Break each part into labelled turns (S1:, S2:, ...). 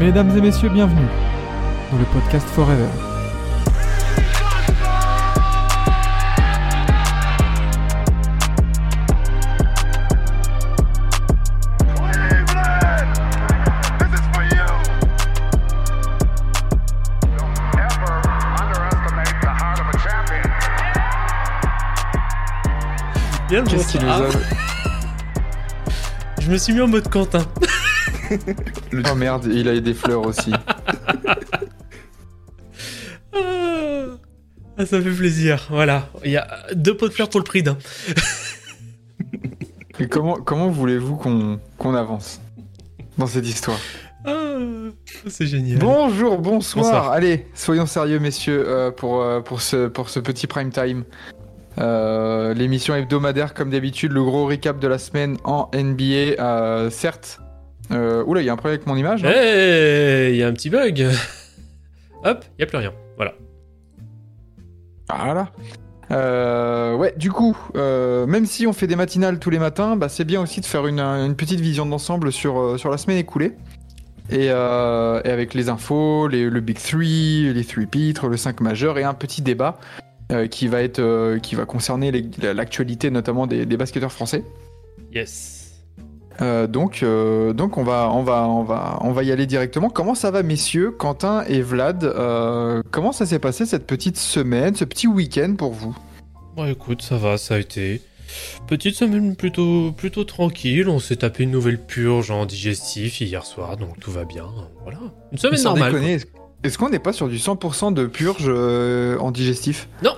S1: Mesdames et messieurs, bienvenue dans le podcast Forever.
S2: Bien le
S1: Qu'est-ce qu'il nous
S2: bonsoir.
S1: a
S2: Je me suis mis en mode Quentin.
S1: Oh merde, il a eu des fleurs aussi.
S2: Ah, ça fait plaisir. Voilà. Il y a deux pots de fleurs pour le prix d'un.
S1: Et comment, comment voulez-vous qu'on qu'on avance dans cette histoire
S2: Ah, c'est génial.
S1: Bonjour, bonsoir.
S2: Bonsoir.
S1: Allez, soyons sérieux, messieurs, euh, pour, euh, pour, ce, pour ce petit prime time. Euh, L'émission hebdomadaire, comme d'habitude, le gros recap de la semaine en NBA. euh, certes. Euh, oula, il y a un problème avec mon image. non
S2: Hey, il y a un petit bug. Hop, il y a plus rien. Voilà.
S1: Voilà. Euh, ouais, du coup, euh, même si on fait des matinales tous les matins, bah, c'est bien aussi de faire une, une petite vision d'ensemble sur, sur la semaine écoulée. Et, euh, et avec les infos, les- le Big 3, les 3 pitres, le 5 majeur et un petit débat qui, va être, qui va concerner l'actualité notamment des, des basketteurs français.
S2: Yes.
S1: Euh, donc, euh, donc on va, on va, on va, on va y aller directement. Comment ça va, messieurs, Quentin et Vlad euh, Comment ça s'est passé cette petite semaine, ce petit week-end pour vous?
S2: Bon, écoute, ça va, ça a été. Petite semaine plutôt, plutôt tranquille. On s'est tapé une nouvelle purge en digestif hier soir, donc tout va bien. Voilà. Une semaine normale.
S1: déconner, est-ce- qu'on n'est pas sur du 100% de purge en digestif?
S2: Non,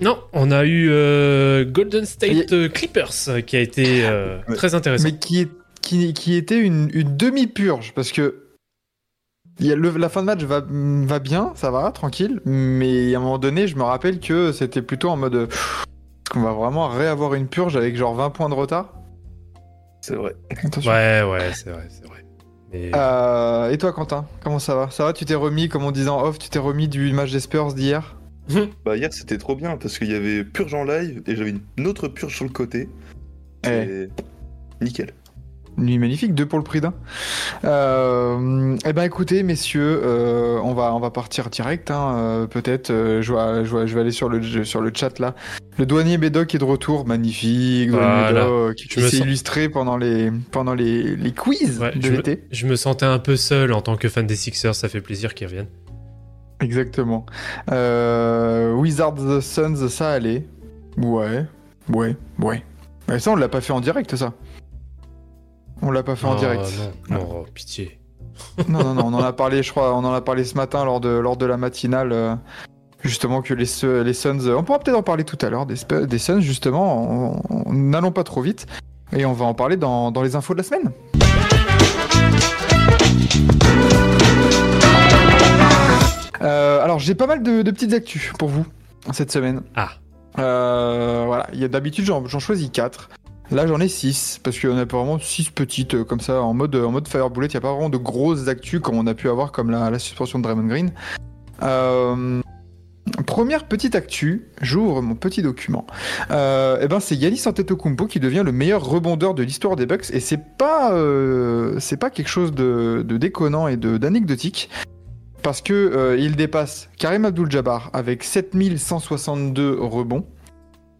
S2: non, on a eu euh, Golden State euh, Clippers euh, qui a été euh,
S3: Ouais.
S2: très intéressant.
S1: Mais qui, est, qui, qui était une, une demi-purge Parce que il y a le- la fin de match va, va bien, ça va, tranquille. Mais à un moment donné, je me rappelle que c'était plutôt en mode. Est-ce qu'on va vraiment réavoir une purge avec genre 20 points de retard?
S3: C'est vrai.
S1: Attention.
S2: Ouais, ouais, c'est vrai, c'est vrai.
S1: Euh, et toi, Quentin Comment ça va? Ça va Tu t'es remis, comme on disait en off, tu t'es remis du match des Spurs d'hier?
S3: Bah hier c'était trop bien parce qu'il y avait purge en live et j'avais une autre purge sur le côté.
S1: Eh.
S3: Et nickel.
S1: Une nuit magnifique, deux pour le prix d'un. Euh, eh ben écoutez, messieurs, euh, on, va, on va partir direct. Hein, euh, Peut-être, euh, je, vais aller sur le, sur le chat là. Le douanier Médoc est de retour, magnifique. Douanier
S2: Voilà.
S1: Qui s'est
S2: sens-
S1: illustré pendant les, pendant les, les quiz
S2: Ouais,
S1: de
S2: je, me,
S1: l'été.
S2: je me sentais un peu seul en tant que fan des Sixers, ça fait plaisir qu'ils reviennent.
S1: Exactement. Euh, Wizards the Suns, ça allait. Ouais, ouais, ouais. Mais ça, on l'a pas fait en direct, ça. On l'a pas fait en
S2: Oh,
S1: direct.
S2: Non, non, oh, pitié.
S1: Non, non, non, on en a parlé, je crois, on en a parlé ce matin lors de, lors de la matinale. euh, justement, que les, les Suns. euh, On pourra peut-être en parler tout à l'heure, des, des Suns, justement. en- en- N'allons pas trop vite. Et on va en parler dans, dans les infos de la semaine. Euh, alors, j'ai pas mal de, de petites actus pour vous cette semaine.
S2: Ah.
S1: Euh, voilà, il y a d'habitude j'en choisis 4. Là j'en ai 6 parce qu'on a pas vraiment 6 petites euh, comme ça en mode en mode fire bullet, il y a pas vraiment de grosses actus comme on a pu avoir comme la, la suspension de Draymond Green. Euh, première petite actu, j'ouvre mon petit document. Euh, et ben c'est Yanis Antetokounmpo qui devient le meilleur rebondeur de l'histoire des Bucks et c'est pas euh, c'est pas quelque chose de, de déconnant et de d'anecdotique parce que euh, il dépasse Karim Abdul-Jabbar avec 7162 rebonds.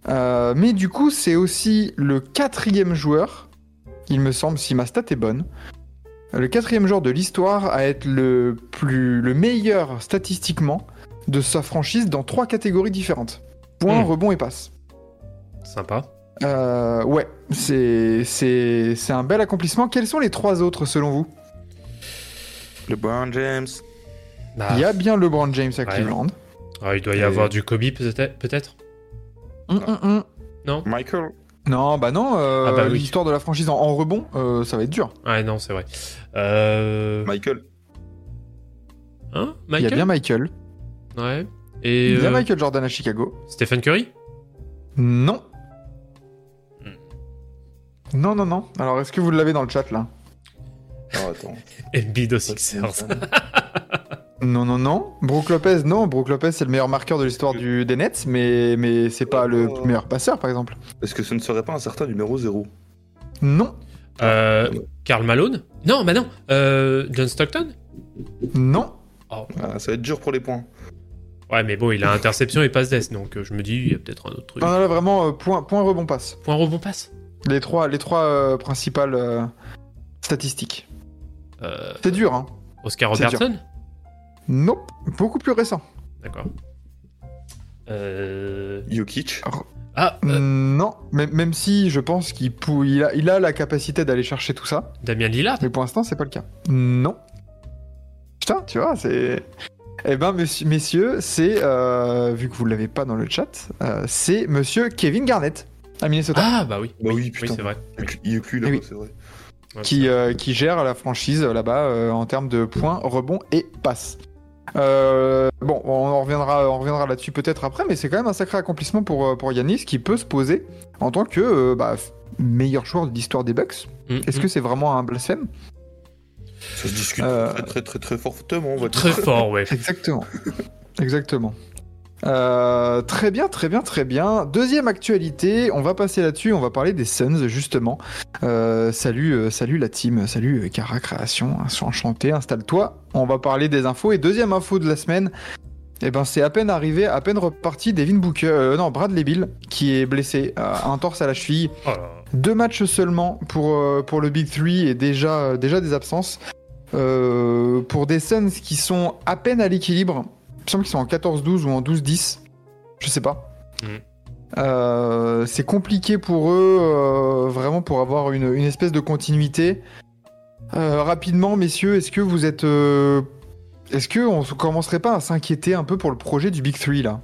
S1: Euh, mais du coup, c'est aussi le quatrième joueur, il me semble, si ma stat est bonne, le quatrième joueur de l'histoire à être le plus le meilleur statistiquement de sa franchise dans trois catégories différentes. Point,
S2: Hmm.
S1: rebond et passe.
S2: Sympa.
S1: Euh, ouais, c'est c'est c'est un bel accomplissement. Quels sont les trois autres selon vous?
S3: Le Brown James.
S2: Bah,
S1: Il y a bien LeBron James à
S2: Ouais.
S1: Cleveland.
S2: ah, il doit y
S3: Et-
S2: avoir du Kobe peut-être peut-être
S1: Hum, hum, hum.
S2: Non
S3: Michael.
S1: Non, bah non, euh,
S2: Ah bah oui.
S1: l'histoire de la franchise en, en rebond, euh, ça va être dur.
S2: Ah non, c'est vrai. Euh...
S3: Michael.
S2: Hein
S1: Il y a
S2: Michael
S1: bien Michael.
S2: Ouais. Et
S1: Il y a
S2: euh,
S1: Michael Jordan à Chicago.
S2: Stephen Curry?
S1: Non.
S2: Hmm.
S1: Non, non, non. Alors, est-ce que vous l'avez dans le chat là?
S3: Oh, attends.
S2: Embiid aux Sixers.
S1: Non, non, non. Brooke Lopez, non. Brooke Lopez, c'est le meilleur marqueur de l'histoire du, des Nets, mais, mais c'est pas le
S3: Oh.
S1: meilleur passeur, par exemple.
S3: Est-ce que ce ne serait pas un certain numéro 0
S1: Non.
S2: Euh, Karl Malone? Non, bah non. Euh, John Stockton?
S1: Non.
S3: Ah, ça va être dur pour les points.
S2: Ouais, mais bon, il a interception et passe d'ess, donc euh, je me dis, il y a peut-être un autre truc.
S1: Non, là, vraiment, euh, point, point rebond passe.
S2: Point rebond passe?
S1: Les trois, les trois euh, principales euh, statistiques.
S2: Euh,
S1: C'est dur, hein.
S2: Oscar
S1: C'est Nope. Beaucoup plus récent.
S2: D'accord. Euh...
S3: Jokic.
S2: Ah, euh,
S1: Non, même, même si je pense qu'il pou- il a, il a la capacité d'aller chercher tout ça,
S2: Damien Lillard
S1: mais pour l'instant, c'est pas le cas. Non. Putain, tu vois, c'est. Eh ben, monsieur- messieurs, c'est. euh, vu que vous l'avez pas dans le chat, euh, c'est monsieur Kevin Garnett à Minnesota.
S2: Ah, bah oui.
S3: Bah oui, putain.
S2: c'est vrai.
S3: Il est plus là,
S1: Eh oui.
S3: c'est vrai.
S2: Ouais,
S1: qui, euh, qui gère la franchise là-bas euh, en termes de points, rebonds et passes. Euh, bon, on en reviendra, on reviendra là-dessus peut-être après, mais c'est quand même un sacré accomplissement pour, euh, pour Yanis qui peut se poser en tant que euh, bah, meilleur joueur de l'histoire des Bucks.
S2: Mm,
S1: Est-ce
S2: mm.
S1: que c'est vraiment un blasphème?
S3: Ça se discute
S1: Euh,
S3: très, très, très, très fortement, on va dire.
S2: Très fort, ouais.
S1: Exactement. Exactement. Euh, très bien, très bien, très bien. Deuxième actualité, on va passer là-dessus, on va parler des Suns justement. Euh, salut, euh, salut la team, salut Cara Création, hein, enchanté, installe-toi. On va parler des infos et deuxième info de la semaine. Eh ben, c'est à peine arrivé, à peine reparti Devin Booker, non Bradley Bill qui est blessé, un torse à la cheville.
S2: Oh.
S1: Deux matchs seulement pour, pour le Big Three et déjà, déjà des absences. Pour des Suns qui sont à peine à l'équilibre, il me semble qu'ils sont en 14-12 ou en 12-10, je sais pas.
S2: Mhm.
S1: Euh, c'est compliqué pour eux, euh, vraiment pour avoir une, une espèce de continuité. Euh, rapidement, messieurs, est-ce que vous êtes. euh, est-ce qu'on ne commencerait pas à s'inquiéter un peu pour le projet du Big Three là?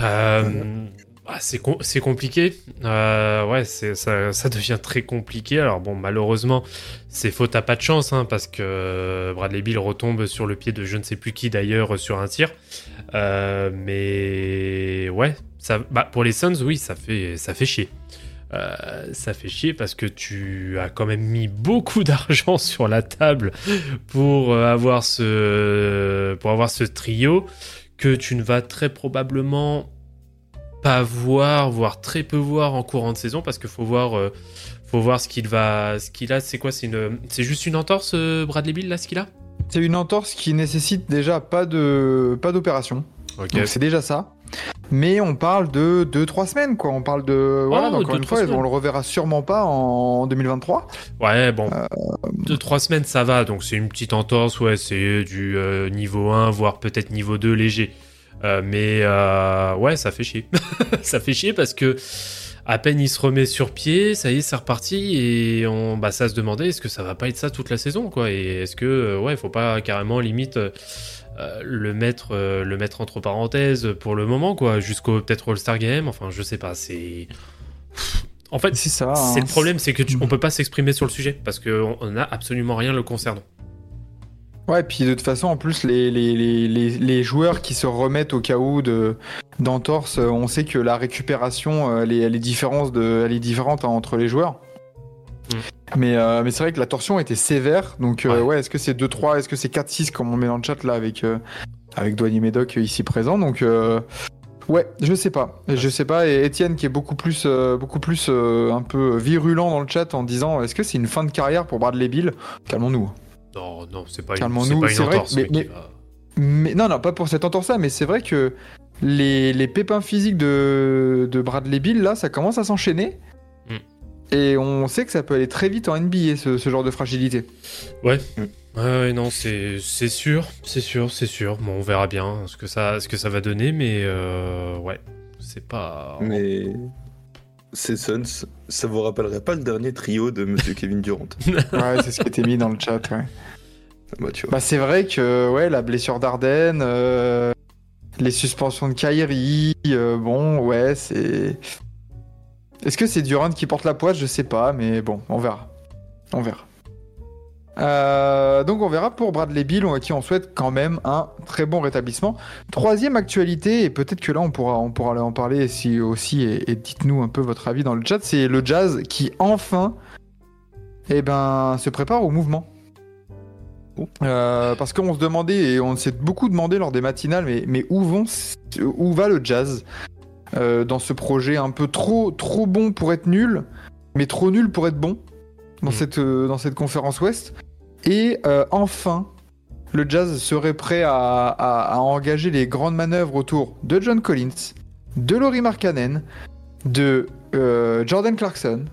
S2: Euh, ah, c'est com- c'est compliqué. Euh, ouais, ça, devient très compliqué. Alors bon, malheureusement, c'est faute à pas de chance, hein, parce que Bradley Bill retombe sur le pied de je ne sais plus qui d'ailleurs sur un tir. Euh, mais ouais, bah, pour les Suns, oui, ça fait, ça chier. Euh, ça fait chier parce que tu as quand même mis beaucoup d'argent sur la table pour avoir ce pour avoir ce trio que tu ne vas très probablement pas voir, voire très peu voir en courant de saison parce qu'il faut voir, euh, faut voir ce qu'il va, ce qu'il a. C'est quoi C'est une, c'est juste une entorse, euh, Bradley Bill là, ce qu'il a?
S1: C'est une entorse qui nécessite déjà pas de pas d'opération.
S2: Ok.
S1: Donc c'est déjà ça. Mais on parle de 2-3 semaines, quoi. On parle de. Voilà, donc, encore une fois, on le reverra sûrement pas en 2023.
S2: Ouais, bon,
S1: Euh,
S2: deux trois semaines ça va. Donc c'est une petite entorse, ouais, c'est du euh, niveau 1 voire peut-être niveau 2 léger. Euh, mais euh, ouais, ça fait chier. ça fait chier parce que à peine il se remet sur pied, ça y est, c'est reparti et on, bah, ça se demandait est-ce que ça va pas être ça toute la saison, quoi? Et est-ce que, euh, ouais, faut pas carrément limite euh, le mettre, le mettre entre parenthèses pour le moment, quoi, jusqu'au peut-être All-Star Game? Enfin, je sais pas, c'est. En fait,
S1: C'est ça.
S2: c'est
S1: hein.
S2: le problème, c'est que tu, on peut pas s'exprimer sur le sujet parce qu'on on a absolument rien le concernant.
S1: Ouais, puis de toute façon, en plus, les, les, les, les, joueurs qui se remettent au cas où de d'entorse, euh, on sait que la récupération, euh, elle est, elle est, différente, de, elle est différente hein, entre les joueurs.
S2: Mm.
S1: Mais, euh, mais c'est vrai que la torsion était sévère. Donc, euh,
S2: Ouais.
S1: est-ce que c'est 2-3, est-ce que c'est 4-6 comme on met dans le chat là avec, euh, avec Douanier Médoc ici présent Donc, ouais, je sais pas. Je sais pas. Et Étienne qui est beaucoup plus, beaucoup plus un peu virulent dans le chat en disant est-ce que c'est une fin de carrière pour Bradley Bill? Calmons-nous.
S2: Non, non, c'est pas une, c'est pas une
S1: vrai,
S2: entorse.
S1: mais-
S2: va-
S1: Mais non, non, pas pour cette entorse-là, mais c'est vrai que les, les pépins physiques de, de Bradley Bill, là, ça commence à s'enchaîner.
S2: Mm.
S1: Et on sait que ça peut aller très vite en NBA, ce, ce genre de fragilité.
S2: Ouais, ouais, non, c'est c'est sûr, c'est sûr, c'est sûr. Bon, on verra bien ce que ça, ce que ça va donner, mais euh, ouais, c'est pas.
S3: Mais ces Suns, ça vous rappellerait pas le dernier trio de Monsieur Kevin Durant
S1: Ouais, c'est ce qui était mis dans le chat, ouais.
S3: Bah.
S1: Bah, c'est vrai que, ouais, la blessure d'Arden, euh, les suspensions de Kyrie, euh, bon, ouais, c'est. Est-ce que c'est Durant qui porte la poisse? Je sais pas, mais bon, on verra. On verra. Euh, donc on verra pour Bradley Bill, à qui on souhaite quand même un très bon rétablissement. Troisième actualité, et peut-être que là on pourra, on pourra aller en parler si, aussi, et, et dites-nous un peu votre avis dans le chat, c'est le jazz qui enfin eh ben, se prépare au mouvement. Euh, parce qu'on se demandait, et on s'est beaucoup demandé lors des matinales, mais, mais où, vont, où va le jazz? Euh, dans ce projet un peu trop, trop bon pour être nul, mais trop nul pour être bon dans, cette, euh, dans cette conférence Ouest Et euh, enfin, le Jazz serait prêt à, à- à engager les grandes manœuvres autour de John Collins, de Laurie Markkanen, de euh, Jordan Clarkson,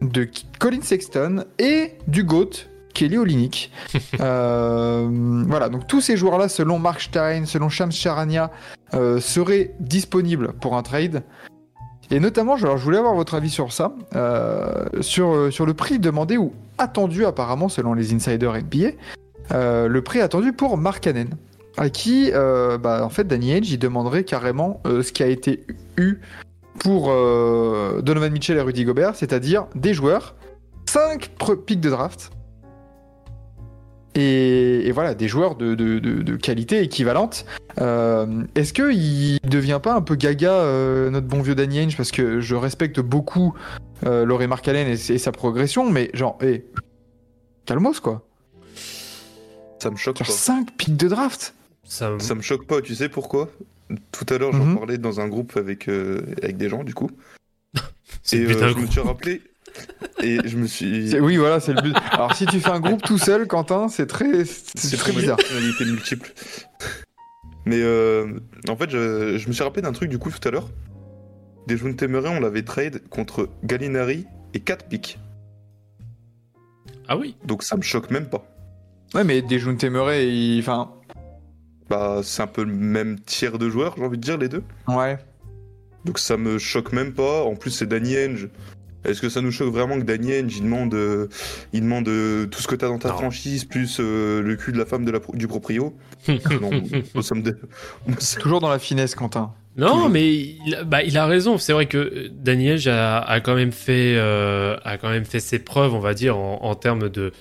S1: de Colin Sexton et du GOAT, Kelly Olynyk. Euh, voilà, donc tous ces joueurs-là, selon Mark Stein, selon Shams Charania, euh, seraient disponibles pour un trade. Et notamment, alors, je voulais avoir votre avis sur ça, euh, sur, euh, sur le prix demandé ou attendu apparemment selon les insiders NBA, euh, le prix attendu pour Mark Cannon, à qui, euh, bah, en fait, Danny Ainge, il demanderait carrément ce qui a été eu pour Donovan Mitchell et Rudy Gobert, c'est-à-dire des joueurs, 5 pics de draft, et, et voilà, des joueurs de, de- de- de qualité équivalente. Euh, Est-ce qu'il devient pas un peu gaga, euh, notre bon vieux Danny Ainge? Parce que je respecte beaucoup euh, Laurie Markkanen et, et sa progression, mais genre, hé, calmos quoi.
S3: Ça me choque
S1: Genre
S3: pas.
S1: 5 pics de draft
S2: Ça,
S3: Ça me choque pas, tu sais pourquoi? Tout à l'heure, j'en
S1: Mhm.
S3: parlais dans un groupe avec, euh, avec des gens, du coup.
S2: c'est
S3: Et euh, je me suis rappelé. Et je me suis.
S1: C'est- Oui, voilà, c'est le but. Alors, si tu fais un groupe tout seul, Quentin, c'est très, c'est
S3: C'est
S1: très bizarre.
S3: les personnalités multiples. Mais euh, en fait, je, je me suis rappelé d'un truc du coup tout à l'heure. Des Temeray, on l'avait trade contre Gallinari et 4 pics.
S2: Ah oui
S3: Donc ça me choque même pas.
S1: Ouais, mais Dejounte Temeray, il... enfin,
S3: Bah, c'est un peu le même tiers de joueurs, j'ai envie de dire, les deux.
S1: ouais.
S3: Donc ça me choque même pas. En plus, c'est Danny Henge. Est-ce que ça nous choque vraiment que Danny Henge, il demande, euh, il demande euh, tout ce que t'as dans ta
S2: Non.
S3: franchise, plus euh, le cul de la femme de la pro- du proprio? Non, dé- moi, ça-
S1: Toujours dans la finesse, Quentin.
S2: Non,
S3: Toujours.
S2: mais il, bah, il a raison. C'est vrai que Daniel a, a quand même fait, euh, a quand même fait ses preuves, on va dire, en, en termes de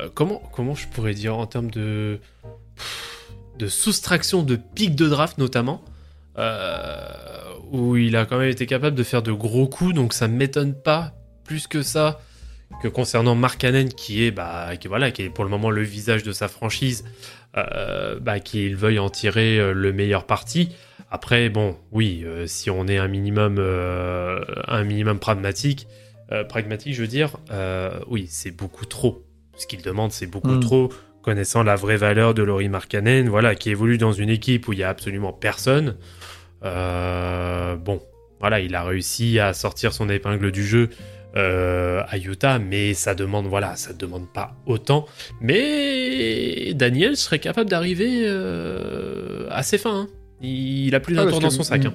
S2: euh, comment, comment je pourrais dire, en termes de de soustraction de pics de draft notamment, euh, où il a quand même été capable de faire de gros coups. Donc ça m'étonne pas plus que ça que concernant Mark Cannon, qui est, bah, qui voilà, qui est pour le moment le visage de sa franchise, euh, bah, qu'il veuille en tirer euh, le meilleur parti. Après, bon, oui, euh, si on est un minimum, un minimum pragmatique, pragmatique, je veux dire, oui, c'est beaucoup trop. Ce qu'il demande, c'est beaucoup
S1: Mm.
S2: trop. Connaissant la vraie valeur de Laurie Markkanen, voilà, qui évolue dans une équipe où il y a absolument personne. Euh, bon, voilà, il a réussi à sortir son épingle du jeu euh, à Utah, mais ça demande, voilà, ça demande pas autant. Mais Daniel serait capable d'arriver euh, à ses fins. hein. Il a plus
S1: Ah,
S2: d'un
S1: parce
S2: tour dans son sac. hein.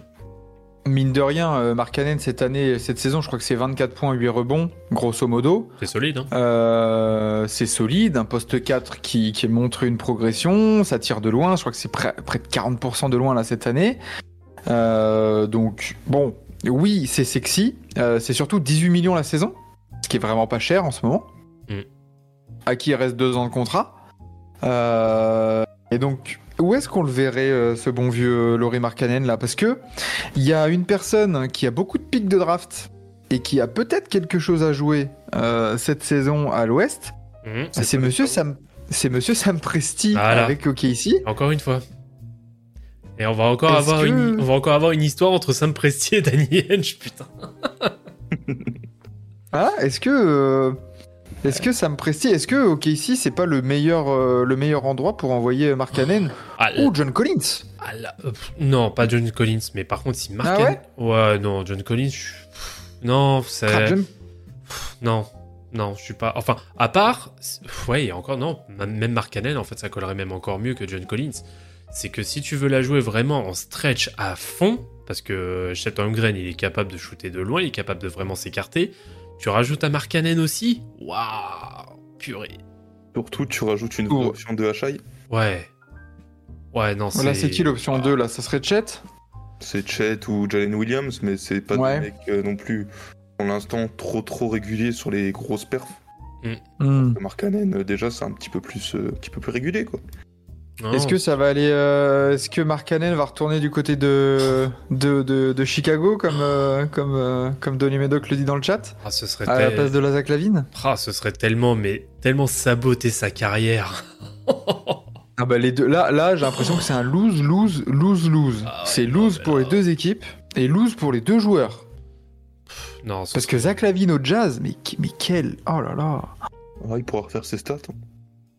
S1: Mine de rien, euh, Mark Cannon, cette année, cette saison, je crois que c'est 24 points, 8 rebonds, grosso modo.
S2: C'est solide. Hein.
S1: Euh, c'est solide, un poste 4 qui, qui montre une progression, ça tire de loin, je crois que c'est près, près de 40% de loin là cette année. Euh, donc bon, oui, c'est sexy, Euh, c'est surtout 18 millions la saison, ce qui est vraiment pas cher en ce moment.
S2: Mm.
S1: À qui il reste deux ans de contrat. Euh, et donc, où est-ce qu'on le verrait, ce bon vieux Laurie Markkanen là? Parce que il y a une personne qui a beaucoup de pics de draft et qui a peut-être quelque chose à jouer cette saison à l'Ouest. Ah, c'est monsieur Sam, c'est monsieur Sam Presti
S2: Voilà.
S1: avec OKC.
S2: Encore une fois. Et on va encore
S1: Est-ce
S2: avoir
S1: que-
S2: une, on va encore avoir une histoire entre Sam Presti et Danny Henge, putain.
S1: Ah, est-ce que euh, est-ce que Sam Presti, est-ce que OKC c'est pas le meilleur euh, le meilleur endroit pour envoyer Mark Cannon
S2: Ah,
S1: ou John Collins?
S2: Ah là, euh, pff, non, pas John Collins, mais par contre, si Mark
S1: Ah ouais?
S2: Ouais non, John Collins, je- pff, non, c'est.
S1: John-
S2: Non, non, je suis pas. Enfin, à part. pff, Ouais, encore, non, même Mark Cannon, en fait, ça collerait même encore mieux que John Collins. C'est que si tu veux la jouer vraiment en stretch à fond, parce que Chet Holmgren, il est capable de shooter de loin, il est capable de vraiment s'écarter, tu rajoutes à Mark Cannon aussi Waouh Purée.
S3: Surtout, tu rajoutes une
S1: Oh.
S3: option de HI.
S2: Ouais. Ouais, non, c'est.
S1: Là, c'est qui l'option
S2: Ah.
S1: 2 là? Ça serait Chet?
S3: C'est Chet ou Jalen Williams, mais c'est pas
S1: Ouais.
S3: des mecs euh, non plus, pour l'instant, trop trop réguliers sur les grosses perfs.
S1: Hmm.
S3: Mark Cannon, euh, déjà, c'est un petit peu plus, euh, un petit peu plus régulier, quoi.
S1: Est-ce que ça va aller euh, Est-ce que Mark Cannon va retourner du côté de de, de, de Chicago comme euh, comme euh, comme Donny Medoc le dit dans le chat?
S2: Ah, ce serait
S1: à la place de la Zach Lavine
S2: Ah, ce serait tellement, mais tellement saboter sa carrière.
S1: Ah bah les deux là là j'ai l'impression que c'est un lose lose lose lose.
S2: Ah
S1: c'est lose pour les deux équipes et lose pour les deux joueurs.
S2: non, ce
S1: Parce que Zach Lavine au jazz, mais, qui- mais quel Oh là là
S3: il pourra refaire ses stats. hein.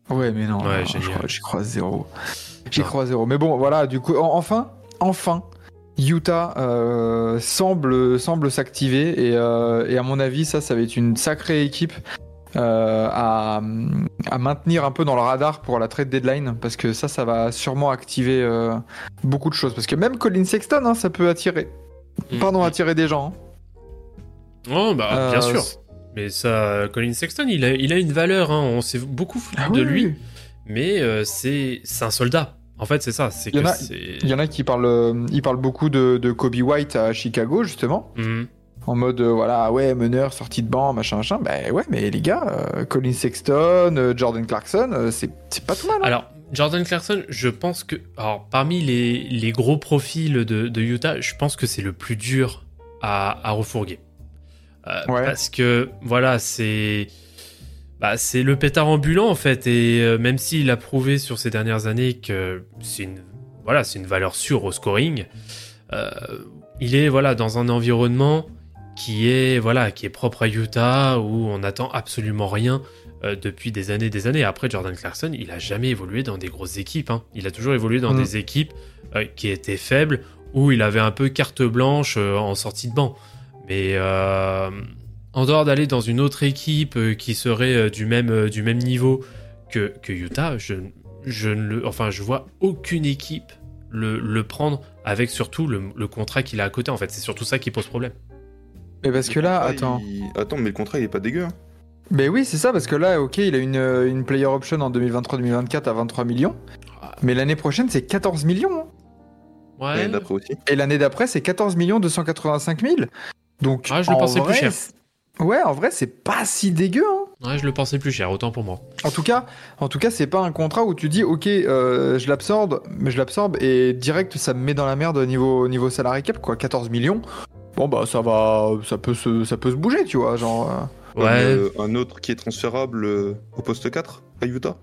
S1: Ouais, mais non,
S2: Ouais,
S1: j'y crois zéro. J'y crois zéro. Mais bon, voilà, du coup, en- enfin, enfin, Utah euh, semble, semble s'activer et, euh, et à mon avis, ça, ça va être une sacrée équipe euh, à, à maintenir un peu dans le radar pour la trade deadline parce que ça, ça va sûrement activer beaucoup de choses. Parce que même Colin Sexton, hein, ça peut attirer.
S2: Mm.
S1: Pardon, attirer des gens. hein.
S2: Oh, bah, bien sûr. Mais ça, Colin Sexton, il a, il a une valeur. hein. On s'est beaucoup foutu
S1: Ah
S2: de
S1: oui,
S2: lui, mais euh, c'est un soldat. En fait, c'est ça. C'est
S1: Il y
S2: que
S1: en a-
S2: c'est.
S1: Il y en a qui parlent, euh, ils parlent beaucoup de, de Kobe White à Chicago, justement.
S2: Mhm.
S1: En mode, euh, voilà, ouais, meneur, sortie de banc, machin, machin. Ben ouais, mais les gars, euh, Colin Sexton, euh, Jordan Clarkson, c'est c'est pas tout mal. hein.
S2: Alors, Jordan Clarkson, je pense que. Alors, parmi les, les gros profils de, de Utah, je pense que c'est le plus dur à, à refourguer. Euh,
S1: Ouais.
S2: Parce que, voilà, c'est. Bah, c'est le pétard ambulant, en fait. Et euh, même s'il a prouvé sur ces dernières années que c'est une, voilà, c'est une valeur sûre au scoring, euh, il est voilà, dans un environnement qui est, voilà, qui est propre à Utah, où on n'attend absolument rien euh, depuis des années et des années. Après, Jordan Clarkson, il a jamais évolué dans des grosses équipes. hein. Il a toujours évolué dans
S1: Mm.
S2: des équipes euh, qui étaient faibles, où il avait un peu carte blanche euh, en sortie de banc. Mais euh, en dehors d'aller dans une autre équipe euh, qui serait euh, du, même, du même niveau que, que Utah, je, je ne le, enfin, je vois aucune équipe le, le prendre avec surtout le, le contrat qu'il a à côté. En fait, c'est surtout ça qui pose problème.
S1: Mais parce que là, attends.
S3: il- Attends, mais le contrat il est pas dégueu. hein.
S1: Mais oui, c'est ça, parce que là, ok, il a une, une player option en 2023-2024 à 23 millions.
S2: Ah.
S1: Mais l'année prochaine, c'est 14 millions. hein.
S2: Ouais.
S3: L'année d'après aussi.
S1: Et l'année d'après, c'est 14 millions 285 000. Donc,
S2: Ah, je le
S1: en
S2: pensais plus
S1: vrai,
S2: cher.
S1: c'est- Ouais, en vrai, c'est pas si dégueu. hein.
S2: Ouais, je le pensais plus cher, autant pour moi.
S1: En tout cas, en tout cas, c'est pas un contrat où tu dis ok, euh, je l'absorbe, mais je l'absorbe et direct ça me met dans la merde au niveau niveau salarié cap quoi, 14 millions. Bon bah ça va, ça peut se ça peut se bouger, tu vois, genre. euh,
S3: Comme,
S2: Ouais.
S3: euh, un autre qui est transférable euh, au poste 4 à Utah.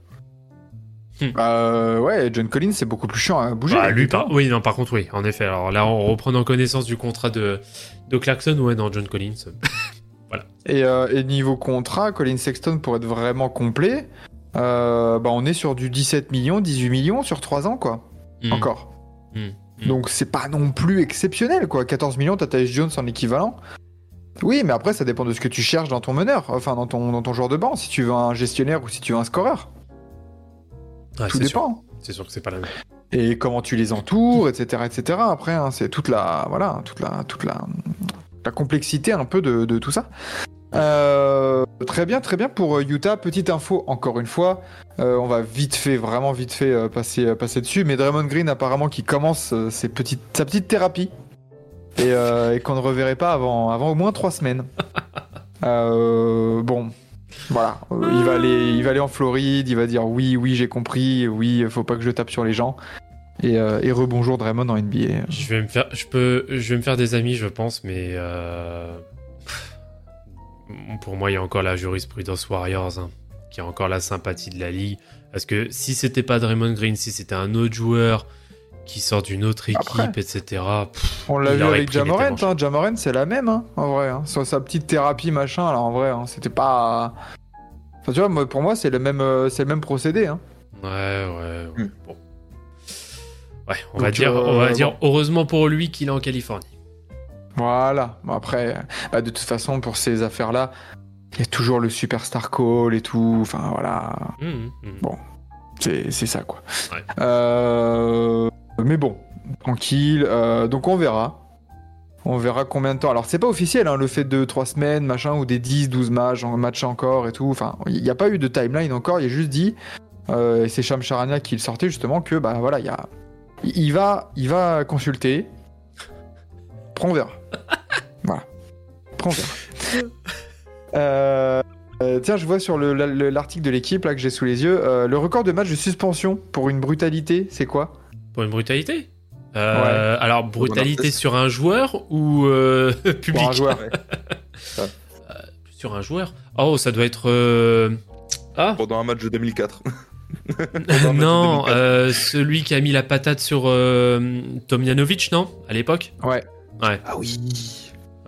S1: Euh, ouais, John Collins c'est beaucoup plus chiant à bouger.
S2: Bah, lui, par... oui, non, par contre, oui, en effet. Alors là, en reprenant connaissance du contrat de, de Clarkson, ouais, non, John Collins.
S1: Et, euh, et niveau contrat, Colin Sexton pour être vraiment complet, euh, bah on est sur du 17 millions, 18 millions sur 3 ans quoi,
S2: Hmm.
S1: encore.
S2: Hmm. Hmm.
S1: Donc c'est pas non plus exceptionnel quoi. 14 millions, t'as Tyus Jones en équivalent. Oui, mais après ça dépend de ce que tu cherches dans ton meneur, enfin dans ton, dans ton joueur de banc, si tu veux un gestionnaire ou si tu veux un scoreur.
S2: Ouais,
S1: Tout dépend.
S2: C'est sûr que c'est pas la même.
S1: Et comment tu les entoures, etc. etc. Après, hein, c'est toute la, voilà, toute la, toute la, la complexité un peu de, de tout ça. Euh, très bien, très bien pour euh, Utah. Petite info, encore une fois, euh, on va vite fait, vraiment vite fait euh, passer, passer dessus. Mais Draymond Green apparemment qui commence ses petites, sa petite thérapie et, et qu'on ne reverrait pas avant, avant au moins trois semaines. Bon, voilà, Euh, il va aller, il va aller en Floride, il va dire oui, oui, j'ai compris, oui, faut pas que je tape sur les gens. Et, euh, et rebonjour Draymond en NBA.
S2: Je vais me faire, je peux, je vais me faire des amis, je pense, mais euh, pour moi, il y a encore la jurisprudence Warriors, hein, qui a encore la sympathie de la ligue. Parce que si c'était pas Draymond Green, si c'était un autre joueur qui sort d'une autre équipe,
S1: Après.
S2: etc. pff,
S1: On l'a vu avec
S2: tellement
S1: hein. Jamorant c'est la même, hein, en vrai. hein. Sur sa petite thérapie machin, là, en vrai, hein. c'était pas. Enfin, tu vois, moi, pour moi, c'est le même, euh, c'est le même procédé. Hein.
S2: Ouais, ouais. ouais.
S3: Hmm.
S2: Bon. Ouais, on
S1: Donc,
S2: va dire,
S1: euh,
S2: on va
S1: bon.
S2: dire heureusement pour lui qu'il est en Californie.
S1: Voilà. Bon, après, bah, de toute façon, pour ces affaires-là, il y a toujours le superstar call et tout. Enfin, voilà.
S2: Hum, hum.
S1: C'est c'est ça, quoi.
S2: Ouais.
S1: Euh, Mais bon, tranquille. euh, donc, on verra. On verra combien de temps. Alors, c'est pas officiel, hein, le fait de 3 semaines, machin, ou des 10, 12 matchs, matchs encore et tout. Enfin, il n'y a pas eu de timeline encore. Il a juste dit, euh, et c'est Sham Charania qui le sortait justement, que, bah voilà, il y a. il- Il va, il va consulter. Après, on verra. voilà. Après, on verra. Euh, euh, tiens, je vois sur le- le- l'article de l'équipe là que j'ai sous les yeux, euh, le record de match de suspension pour une brutalité, c'est quoi?
S2: Pour une brutalité Euh, Alors, brutalité sur un joueur ou euh, public
S1: Pour un joueur.
S2: Sur un joueur Oh, ça doit être. euh, Ah
S3: Pendant un match de 2004. Pendant un match
S2: Non,
S3: de 2004.
S2: euh, celui qui a mis la patate sur euh, Tomjanovic, non? À l'époque?
S1: Ouais.
S2: Ouais.
S3: Ah oui.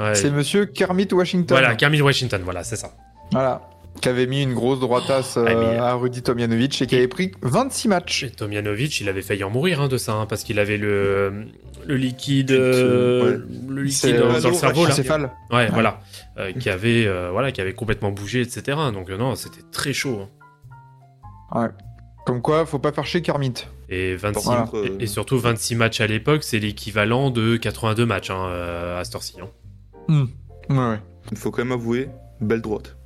S2: ouais.
S1: C'est monsieur Kermit Washington.
S2: Voilà, Camille Washington, voilà, c'est ça.
S1: Voilà. Qui avait mis une grosse droitasse
S2: Oh, ah,
S1: euh, à Rudy Tomjanovic et qui avait pris 26 matchs.
S2: Et Tomjanovic, il avait failli en mourir hein, de ça, hein, parce qu'il avait le, le liquide, euh,
S3: ouais.
S2: le liquide dans,
S1: euh,
S2: dans le cerveau là.
S1: Acéphale.
S2: Ouais, voilà, Euh, qui avait, euh, voilà, qui avait complètement bougé, etc. Donc non, c'était très chaud. hein.
S1: Comme quoi, faut pas faire chez Kermit.
S2: Et 26,
S1: Voilà.
S3: Contre,
S2: et, et surtout 26 matchs à l'époque, c'est l'équivalent de 82 matchs à cette heure-ci.
S1: Ouais, ouais.
S3: Il faut quand même avouer, belle droite.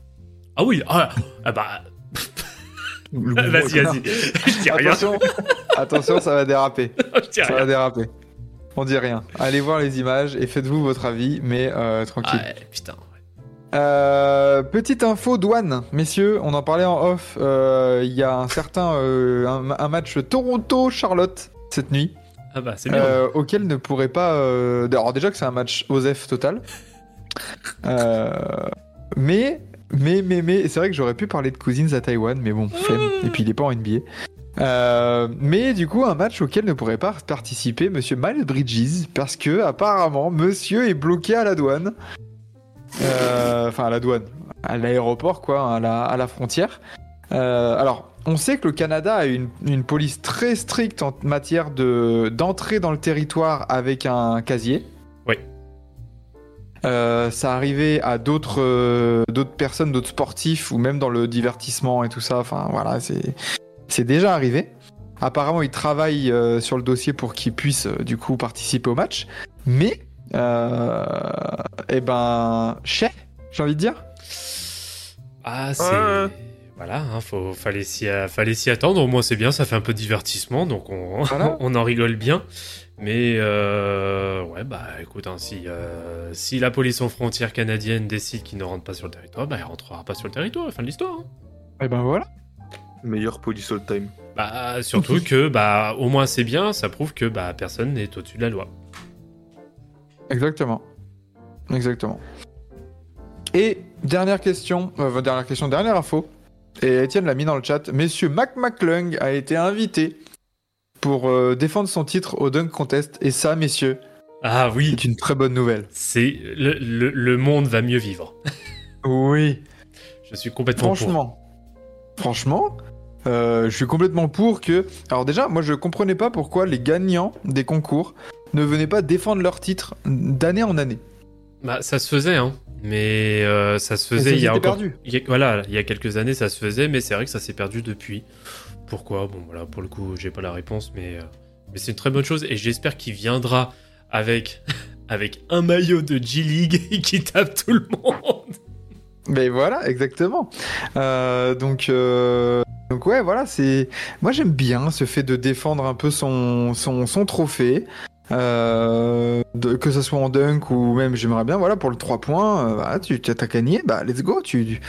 S2: Ah oui, ah, ah bah, vas-y, vas-y, je dis rien,
S1: Attention, attention, ça va déraper. Ça va déraper. On dit rien. Allez voir les images et faites-vous votre avis, mais euh, tranquille.
S2: Ah, putain.
S1: Euh, petite info douane, messieurs, on en parlait en off. euh, Il y a un certain un, un match Toronto-Charlotte cette nuit,
S2: Ah bah, c'est bien.
S1: euh, auquel ne pourrait pas. euh, Alors déjà que c'est un match OSEF total, Euh, mais mais mais mais c'est vrai que j'aurais pu parler de Cousins à Taïwan, mais bon, flemme. Et puis il est pas en NBA. Euh, mais du coup, un match auquel ne pourrait pas participer Monsieur Miles Bridges parce que apparemment Monsieur est bloqué à la douane. Euh, Enfin, à la douane, à l'aéroport, quoi, à la, frontière. Euh, alors, on sait que le Canada a une, une police très stricte en matière de d'entrée dans le territoire avec un casier. Euh, ça arrivait à d'autres euh, d'autres personnes, d'autres sportifs ou même dans le divertissement et tout ça. Enfin voilà, c'est c'est déjà arrivé. Apparemment, ils travaillent euh, sur le dossier pour qu'ils puissent euh, du coup participer au match. Mais euh, eh ben, chais, j'ai envie de dire.
S2: Ah, c'est.
S3: Ouais.
S2: Voilà, hein, faut, fallait s'y fallait s'y attendre. Au moins, c'est bien, ça fait un peu de divertissement, donc on,
S1: Voilà.
S2: on en rigole bien. Mais euh, ouais, bah écoute, hein, si, euh, si la police aux frontières canadienne décide qu'il ne rentre pas sur le territoire, bah il rentrera pas sur le territoire, fin de l'histoire. hein.
S1: Eh ben voilà.
S3: Meilleur police all time.
S2: Bah surtout que bah au moins c'est bien, ça prouve que bah personne n'est au-dessus de la loi.
S1: Exactement. Exactement. Et dernière question, euh, dernière question, dernière info. Et Étienne l'a mis dans le chat. Messieurs Mac McClung a été invité pour euh, défendre son titre au Dunk Contest. Et ça, messieurs,
S2: Ah oui,
S1: c'est une très bonne nouvelle.
S2: c'est le, le, le monde va mieux vivre.
S1: Oui.
S2: Je suis complètement pour.
S1: Franchement. Franchement, euh, je suis complètement pour que. Alors déjà, moi, je comprenais pas pourquoi les gagnants des concours ne venaient pas défendre leur titre d'année en année.
S2: Bah ça se faisait hein, mais euh, ça se faisait
S1: ça
S2: il y a encore
S1: perdu.
S2: Il y a- voilà, il y a quelques années, ça se faisait, mais c'est vrai que ça s'est perdu depuis. Pourquoi Bon, voilà, pour le coup, j'ai pas la réponse, mais, euh, mais c'est une très bonne chose et j'espère qu'il viendra avec, avec un maillot de G-League qui tape tout le monde.
S1: Mais voilà, exactement. Euh, donc, euh, donc ouais, voilà, c'est. Moi, j'aime bien ce fait de défendre un peu son son, son trophée, euh, que ce soit en dunk ou même, j'aimerais bien, voilà, pour le 3 points, tu as gagné, bah let's go, tu,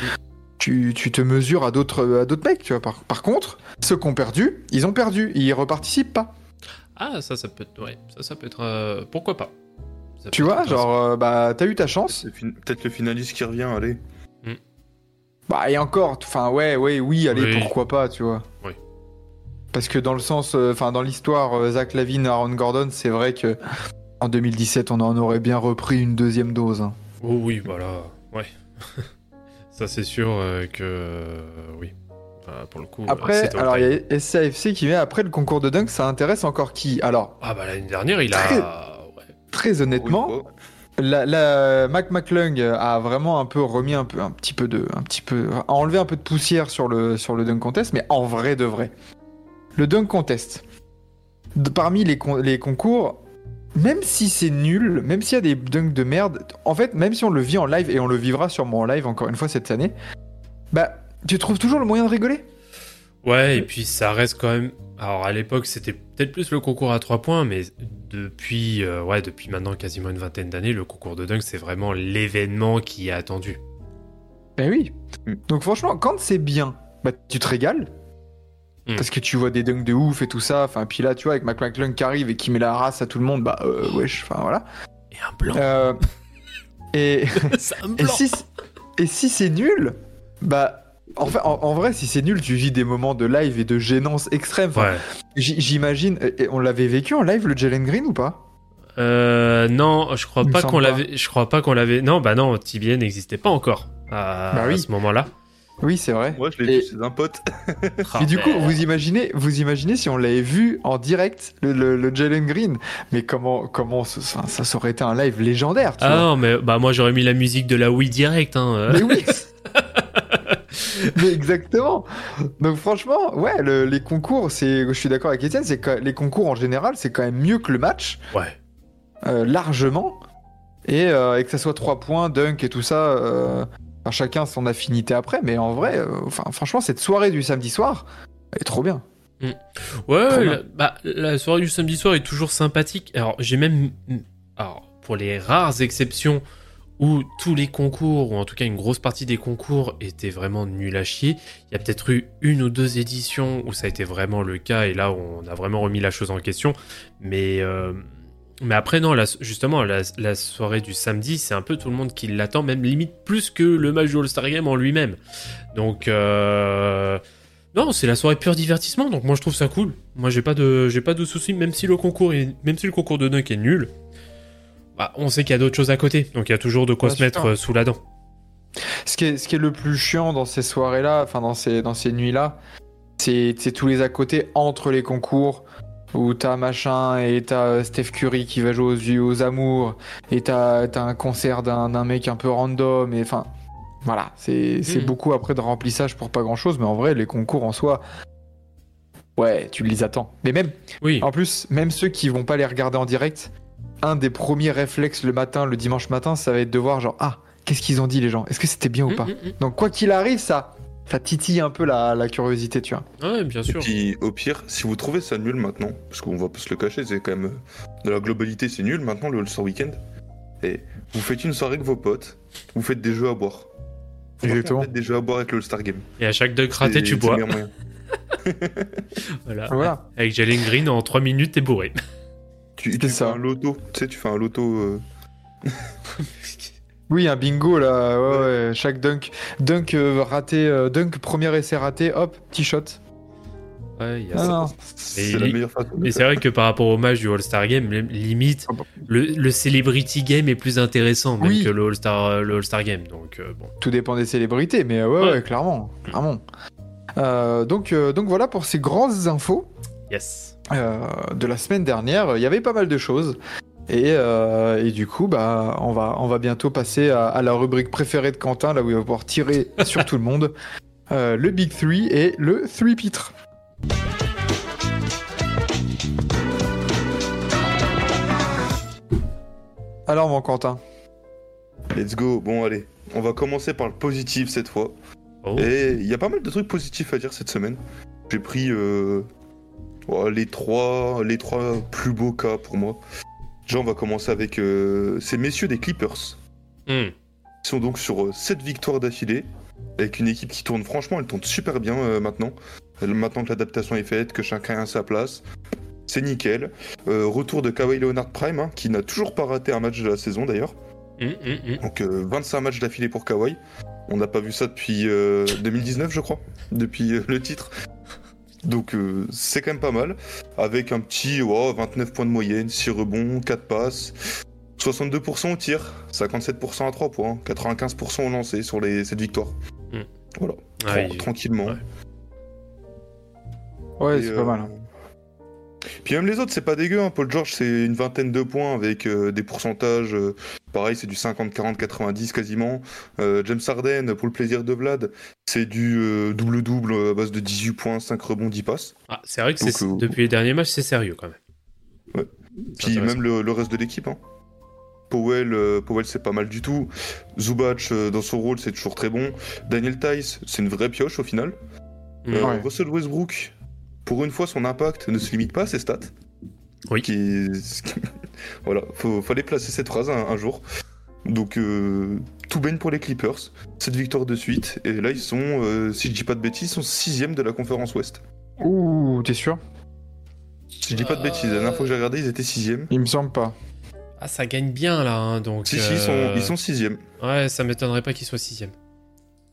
S1: tu te mesures à d'autres à d'autres mecs, tu vois. Par, par contre, ceux qui ont perdu, ils ont perdu, ils reparticipent pas.
S2: Ah, ça, ça peut être. Ouais, ça, ça peut être. euh, pourquoi pas Ça
S1: Tu vois, genre, euh, bah t'as eu ta chance.
S3: Peut-être le finaliste qui revient, allez.
S1: Bah et encore, enfin ouais, ouais, oui, allez,
S2: Oui.
S1: pourquoi pas, tu vois.
S2: Oui.
S1: Parce que dans le sens, euh, enfin dans l'histoire, euh, Zach Lavine, Aaron Gordon, c'est vrai que en 2017, on en aurait bien repris une deuxième dose. hein.
S2: Oh oui, voilà, ouais. ça, c'est sûr euh, que. euh, oui. Euh, pour le coup. euh,
S1: Après, alors il y a SCAFC qui met après le concours de dunk, ça intéresse encore qui? Alors
S2: Ah, bah l'année dernière, il
S1: Très-
S2: a. Ouais.
S1: très honnêtement,
S3: Oui, oh.
S1: la, la- Mac McClung a vraiment un peu remis un peu, un petit peu de, un petit peu, a enlevé un peu de poussière sur le sur le dunk contest, mais en vrai de vrai, le dunk contest, de- parmi les, con- les concours, même si c'est nul, même s'il y a des dunks de merde, en fait, même si on le vit en live et on le vivra sûrement en live encore une fois cette année, bah tu trouves toujours le moyen de rigoler?
S2: Ouais, et puis ça reste quand même. Alors à l'époque, c'était peut-être plus le concours à 3 points, mais depuis, euh, ouais, depuis maintenant quasiment une vingtaine d'années, le concours de dunk, c'est vraiment l'événement qui est attendu.
S1: Ben oui. Donc franchement, quand c'est bien, bah tu te régales.
S2: Mm.
S1: Parce que tu vois des dunks de ouf et tout ça. Enfin, puis là, tu vois, avec Mac McClung qui arrive et qui met la race à tout le monde, bah euh, wesh, enfin voilà.
S2: Et un blanc.
S1: Euh, et, si, et si c'est nul, bah. En, fait, en, en vrai, si c'est nul, tu vis des moments de live et de gênance extrême. Enfin,
S2: Ouais.
S1: j- J'imagine. On l'avait vécu en live, le Jalen Green ou pas?
S2: Euh, non, je crois pas qu'on l'avait. Je crois pas qu'on l'avait. Non, bah non, TBA n'existait pas encore à,
S1: Bah oui.
S2: à ce moment-là.
S1: Oui, c'est vrai.
S3: Moi, je l'ai
S1: Et-
S3: vu chez un pote.
S1: Et du coup,
S2: mais-
S1: vous imaginez, vous imaginez si on l'avait vu en direct, le, le, le Jalen Green, mais comment, comment ça, ça, ça aurait été un live légendaire, tu
S2: Ah
S1: vois.
S2: non, mais bah moi j'aurais mis la musique de la Wii direct. Hein. euh.
S1: Mais oui Mais exactement Donc franchement, ouais, le- les concours, c'est, je suis d'accord avec Étienne, c'est que les concours en général, c'est quand même mieux que le match,
S2: Ouais.
S1: euh, largement, et, euh, et que ça soit 3 points, dunk et tout ça, euh, enfin, chacun son affinité après, mais en vrai, euh, enfin, franchement, cette soirée du samedi soir, elle est trop bien.
S2: Ouais,
S1: Trop
S2: ouais,
S1: bien.
S2: la, bah, la soirée du samedi soir est toujours sympathique. Alors, j'ai même. Alors, pour les rares exceptions où tous les concours, ou en tout cas une grosse partie des concours, étaient vraiment nuls à chier, il y a peut-être eu une ou deux éditions où ça a été vraiment le cas, et là, on a vraiment remis la chose en question. Mais. euh, Mais après, non, la- justement, la, la soirée du samedi, c'est un peu tout le monde qui l'attend, même limite plus que le match du All-Star Game en lui-même. Donc, euh, non, c'est la soirée pur divertissement, donc moi je trouve ça cool. Moi j'ai pas de, j'ai pas de soucis, même si le concours est, même si le concours de dunk est nul. Bah, on sait qu'il y a d'autres choses à côté, donc il y a toujours de quoi se mettre euh, sous la dent.
S1: Ce qui est, ce qui est le plus chiant dans ces soirées-là, enfin dans ces, dans ces nuits-là, c'est tous les à côté entre les concours où t'as machin et t'as euh, Steph Curry qui va jouer aux yeux aux amours et t'as un concert d'un mec un peu random et enfin voilà c'est c'est
S2: Mhm.
S1: beaucoup après de remplissage pour pas grand chose mais en vrai les concours en soi ouais tu les attends mais même
S2: Oui,
S1: en plus même ceux qui vont pas les regarder en direct un des premiers réflexes le matin le dimanche matin ça va être de voir genre ah qu'est-ce qu'ils ont dit les gens? Est-ce que c'était bien ou
S2: Mm,
S1: pas?
S2: mm, mm.
S1: donc quoi qu'il arrive, ça, ça titille un peu la, la curiosité, tu vois.
S2: Ouais, bien
S3: Et
S2: sûr.
S3: puis, au pire, si vous trouvez ça nul maintenant, parce qu'on va pas se le cacher, c'est quand même. De la globalité, c'est nul maintenant, le All-Star Weekend. Et vous faites une soirée avec vos potes, vous faites des jeux à boire.
S1: Exactement.
S3: Faites des jeux à boire avec le All-Star Game.
S2: Et à chaque dunk raté, tu bois. Voilà.
S1: Voilà.
S2: Avec Jalen Green en 3 minutes, t'es bourré.
S3: Tu, fais
S1: ça.
S3: un loto, tu sais, tu fais un loto. euh,
S1: Oui, un bingo là, ouais, ouais, chaque dunk, dunk euh, raté, euh, dunk premier essai raté, hop, petit shot.
S2: Ouais, il y a
S1: Ah,
S2: ça. Et
S3: la meilleure façon
S2: c'est vrai que par rapport au match du All-Star Game, li- limite,
S1: Ah bon.
S2: le, le Celebrity Game est plus intéressant même
S1: Oui.
S2: que le All-Star le All-Star Game. Donc, euh, bon.
S1: Tout dépend des célébrités, mais euh, ouais,
S2: Ouais.
S1: ouais, clairement, clairement. Euh, donc, euh, donc voilà pour ces grandes infos
S2: Yes.
S1: euh, de la semaine dernière. Il y avait pas mal de choses. Et, euh, et du coup, bah, on va, on va bientôt passer à, à la rubrique préférée de Quentin, là où il va pouvoir tirer sur tout le monde. Euh, le Big Three et le Three Pitre. Alors, mon Quentin.
S3: Let's go. Bon, allez. On va commencer par le positif cette fois.
S2: Oh.
S3: Et il y a pas mal de trucs positifs à dire cette semaine. J'ai pris euh, les, trois, les trois plus beaux cas pour moi. Déjà, on va commencer avec euh, ces messieurs des Clippers.
S2: Hmm.
S3: Ils sont donc sur 7 victoires d'affilée, avec une équipe qui tourne, franchement, elle tourne super bien euh, maintenant. Euh, Maintenant que l'adaptation est faite, que chacun a sa place, c'est nickel. Euh, retour de Kawhi Leonard Prime, hein, qui n'a toujours pas raté un match de la saison d'ailleurs.
S2: Hmm, hmm.
S3: Donc euh, 25 matchs d'affilée pour Kawhi. On n'a pas vu ça depuis euh, 2019, je crois, depuis euh, le titre. Donc euh, c'est quand même pas mal. Avec un petit ouais, 29 points de moyenne, 6 rebonds, 4 passes, 62% au tir, 57% à 3 points, 95% au lancer sur les, cette victoire.
S2: Mm.
S3: Voilà,
S2: Ah,
S3: Tran-
S2: il-
S3: tranquillement.
S2: ouais.
S1: C'est
S3: euh,
S1: pas mal.
S3: Puis même les autres, c'est pas dégueu. hein. Paul George, c'est une vingtaine de points avec euh, des pourcentages. euh, pareil, c'est du 50, 40, 90 quasiment. Euh, James Harden, pour le plaisir de Vlad, c'est du euh, double-double à base de 18 points, 5 rebonds, 10 passes.
S2: Ah, c'est vrai que
S3: Donc, euh,
S2: depuis les derniers matchs, c'est sérieux quand même.
S3: Ouais. Puis même le, le reste de l'équipe. hein. Powell, euh, Powell c'est pas mal du tout. Zubac, euh, dans son rôle, c'est toujours très bon. Daniel Tice, c'est une vraie pioche au final. Euh,
S1: Ouais.
S3: Russell Westbrook, pour une fois, son impact ne se limite pas à ses stats.
S2: Oui.
S3: Qui... voilà, faut, fallait placer cette phrase un, un jour. Donc, euh, tout baigne pour les Clippers. Cette victoire de suite. Et là, ils sont, euh, si je dis pas de bêtises, ils sont sixième de la conférence Ouest.
S1: Ouh, t'es sûr?
S3: Si je dis pas de bêtises, la dernière fois que j'ai regardé, ils étaient sixième.
S1: Il me semble pas.
S2: Ah, ça gagne bien là, hein, donc.
S3: Si, si, ils sont,
S2: euh,
S3: ils sont sixième.
S2: Ouais, ça m'étonnerait pas qu'ils soient sixième.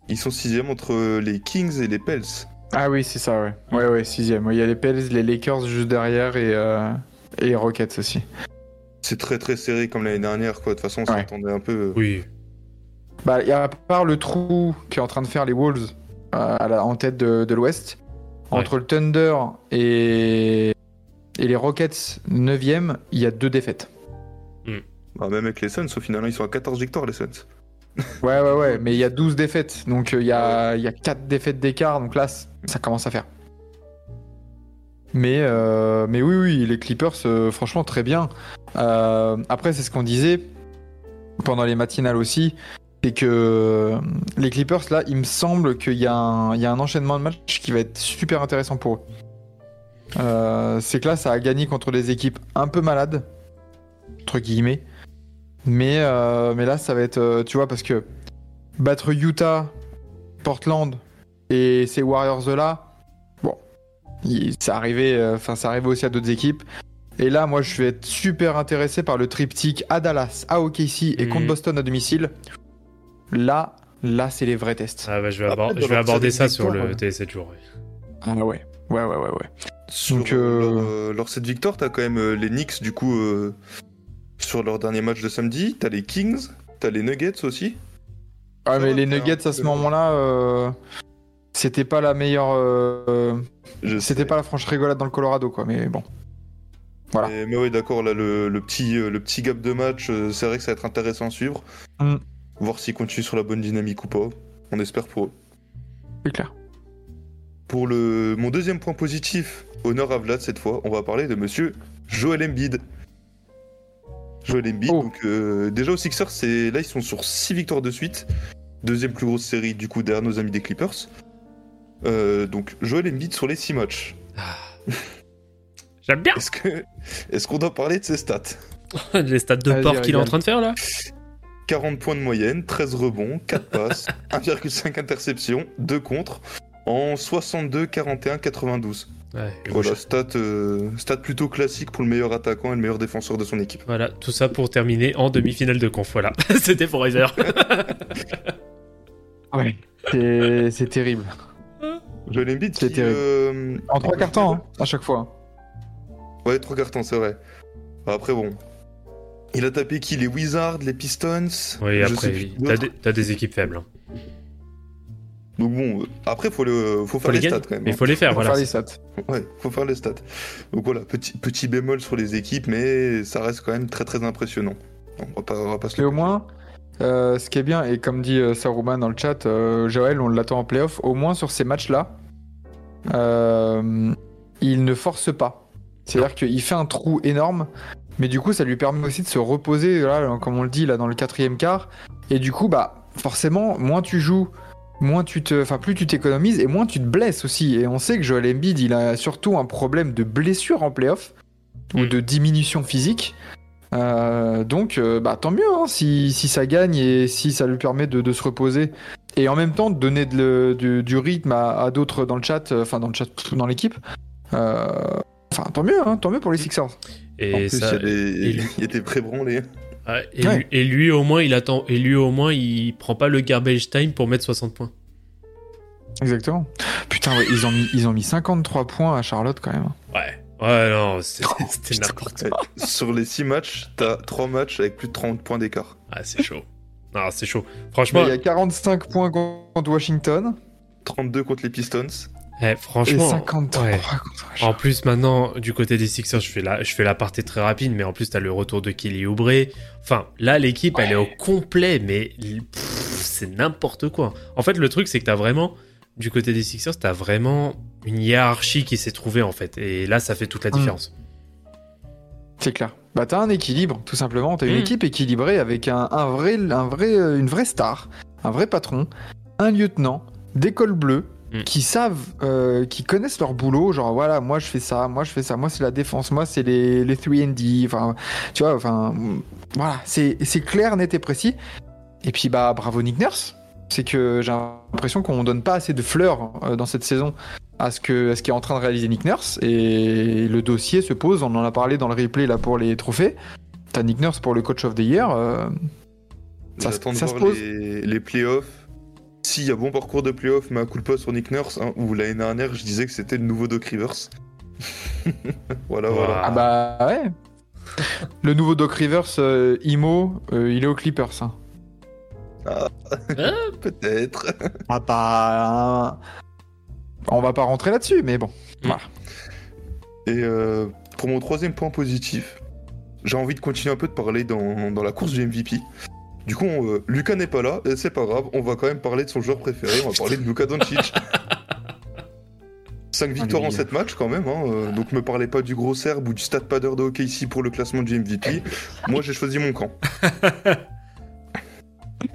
S3: Ils sont sixième entre les Kings et les Pels.
S1: Ah oui, c'est ça, ouais. Ouais, ouais, sixième. Il y a les Pels, les Lakers juste derrière et, euh, et les Rockets aussi.
S3: C'est très très serré comme l'année dernière, quoi. De toute façon, on
S1: Ouais.
S3: s'attendait un peu.
S2: Oui.
S1: Bah, y a, à part le trou qui est en train de faire les Wolves, euh, à la- en tête de, de l'Ouest. Entre le Thunder et, et les Rockets 9e, il y a deux défaites.
S3: Bah, même avec les Suns, au final, ils sont à 14 victoires, les Suns.
S1: Ouais, ouais, ouais, mais il y a 12 défaites. Donc euh, il y, a, il y a 4 défaites d'écart. Donc là, ça commence à faire. Mais, euh, mais oui, oui, les Clippers, euh, franchement, très bien. Euh, après, c'est ce qu'on disait pendant les matinales aussi. C'est que les Clippers, là, il me semble qu'il y, a un- il y a un enchaînement de matchs qui va être super intéressant pour eux. C'est que là, ça a gagné contre des équipes un peu malades, entre guillemets. Mais, euh, mais là, ça va être, euh, tu vois, parce que battre Utah, Portland et ces Warriors-là, bon, il- c'est arrivé, euh, enfin, ça arrivé aussi à d'autres équipes. Et là, moi, je vais être super intéressé par le triptyque à Dallas, à OKC et
S2: Mhm.
S1: contre Boston à domicile. Là, là, c'est les vrais tests.
S2: Ah bah, je vais, je vais aborder ça sur le
S3: victoires,
S2: TS7 jours. ouais.
S1: Ah ouais, ouais, ouais, ouais, ouais.
S3: Sur
S1: Donc,
S3: euh,
S1: euh,
S3: leur cette victoire, t'as quand même euh, les Knicks, du coup, euh, sur leur dernier match de samedi. T'as les Kings, t'as les Nuggets aussi.
S1: Ah, mais les Nuggets à ce moment-là, euh, c'était pas la meilleure. euh, c'était pas la franche rigolade dans le Colorado, quoi. Mais bon. Voilà.
S3: Mais, mais oui, d'accord, là, le, le petit, euh, le petit gap de match, c'est vrai que ça va être intéressant à suivre.
S1: Mm.
S3: Voir s'ils continuent sur la bonne dynamique ou pas. On espère pour eux.
S1: C'est clair.
S3: Pour le, mon deuxième point positif, honneur à Vlad cette fois, on va parler de monsieur Joel Embiid. Joel Embiid,
S1: Oh.
S3: donc euh, déjà aux Sixers, c'est là ils sont sur 6 victoires de suite. Deuxième plus grosse série du coup derrière nos amis des Clippers. Euh, donc Joel Embiid sur les 6 matchs.
S2: J'aime bien
S3: Est-ce que est-ce qu'on doit parler de ses stats?
S2: Les stats de porc qu'il est en train de faire là
S3: 40 points de moyenne, 13 rebonds, 4 passes, 1,5 interceptions, 2 contre, en 62, 41, 92.
S2: Ouais,
S3: Voilà, stat, euh, stat plutôt classique pour le meilleur attaquant et le meilleur défenseur de son équipe.
S2: Voilà, tout ça pour terminer en demi-finale de conf. Voilà, c'était pour Riser.
S1: Ouais. C'est terrible.
S3: Joel Embiid
S1: C'est terrible.
S3: euh,
S1: En trois quarts temps, hein, à chaque fois.
S3: Ouais, trois cartons, c'est vrai. Après, bon. Il a tapé qui? Les Wizards, les Pistons?
S2: Oui,
S3: je
S2: après, t'as des, t'as des équipes faibles. hein.
S3: Donc bon, après, faut, le, faut
S2: Faut
S3: faire
S2: les
S3: stats quand même.
S2: mais il
S3: hein.
S2: faut les faire,
S1: Pour
S2: voilà.
S1: faire les stats.
S3: Ouais, faut faire les stats. Donc voilà, petit, petit bémol sur les équipes, mais ça reste quand même très très impressionnant. On va pas, on va pas se
S1: Mais
S3: le
S1: au moins, euh, ce qui est bien, et comme dit euh, Saruman dans le chat, euh, Joël, on l'attend en playoff, au moins sur ces matchs-là, euh, il ne force pas. C'est-à-dire qu'il fait un trou énorme, mais du coup, ça lui permet aussi de se reposer, là, comme on le dit, là, dans le quatrième quart. Et du coup, bah, forcément, moins tu joues, moins tu te, enfin, plus tu t'économises et moins tu te blesses aussi. Et on sait que Joel Embiid, il a surtout un problème de blessure en playoff ou
S2: Mm.
S1: de diminution physique. Euh, donc, euh, bah, tant mieux hein, si, si ça gagne et si ça lui permet de, de se reposer. Et en même temps, de donner de le- du, du rythme à, à d'autres dans le chat, euh, enfin dans le chat, dans l'équipe. Euh, Enfin, tant mieux, hein, tant mieux pour les Sixers.
S3: En
S2: Et,
S3: plus,
S2: ça-
S3: il y a des,
S2: et lui-
S3: il y a des pré-branlés.
S2: Ouais, et,
S1: Ouais.
S2: lui, et lui, au moins, il attend. Et lui, au moins, il prend pas le garbage time pour mettre 60 points.
S1: Exactement. Putain, ouais, ils ont mis, ils ont mis 53 points à Charlotte quand même.
S2: Ouais. Ouais, non, c'est-
S1: Oh,
S2: c'était n'importe
S3: Ouais, Sur les 6 matchs, t'as 3 matchs avec plus de 30 points d'écart.
S2: Ah, c'est chaud. Non, c'est chaud. Franchement,
S1: il y a 45 points contre Washington
S3: 32 contre les Pistons.
S2: Eh, franchement.
S1: 53
S2: ouais.
S1: contre
S2: En plus, maintenant, du côté des Sixers, je fais la, je fais la partie très rapide, mais en plus, t'as le retour de Kelly Oubre. Enfin, là, l'équipe, elle est au complet, mais c'est n'importe quoi. En fait, le truc, c'est que t'as vraiment, du côté des Sixers, t'as vraiment une hiérarchie qui s'est trouvée, en fait. Et là, ça fait toute la
S1: Mm.
S2: différence.
S1: C'est clair. Bah t'as un équilibre, tout simplement. T'as une
S2: Mm.
S1: équipe équilibrée avec un, un vrai, un vrai, euh, une vraie star, un vrai patron, un lieutenant, des cols bleus
S2: Mm.
S1: qui savent, euh, qui connaissent leur boulot. Genre voilà, moi je fais ça, moi je fais ça, moi c'est la défense, moi c'est les, les 3D. Enfin, tu vois, enfin, voilà, c'est c'est clair, net et précis. Et puis bah bravo Nick Nurse. C'est que j'ai l'impression qu'on donne pas assez de fleurs euh, dans cette saison à ce que à ce qu'est en train de réaliser Nick Nurse et le dossier se pose. On en a parlé dans le replay là pour les trophées. T'as Nick Nurse pour le coach of the year. euh, Ça se- ça pose.
S3: les, les playoffs. S'il y a bon parcours de playoffs, mais à coup de pas sur Nick Nurse, hein, où l'année dernière, je disais que c'était le nouveau Doc Rivers. voilà, voilà.
S1: Ah bah ouais. le nouveau Doc Rivers, euh, Imo, euh, il est aux Clippers. hein.
S3: Peut-être.
S1: Ah bah, on va pas rentrer là-dessus, mais bon. Voilà.
S3: Et euh, pour mon troisième point positif, j'ai envie de continuer un peu de parler dans, dans la course du MVP. Du coup, on, euh, Lucas n'est pas là, c'est pas grave, on va quand même parler de son joueur préféré, on va parler de Luka Doncic. 5 victoires
S1: lui.
S3: en 7 matchs quand même, hein, euh, donc me parlez pas du gros serbe ou du stat padder de OKC pour le classement du MVP. Moi j'ai choisi mon camp.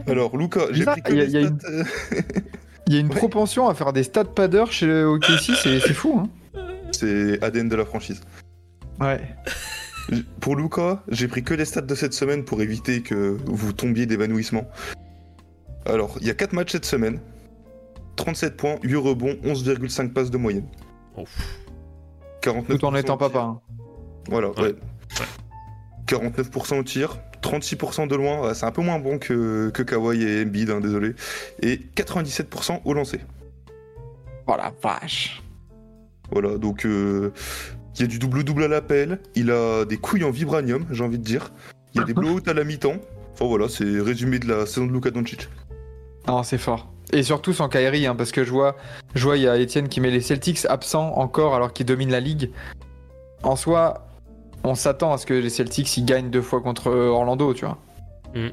S3: Alors Luca, j'ai
S1: Bizarre,
S3: pris que
S1: il y a-
S3: les
S1: il y a une-
S3: stats,
S1: Il y a une
S3: Ouais.
S1: propension à faire des stats padders chez OKC, c'est c'est fou, hein.
S3: c'est ADN de la franchise.
S1: Ouais.
S3: Pour Luca, j'ai pris que les stats de cette semaine pour éviter que vous tombiez d'évanouissement. Alors, il y a 4 matchs cette semaine. 37 points, 8 rebonds, 11,5 passes de moyenne.
S2: Ouf.
S3: 49
S1: Tout en étant papa. hein.
S3: Voilà,
S2: Ouais.
S3: ouais. 49% au tir, 36% de loin, ouais, c'est un peu moins bon que, que Kawhi et Embiid, hein, désolé. Et 97% au lancer.
S1: Oh la vache.
S3: Voilà, donc euh, il y a du double-double à l'appel, il a des couilles en vibranium, j'ai envie de dire. Il y a des blowouts à la mi-temps. Enfin voilà, c'est résumé de la saison de Luka Doncic.
S1: Non, c'est fort. Et surtout sans Kyrie, hein, parce que je vois, je vois, il y a Etienne qui met les Celtics absents encore alors qu'ils dominent la ligue. En soi, on s'attend à ce que les Celtics ils gagnent deux fois contre Orlando, tu vois.
S2: Mm.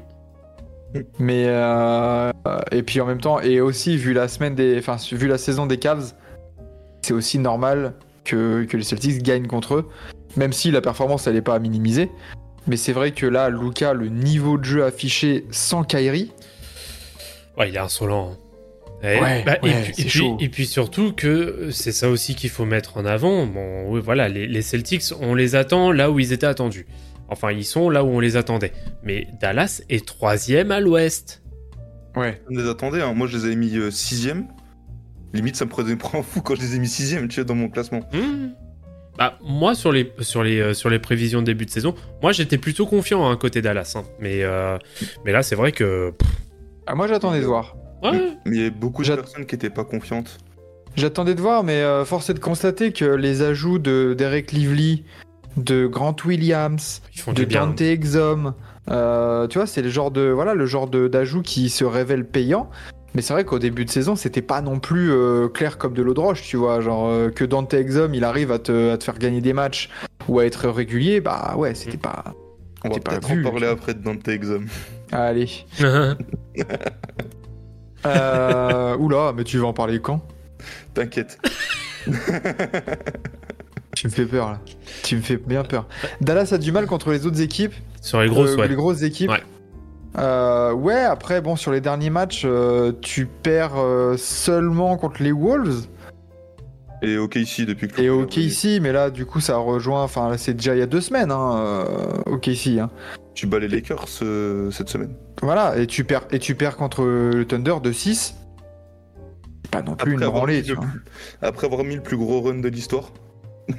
S1: Mais euh, et puis en même temps, et aussi vu la semaine des, enfin vu la saison des Cavs, c'est aussi normal que, que les Celtics gagnent contre eux, même si la performance elle est pas à minimiser. Mais c'est vrai que là, Luca, le niveau de jeu affiché sans Kyrie,
S2: Ouais, il est insolent. hein. Et,
S1: Ouais,
S2: bah, et
S1: ouais,
S2: puis- et, puis,
S1: chaud.
S2: et puis surtout que c'est ça aussi qu'il faut mettre en avant. Bon, oui, voilà, les, les Celtics, on les attend là où ils étaient attendus. Enfin, ils sont là où on les attendait. Mais Dallas est troisième à l'ouest.
S1: ouais.
S3: On les attendait, hein. moi je les avais mis 6ème. Limite, ça me prenait pour un fou quand je les ai mis 6ème, tu vois, dans mon classement.
S2: Hmm. Bah, moi, sur les, sur, les, euh, sur les prévisions de début de saison, moi j'étais plutôt confiant hein, côté Dallas. hein. Mais, euh, mais là, c'est vrai que. pff,
S1: Ah, moi j'attendais de voir.
S2: ouais,
S3: Mais il y a beaucoup de personnes qui étaient pas confiantes.
S1: J'attendais de voir, mais euh, force est de constater que les ajouts de Derek Lively, de Grant Williams,
S2: ils font
S1: de. Dante Exum, euh, tu vois, c'est le genre de voilà le genre de d'ajout qui se révèle payant. Mais c'est vrai qu'au début de saison, c'était pas non plus euh, clair comme de l'eau de roche, tu vois. Genre euh, que Dante Exum, il arrive à te, à te faire gagner des matchs ou à être régulier, bah ouais, c'était pas.
S3: On va peut-être en parler après de Dante Exum.
S1: Allez. Euh... Oula, mais tu vas en parler quand?
S3: T'inquiète.
S1: Tu me fais peur là. Tu me fais bien peur. Dallas a du mal contre les autres équipes.
S2: sur les grosses,
S1: Euh,
S2: ouais.
S1: Les grosses équipes.
S2: Ouais.
S1: Euh, ouais, après, bon, sur les derniers matchs, euh, tu perds euh, seulement contre les Wolves
S3: Et OKC depuis que
S1: et
S3: est
S1: OKC, mais là, du coup, ça rejoint. Enfin, là, c'est déjà il y a deux semaines, hein, euh, OKC. Hein.
S3: Tu bats les Lakers cette semaine.
S1: Voilà, et tu perds, et tu perds contre le Thunder de 6. C'est pas non plus une
S3: avoir
S1: branlée,
S3: plus- Après avoir mis le plus gros run de l'histoire.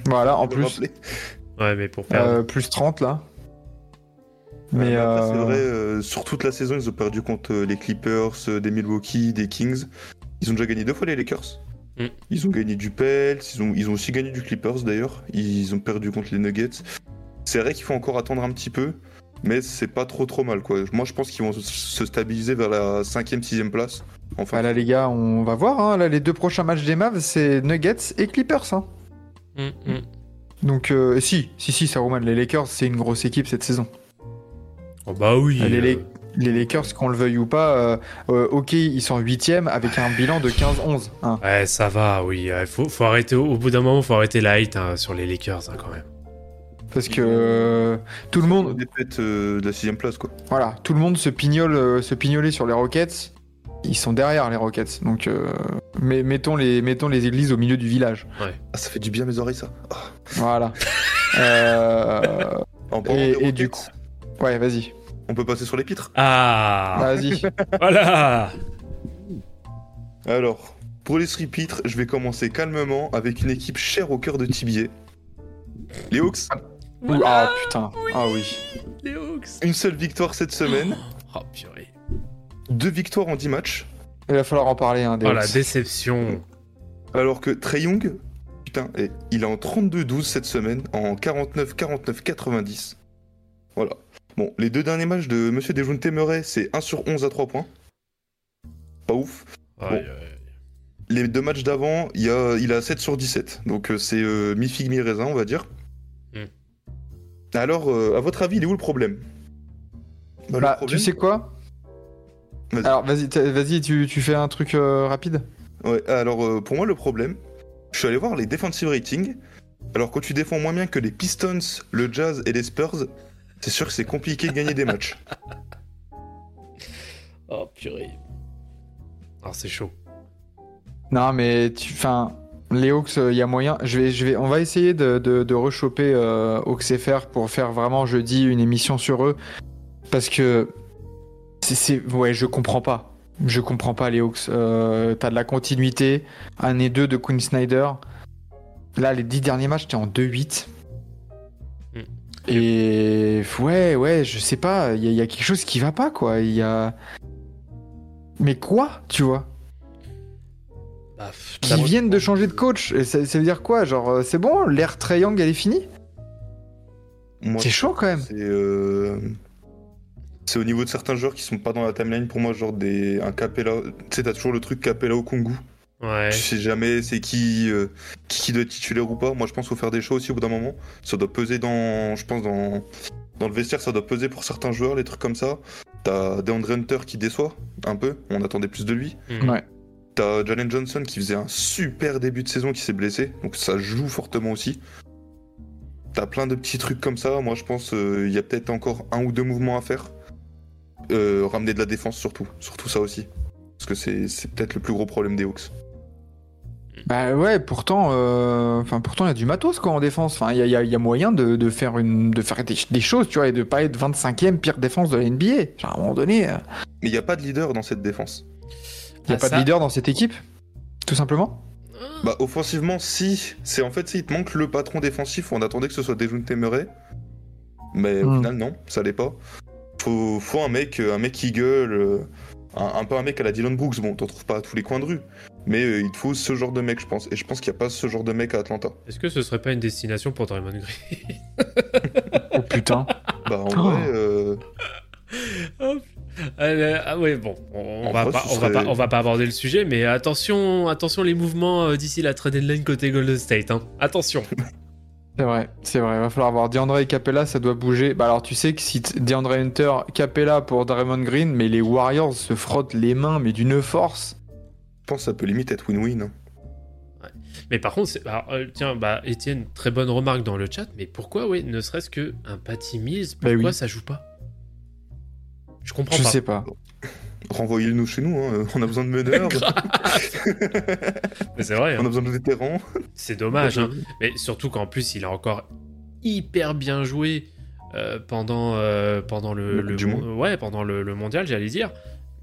S1: Voilà, en plus.
S2: Ouais, mais pour faire.
S1: euh, plus 30 là. Mais
S3: Euh,
S1: euh,
S3: c'est vrai, euh, sur toute la saison, ils ont perdu contre euh, les Clippers, des Milwaukee, des Kings. Ils ont déjà gagné deux fois les Lakers.
S2: Mm.
S3: Ils ont gagné du Pels, ils ont, ils ont aussi gagné du Clippers d'ailleurs. Ils ont perdu contre les Nuggets. C'est vrai qu'il faut encore attendre un petit peu, mais c'est pas trop trop mal quoi. Moi je pense qu'ils vont se- se stabiliser vers la 5ème, 6ème place. Enfin,
S1: bah là, les gars, on va voir. Hein. Là, les deux prochains matchs des Mavs, c'est Nuggets et Clippers. Hein.
S2: Hum, hum.
S1: Donc, euh, si, si, si, ça roule. Les Lakers, c'est une grosse équipe cette saison.
S2: Oh, bah oui.
S1: les,
S2: euh,
S1: les- les Lakers, qu'on le veuille ou pas, euh, euh, ok, ils sont 8ème avec un bilan de 15-11. hein.
S2: Ouais, ça va, oui. Il faut, faut arrêter, au bout d'un moment, faut arrêter la hate hein, sur les Lakers, hein, quand même.
S1: Parce que euh, tout le monde,
S3: défaite euh, de la 6ème place quoi.
S1: voilà, tout le monde se pignole, euh, se pignolait sur les Rockets. Ils sont derrière les Rockets. Donc, euh, mais, mettons, les, mettons les églises au milieu du village.
S3: Ah, ça fait du bien à mes oreilles ça.
S1: Voilà. Euh, Et- du
S3: Rockets,
S1: ouais, vas-y.
S3: On peut passer sur les pitres?
S2: Ah
S1: Vas-y.
S2: Voilà
S3: Alors, pour les three pitres, je vais commencer calmement avec une équipe chère au cœur de Tibier. Les Hawks,
S1: Ouh, Ah putain. Ah oui.
S2: Les Hawks
S3: une seule victoire cette semaine,
S2: Oh, purée.
S3: deux victoires en 10 matchs.
S1: Il va falloir en parler. Hein, des
S2: Oh, la déception.
S3: Alors que Trey Young, putain, et il est en 32-12 cette semaine, en 49-49-90. Bon, les deux derniers matchs de Monsieur Dejounte Murray, c'est 1 sur 11 à 3 points. pas ouf. Bon. Les deux matchs d'avant, il, y a, il a 7 sur 17. Donc euh, c'est euh, mi-figue, mi-raisin, on va dire.
S2: Hmm.
S3: Alors, euh, à votre avis, il est où le problème? Bah, le
S1: Bah,
S3: problème-
S1: tu sais quoi? Alors, vas-y, vas-y, tu, tu fais un truc euh, rapide?
S3: Ouais, alors euh, pour moi, le problème, je suis allé voir les defensive ratings. Alors, quand tu défends moins bien que les Pistons, le Jazz et les Spurs, c'est sûr que c'est compliqué de gagner des matchs?
S2: Oh, purée. Alors, c'est chaud.
S1: Non, mais tu. Enfin, les Hawks, il y a moyen. Je vais, je vais, on va essayer de, de, de rechoper euh, Hawks FR pour faire vraiment jeudi une émission sur eux. Parce que. c'est- C'est. Ouais, je comprends pas. Je comprends pas les Hawks. Euh, T'as de la continuité. Un et deux de Quinn Snyder. Là, les dix derniers matchs, t'es en 2-8. Et. Ouais, ouais, je sais pas. Il y, a- il y a quelque chose qui va pas, quoi. Il y a. Mais quoi, tu vois?
S2: Bah,
S1: qui viennent de changer de coach. Et ça, ça veut dire quoi? Genre, euh, c'est bon, l'ère Triangle, elle est finie? C'est chaud quand même.
S3: C'est euh, c'est au niveau de certains joueurs qui sont pas dans la timeline pour moi, genre des un Capella. Tu sais, t'as toujours le truc Capella au Kungu.
S2: Ouais.
S3: Tu sais jamais c'est qui, euh, qui qui doit être titulaire ou pas. Moi, je pense qu'il faut faire des choix aussi au bout d'un moment. Ça doit peser dans, je pense dans dans le vestiaire, ça doit peser pour certains joueurs, les trucs comme ça. T'as DeAndre Hunter qui déçoit un peu. On attendait plus de lui.
S2: Mhm.
S1: Ouais.
S3: T'as Jalen Johnson qui faisait un super début de saison qui s'est blessé, donc ça joue fortement aussi. T'as plein de petits trucs comme ça. Moi, je pense euh, il y a peut-être encore un ou deux mouvements à faire. Euh, ramener de la défense surtout, surtout ça aussi, parce que c'est c'est peut-être le plus gros problème des Hawks.
S1: Bah ouais, pourtant, euh, enfin pourtant il y a du matos quoi en défense. Enfin, il y a, il y a- il y a moyen de, de faire une, de faire des, des choses, tu vois, et de pas être 25e pire défense de la NBA. Genre, à un moment donné, euh,
S3: Mais il n'y a pas de leader dans cette défense.
S1: il y a
S2: Ah,
S1: pas
S2: ça-
S1: de leader dans cette équipe, tout simplement.
S3: Bah offensivement, si. C'est en fait, si, il te manque le patron défensif. On attendait que ce soit Dejounte Murray. Mais au
S1: Hmm.
S3: final, non, ça l'est pas. Faut, faut un mec, un mec qui gueule, euh, un, un peu un mec à la Dylan Brooks. Bon, t'en trouves pas à tous les coins de rue. Mais euh, il te faut ce genre de mec, je pense. Et je pense qu'il n'y a pas ce genre de mec à Atlanta.
S2: Est-ce que ce serait pas une destination pour Draymond Green?
S1: Oh putain.
S3: Bah en
S1: Oh.
S3: vrai, euh,
S2: Euh, ah ouais, bon, on, va
S3: vrai,
S2: pas, on, va pas, on va pas aborder le sujet, mais attention, attention les mouvements euh, d'ici la trade deadline côté Golden State. Hein. Attention.
S1: C'est vrai, c'est vrai. Il va falloir voir DeAndre et Capella, ça doit bouger. Bah alors tu sais que si DeAndre Hunter, Capella pour Draymond Green, mais les Warriors se frottent les mains, mais d'une force.
S3: je pense que ça peut limite être win-win. hein.
S2: Mais par contre, alors, euh, tiens, bah Étienne, très bonne remarque dans le chat, mais pourquoi, ouais, ne serait-ce que un Patty Mills,
S1: Bah
S2: pourquoi
S1: oui.
S2: ça joue pas? Je comprends
S1: Je
S2: pas.
S1: sais pas.
S3: Renvoyez-le nous chez nous. hein. On a besoin de meneurs.
S2: Mais c'est vrai,
S3: on
S2: hein.
S3: a besoin de vétérans.
S2: c'est dommage. hein. Mais surtout qu'en plus, il a encore hyper bien joué euh, pendant, euh, pendant le,
S3: Le
S2: le
S3: du
S2: mon-
S3: monde.
S2: ouais, pendant le, le mondial, j'allais dire.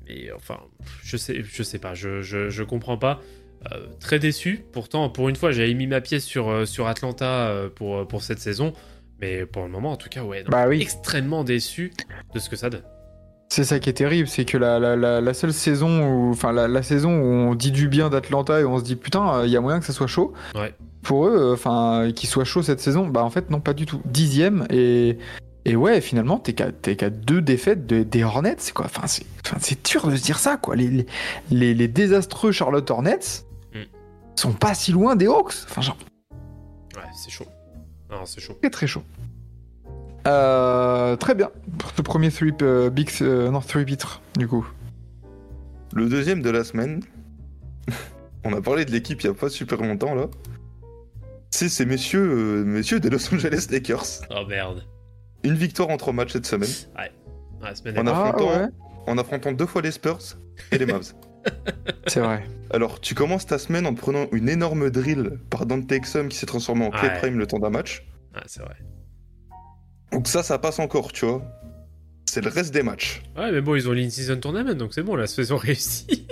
S2: Mais enfin, je sais, je sais pas, je, je, je comprends pas. Euh, très déçu. Pourtant, pour une fois, j'avais mis ma pièce sur, sur Atlanta pour, pour cette saison. Mais pour le moment, en tout cas, ouais,
S1: Bah oui.
S2: extrêmement déçu de ce que ça donne.
S1: C'est ça qui est terrible, c'est que la, la, la, la seule saison où, enfin la, saison où on dit du bien d'Atlanta et on se dit putain, il y a moyen que ça soit chaud.
S2: Ouais.
S1: Pour eux, enfin qu'il soit chaud cette saison, bah en fait non pas du tout. Dixième et et ouais finalement t'es qu'à deux défaites de- des Hornets quoi? Enfin c'est dur de se dire ça quoi. Les les, les, les désastreux Charlotte Hornets
S2: Mm.
S1: sont pas si loin des Hawks. Enfin genre
S2: Ouais, c'est chaud. C'est chaud.
S1: très très chaud. Euh, très bien pour ce premier three euh, big euh, non three pitre du coup.
S3: Le deuxième de la semaine, on a parlé de l'équipe il y a pas super longtemps là. C'est ces messieurs, euh, messieurs des Los Angeles Lakers.
S2: Oh merde.
S3: Une victoire en trois matchs cette semaine,
S2: Ouais, la semaine.
S1: Ah
S3: affrontant-
S1: ouais,
S3: en affrontant deux fois les Spurs et les Mavs.
S1: c'est vrai.
S3: Alors, tu commences ta semaine en prenant une énorme drill par Dante Exum qui s'est transformé en Clay
S2: Ouais.
S3: Prime le temps d'un match.
S2: Ouais, c'est vrai.
S3: Donc ça, ça passe encore, tu vois. C'est le reste des matchs.
S2: Ouais, mais bon, ils ont l'in-season tournament, donc c'est bon, la saison réussie.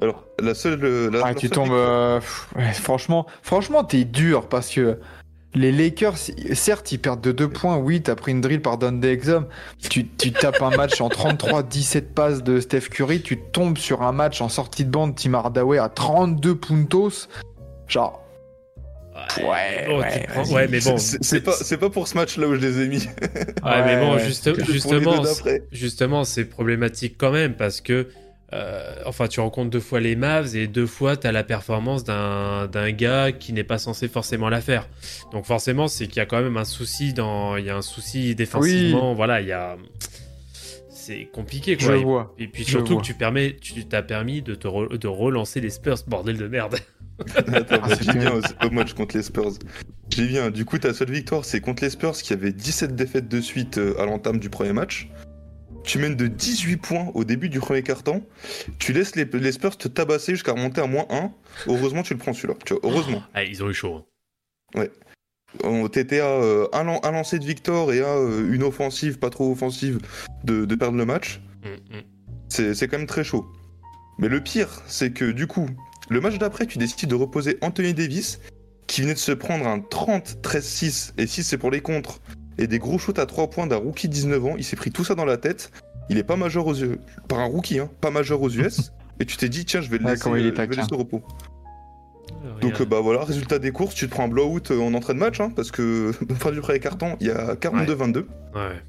S3: Alors, la seule... euh, La,
S1: Ah, tu
S3: seule
S1: tombes.
S3: victoire-
S1: euh, ouais, franchement, franchement, t'es dur parce que les Lakers, certes, ils perdent de 2 points. Oui, t'as pris une drill par Dante Exum. Tu, tu tapes un match en 33-17 passes de Steph Curry. Tu tombes sur un match en sortie de bande, Tim Hardaway à 32 puntos. Genre, Ouais,
S2: bon,
S1: ouais,
S2: tu prends-
S1: vas-y.
S2: ouais, mais bon.
S3: C'est- pas, c'est pas pour ce match-là où je les ai mis.
S2: Ouais, mais bon, juste- justement, justement, c'est problématique quand même parce que euh, enfin, tu rencontres deux fois les Mavs et deux fois, tu as la performance d'un d'un gars qui n'est pas censé forcément la faire. Donc, forcément, c'est qu'il y a quand même un souci dans. Il y a un souci défensivement. Voilà, il y a. C'est compliqué, quoi.
S1: Je
S2: Et-
S1: vois.
S2: Et puis surtout que tu permets, tu t'as permis de te re- de relancer les Spurs, bordel de merde.
S3: Attends, bah,
S1: c'est
S3: j'y viens au- match contre les Spurs. J'y viens. Du coup, ta seule victoire, c'est contre les Spurs qui avait 17 défaites de suite euh, à l'entame du premier match. Tu mènes de 18 points au début du premier quart-temps. Tu laisses les, les Spurs te tabasser jusqu'à remonter à moins 1. Heureusement, tu le prends celui-là. Tu vois, heureusement.
S2: Ah, ils ont eu chaud. hein.
S3: On t'était à euh, un, lan- un lancer de Victor et à euh, une offensive, pas trop offensive, de, de perdre le match.
S2: Mm, mm.
S3: C'est c'est quand même très chaud. Mais le pire, c'est que du coup, le match d'après, tu décides de reposer Anthony Davis, qui venait de se prendre un 30-13-6, et 6 c'est pour les contres, et des gros shoots à 3 points d'un rookie de 19 ans. Il s'est pris tout ça dans la tête. Il est pas majeur aux US, par un rookie, hein, pas majeur aux US. et tu t'es dit, tiens, je vais le laisser,
S1: comment il est
S3: je vais laisser au repos.
S2: Euh,
S3: Donc euh, bah voilà, résultat des courses, tu te prends un blowout euh, en entrée de match, hein, parce que fin du premier carton, il y a 42-22.
S2: Ouais.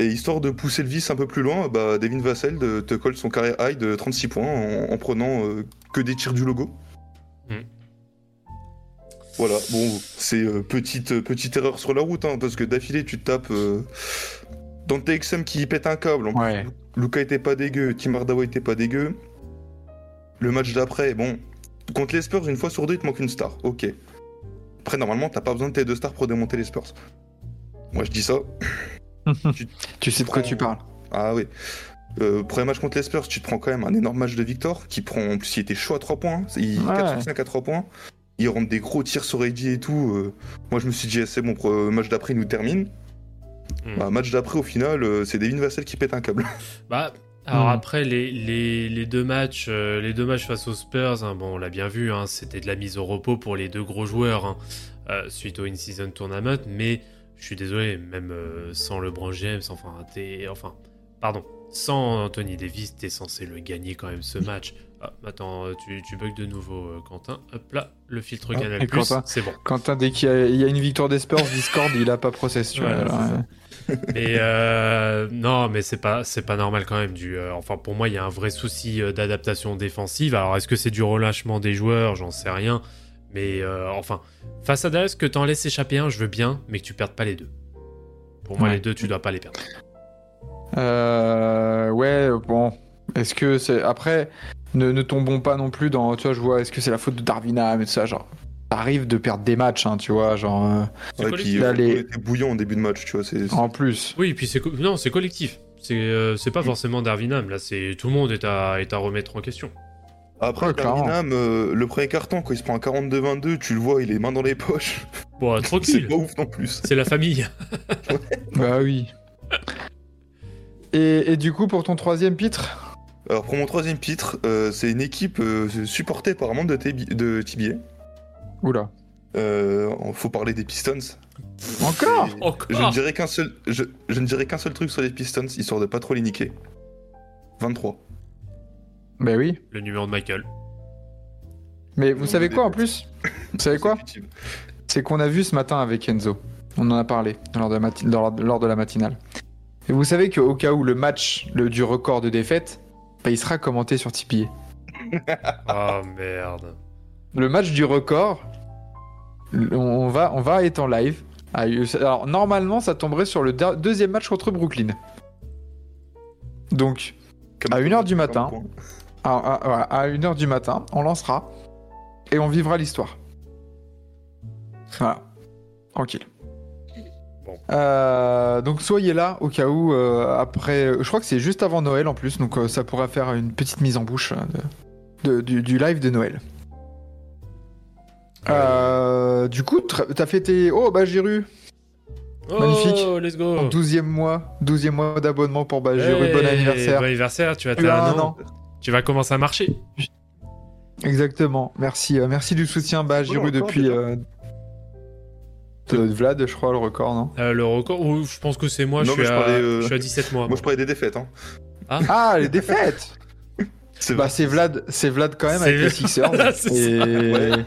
S3: Et histoire de pousser le vice un peu plus loin, bah, Devin Vassell de- te colle son carrière high de 36 points en, en prenant euh, que des tirs du logo.
S2: Mm.
S3: Voilà, bon, c'est euh, petite, euh, petite erreur sur la route, hein, parce que d'affilée, tu te tapes euh, Dante Exum qui pète un câble. En plus. Luca était pas dégueu, Tim Hardaway était pas dégueu. Le match d'après, bon, contre les Spurs, une fois sur deux, il te manque une star, ok. Après, normalement, t'as pas besoin de tes deux stars pour démonter les Spurs. Moi, je dis ça.
S1: Tu sais de quoi tu parles.
S3: Ah oui. Euh, premier match contre les Spurs, tu te prends quand même un énorme match de Victor qui prend. En plus, il était chaud à 3 points. hein. Il
S1: Ouais.
S3: 4 sur 5 à 3 points. Il rentre des gros tirs sur Eddie et tout. euh. Moi, je me suis dit, eh, c'est bon, pour, euh, match d'après, il nous termine.
S2: Mm.
S3: Bah, match d'après, au final, euh, c'est Devin Vassell qui pète un câble.
S2: Bah, alors
S1: Hmm.
S2: après les, les, les deux matchs, euh, les deux matchs face aux Spurs, hein, bon, on l'a bien vu, hein, c'était de la mise au repos pour les deux gros joueurs hein, euh, suite au in-season tournament. Mais je suis désolé, même euh, sans LeBron James, enfin, t'es, enfin, pardon, sans Anthony Davis, t'es censé le gagner quand même ce match. Ah, attends, euh, tu, tu bugs de nouveau, euh, Quentin. Hop là, le filtre
S1: Ah,
S2: Canal Plus, c'est bon.
S1: Quentin, dès qu'il y, a- il y a une victoire des Spurs, Discord, il a pas process. Tu vois,
S2: Ouais,
S1: alors,
S2: c'est ça.
S1: euh,
S2: Mais euh, non, mais c'est pas c'est pas normal quand même. Du, euh, enfin, pour moi, il y a un vrai souci d'adaptation défensive. Alors, est-ce que c'est du relâchement des joueurs? J'en sais rien. Mais euh, enfin, face à Dallas, que t'en laisses échapper un, je veux bien, mais que tu perdes pas les deux. Pour moi,
S1: Ouais.
S2: les deux, tu dois pas les perdre.
S1: Euh, ouais, bon. Est-ce que c'est. Après, ne, ne tombons pas non plus dans. Tu vois, je vois, est-ce que c'est la faute de Darwinham et tout ça Genre, ça arrive de perdre des matchs, hein, tu vois, genre. euh,
S3: Ouais,
S2: collectif.
S3: puis,
S1: Là, les-
S3: on était bouillant en début de match, tu vois. c'est-
S1: en plus.
S2: Oui, puis c'est co- non, c'est collectif. C'est euh, c'est pas forcément Darwinham. Là, c'est tout le monde est à est à remettre en question.
S3: Après,
S1: Ouais,
S3: euh, le premier carton, quand il se prend un 42-22, tu le vois, il est main dans les poches.
S2: Bon,
S3: c'est
S2: tranquille.
S3: pas ouf non plus.
S2: C'est la famille.
S1: Bah oui. Et, et du coup, pour ton troisième pitre
S3: Alors pour mon troisième titre, euh, c'est une équipe euh, supportée par un membre de, TB de TBA.
S1: Oula.
S3: Euh, faut parler des Pistons.
S1: Encore?
S3: Et
S2: Encore?
S3: je ne dirais qu'un seul, je, je ne dirais qu'un seul truc sur les Pistons, histoire de pas trop les niquer. 23.
S1: Bah oui.
S2: Le numéro de Michael.
S1: Mais vous savez quoi en plus? Vous savez quoi? C'est qu'on a vu ce matin avec Enzo. On en a parlé lors de la, mati- lors, lors de la matinale. Et vous savez qu'au cas où le match le, du record de défaite, bah, il sera commenté sur Tipeee.
S2: Oh merde.
S1: Le match du record, on- va, on va être en live. Ah, Alors normalement, ça tomberait sur le de- deuxième match contre Brooklyn. Donc,
S3: Comme
S1: À
S3: quoi,
S1: 1h du matin. À, à- voilà, à 1h du matin, on lancera et on vivra l'histoire. Voilà, tranquille.
S2: Bon.
S1: Euh, donc soyez là au cas où euh, après, je crois que c'est juste avant Noël en plus, donc euh, ça pourra faire une petite mise en bouche euh, de- de- du, du live de Noël. Euh, du coup, t'as fait tes... Oh, bah Jiru,
S2: Oh,
S1: Magnifique.
S2: let's go.
S1: 12e mois, 12e mois d'abonnement pour Bajiru,
S2: Hey,
S1: bon anniversaire.
S2: Bon anniversaire, tu
S1: as
S2: t'as
S1: un
S2: un an.
S1: an.
S2: Tu vas commencer à marcher.
S1: Exactement, merci, euh, merci du soutien Bajiru
S3: Oh, encore
S1: depuis... euh, de Vlad, je crois, le record, non?
S2: Euh, le record, ou je pense que c'est moi,
S3: Non,
S2: je, suis
S3: je
S2: à,
S3: parlais, euh,
S2: je suis à 17 mois.
S3: Moi je parlais des défaites. Hein.
S1: Ah, les défaites
S3: C'est
S1: Bah Vlad, c'est Vlad quand même avec les Sixers et...
S3: Ouais.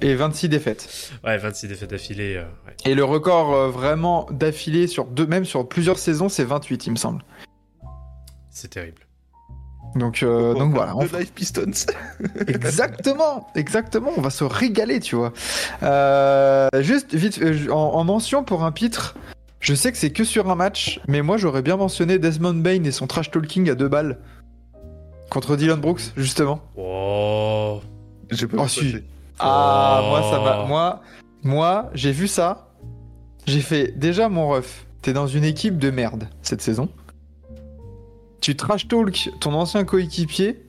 S1: et 26 défaites.
S2: Ouais, 26 défaites d'affilée. euh, ouais.
S1: Et le record euh, vraiment d'affilée sur deux, même sur plusieurs saisons, c'est 28 il me semble.
S2: C'est terrible.
S1: Donc, euh, donc voilà. on-
S3: Live Pistons.
S1: Exactement, exactement. On va se régaler, tu vois. Euh, juste vite, euh, en, en mention pour un pitre, je sais que c'est que sur un match, mais moi j'aurais bien mentionné Desmond Bain et son trash talking à deux balles contre Dylan Brooks, justement.
S2: Oh.
S3: J'ai pas
S1: Oh, si. Ah,
S2: Oh.
S1: moi ça va. Moi, moi, j'ai vu ça. J'ai fait déjà mon ref. T'es dans une équipe de merde cette saison. Tu trash talk ton ancien coéquipier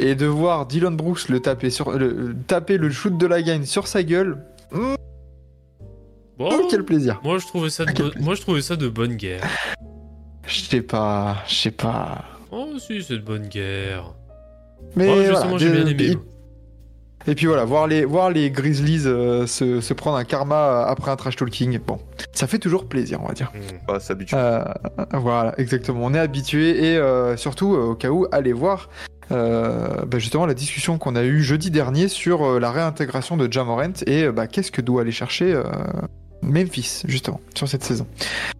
S1: et de voir Dylan Brooks le taper sur le taper le shoot de la gagne sur sa gueule.
S2: Bon,
S1: Oh, quel plaisir.
S2: moi je trouvais ça de,
S1: Ah, quel
S2: bo- moi je trouvais ça de bonne guerre.
S1: Je sais pas, je sais pas.
S2: Oh si, c'est de bonne guerre.
S1: Mais
S2: Oh,
S1: voilà,
S2: justement, j'ai bien aimé.
S1: Et- puis voilà, voir les, voir les Grizzlies euh, se, se prendre un karma après un trash talking, bon, ça fait toujours plaisir, on va dire.
S2: Hmm.
S3: Pas s'habituer.
S1: Euh, voilà, exactement. On est habitué et euh, surtout, euh, au cas où, allez voir euh, bah, justement la discussion qu'on a eue jeudi dernier sur euh, la réintégration de Jamorant et euh, bah, qu'est-ce que doit aller chercher euh, Memphis, justement, sur cette saison.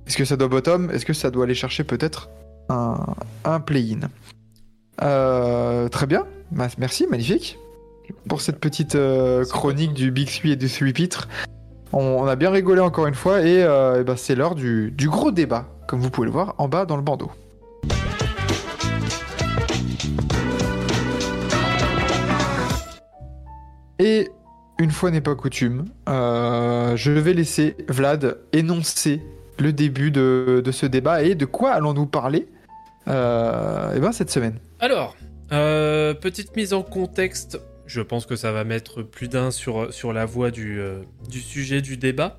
S1: Est-ce que ça doit bottom? Est-ce que ça doit aller chercher peut-être un, un play-in? Euh, Très bien, merci, magnifique. Pour cette petite euh, chronique du Big 3 et du 3 pitre. On, on a bien rigolé encore une fois et, euh, ben, c'est l'heure du, gros débat, comme vous pouvez le voir en bas dans le bandeau. Et une fois n'est pas coutume, euh, je vais laisser Vlad énoncer le début de, ce débat et de quoi allons-nous parler ben, cette semaine.
S2: Alors, petite mise en contexte. Je pense que ça va mettre plus d'un sur, sur la voie du, euh, du sujet du débat.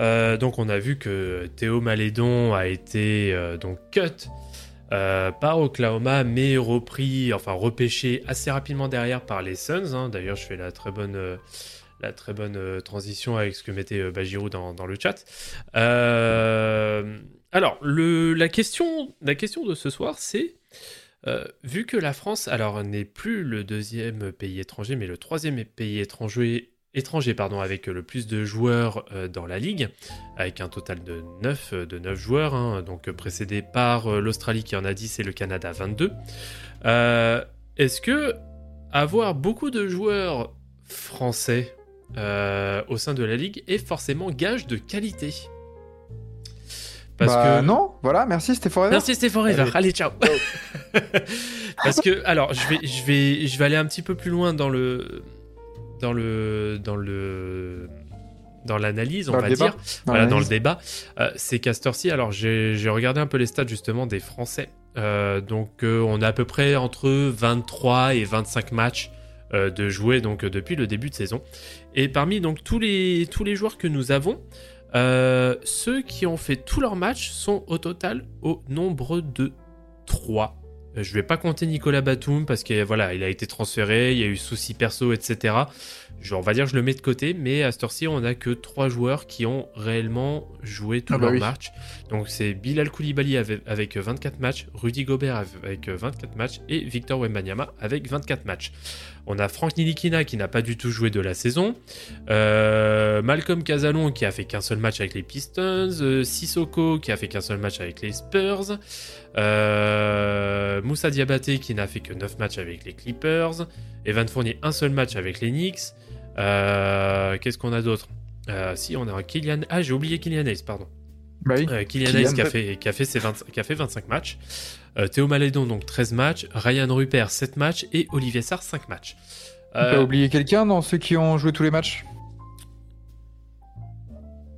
S2: Euh, donc, on a vu que Théo Malédon a été euh, donc cut par Oklahoma, mais repris, enfin repêché assez rapidement derrière par les Suns. hein. D'ailleurs, je fais la très bonne, la très bonne transition avec ce que mettait Bajirou dans, dans le chat. Alors, le, la, question, la question de ce soir, c'est euh, vu que la France, alors n'est plus le deuxième pays étranger, mais le troisième pays étranger, étranger avec le plus de joueurs euh, dans la ligue, avec un total de 9, euh, de 9 joueurs, hein, donc précédé par l'Australie qui en a 10 et le Canada 22. Euh, Est-ce que avoir beaucoup de joueurs français au sein de la ligue est forcément gage de qualité? Parce
S1: Bah,
S2: que
S1: non, voilà, merci C'était Forever.
S2: Merci Stay Forever.
S3: Allez.
S2: Allez, ciao. Parce que alors je vais je vais je vais aller un petit peu plus loin dans le dans le dans le dans l'analyse, on
S1: Dans
S2: va dire, voilà, dans le débat. Euh, c'est Castor-ci. Alors j'ai j'ai regardé un peu les stats justement des Français. Euh, donc euh, on a à peu près entre 23 et 25 matchs euh, de jouer donc depuis le début de saison. Et parmi donc tous les tous les joueurs que nous avons, ceux qui ont fait tous leurs matchs sont au total au nombre de 3. Euh, Je vais pas compter Nicolas Batum parce que voilà, il a été transféré, il y a eu soucis perso, etc. Je, on va dire que je le mets de côté, mais à cette heure-ci, on a que trois joueurs qui ont réellement joué tous
S1: Ah bah
S2: leurs
S1: oui.
S2: matchs. Donc c'est Bilal Koulibaly avec, avec 24 matchs, Rudy Gobert avec 24 matchs et Victor Wembanyama avec 24 matchs. On a Frank Nilikina qui n'a pas du tout joué de la saison. Euh, Malcolm Casalon qui a fait qu'un seul match avec les Pistons. Euh, Sissoko qui a fait qu'un seul match avec les Spurs. Euh, Moussa Diabaté qui n'a fait que 9 matchs avec les Clippers. Evan Fournier un seul match avec les Knicks. Euh, Qu'est-ce qu'on a d'autre? Euh, Si, on a un Kylian... Ah, j'ai oublié Kylian Hayes, pardon.
S1: Bah oui.
S2: Euh, Kylian
S1: Kylian.
S2: Hayes qui a fait, qui a fait, ses 20 qui a fait 25 matchs. Euh, Théo Malédon, donc 13 matchs. Ryan Rupert, 7 matchs. Et Olivier Sarr, 5 matchs.
S1: On peut oublier quelqu'un dans ceux qui ont joué tous les matchs?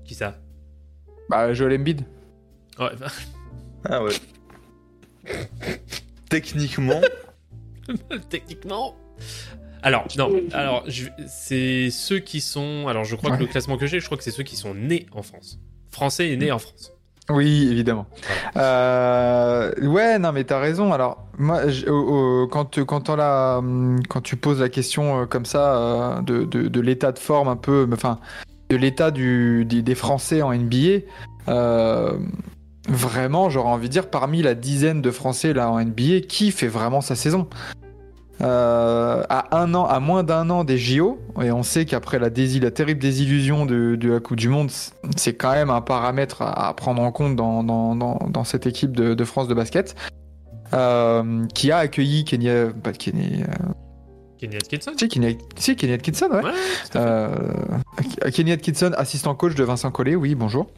S2: Qui ça?
S1: Bah, Joel Embiid.
S2: Ouais, bah,
S3: Ah ouais. Techniquement,
S2: Techniquement. Alors, non, alors, je- c'est ceux qui sont. Alors, je crois que le classement que j'ai, je crois que c'est ceux qui sont nés en France. Français et nés en France.
S1: Oui, évidemment. Euh, ouais, non, mais t'as raison. Alors, moi, je- au- au- quand, quand, on la- hum, quand tu poses la question euh, comme ça euh, de, de, de l'état de forme un peu, enfin, de l'état du, des, des Français en NBA, euh, vraiment, j'aurais envie de dire, parmi la dizaine de Français là en NBA, qui fait vraiment sa saison Euh, à un an, à moins d'un an des JO, et on sait qu'après la, désil- la terrible désillusion de, de la Coupe du Monde, c'est quand même un paramètre à, à prendre en compte dans, dans, dans, dans cette équipe de, de France de basket. euh, qui a accueilli euh, pas Kenny, euh,
S2: Atkinson
S1: si, Kenny, si, Kenny Atkinson, ouais.
S2: Ouais.
S1: Euh, Kenny Atkinson, assistant coach de Vincent Collet, oui, bonjour.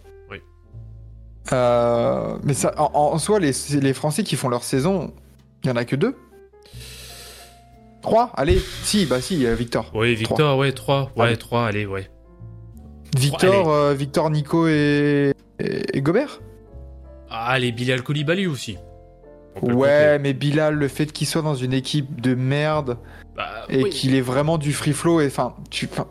S1: Euh, mais ça, en, en soi, les, les Français qui font leur saison, il y en a que deux. Trois, allez, si, bah si, euh, Victor.
S2: Oui, Victor, ouais, 3. Ouais,
S1: Allez.
S2: 3, allez, ouais.
S1: Victor, euh, Victor, Nico et, et, et Gobert.
S2: Ah, les Bilal Koulibaly aussi.
S1: Ouais, mais Bilal, le fait qu'il soit dans une équipe de merde.
S2: Bah,
S1: et
S2: oui.
S1: qu'il est vraiment du free flow, et enfin, tu, enfin,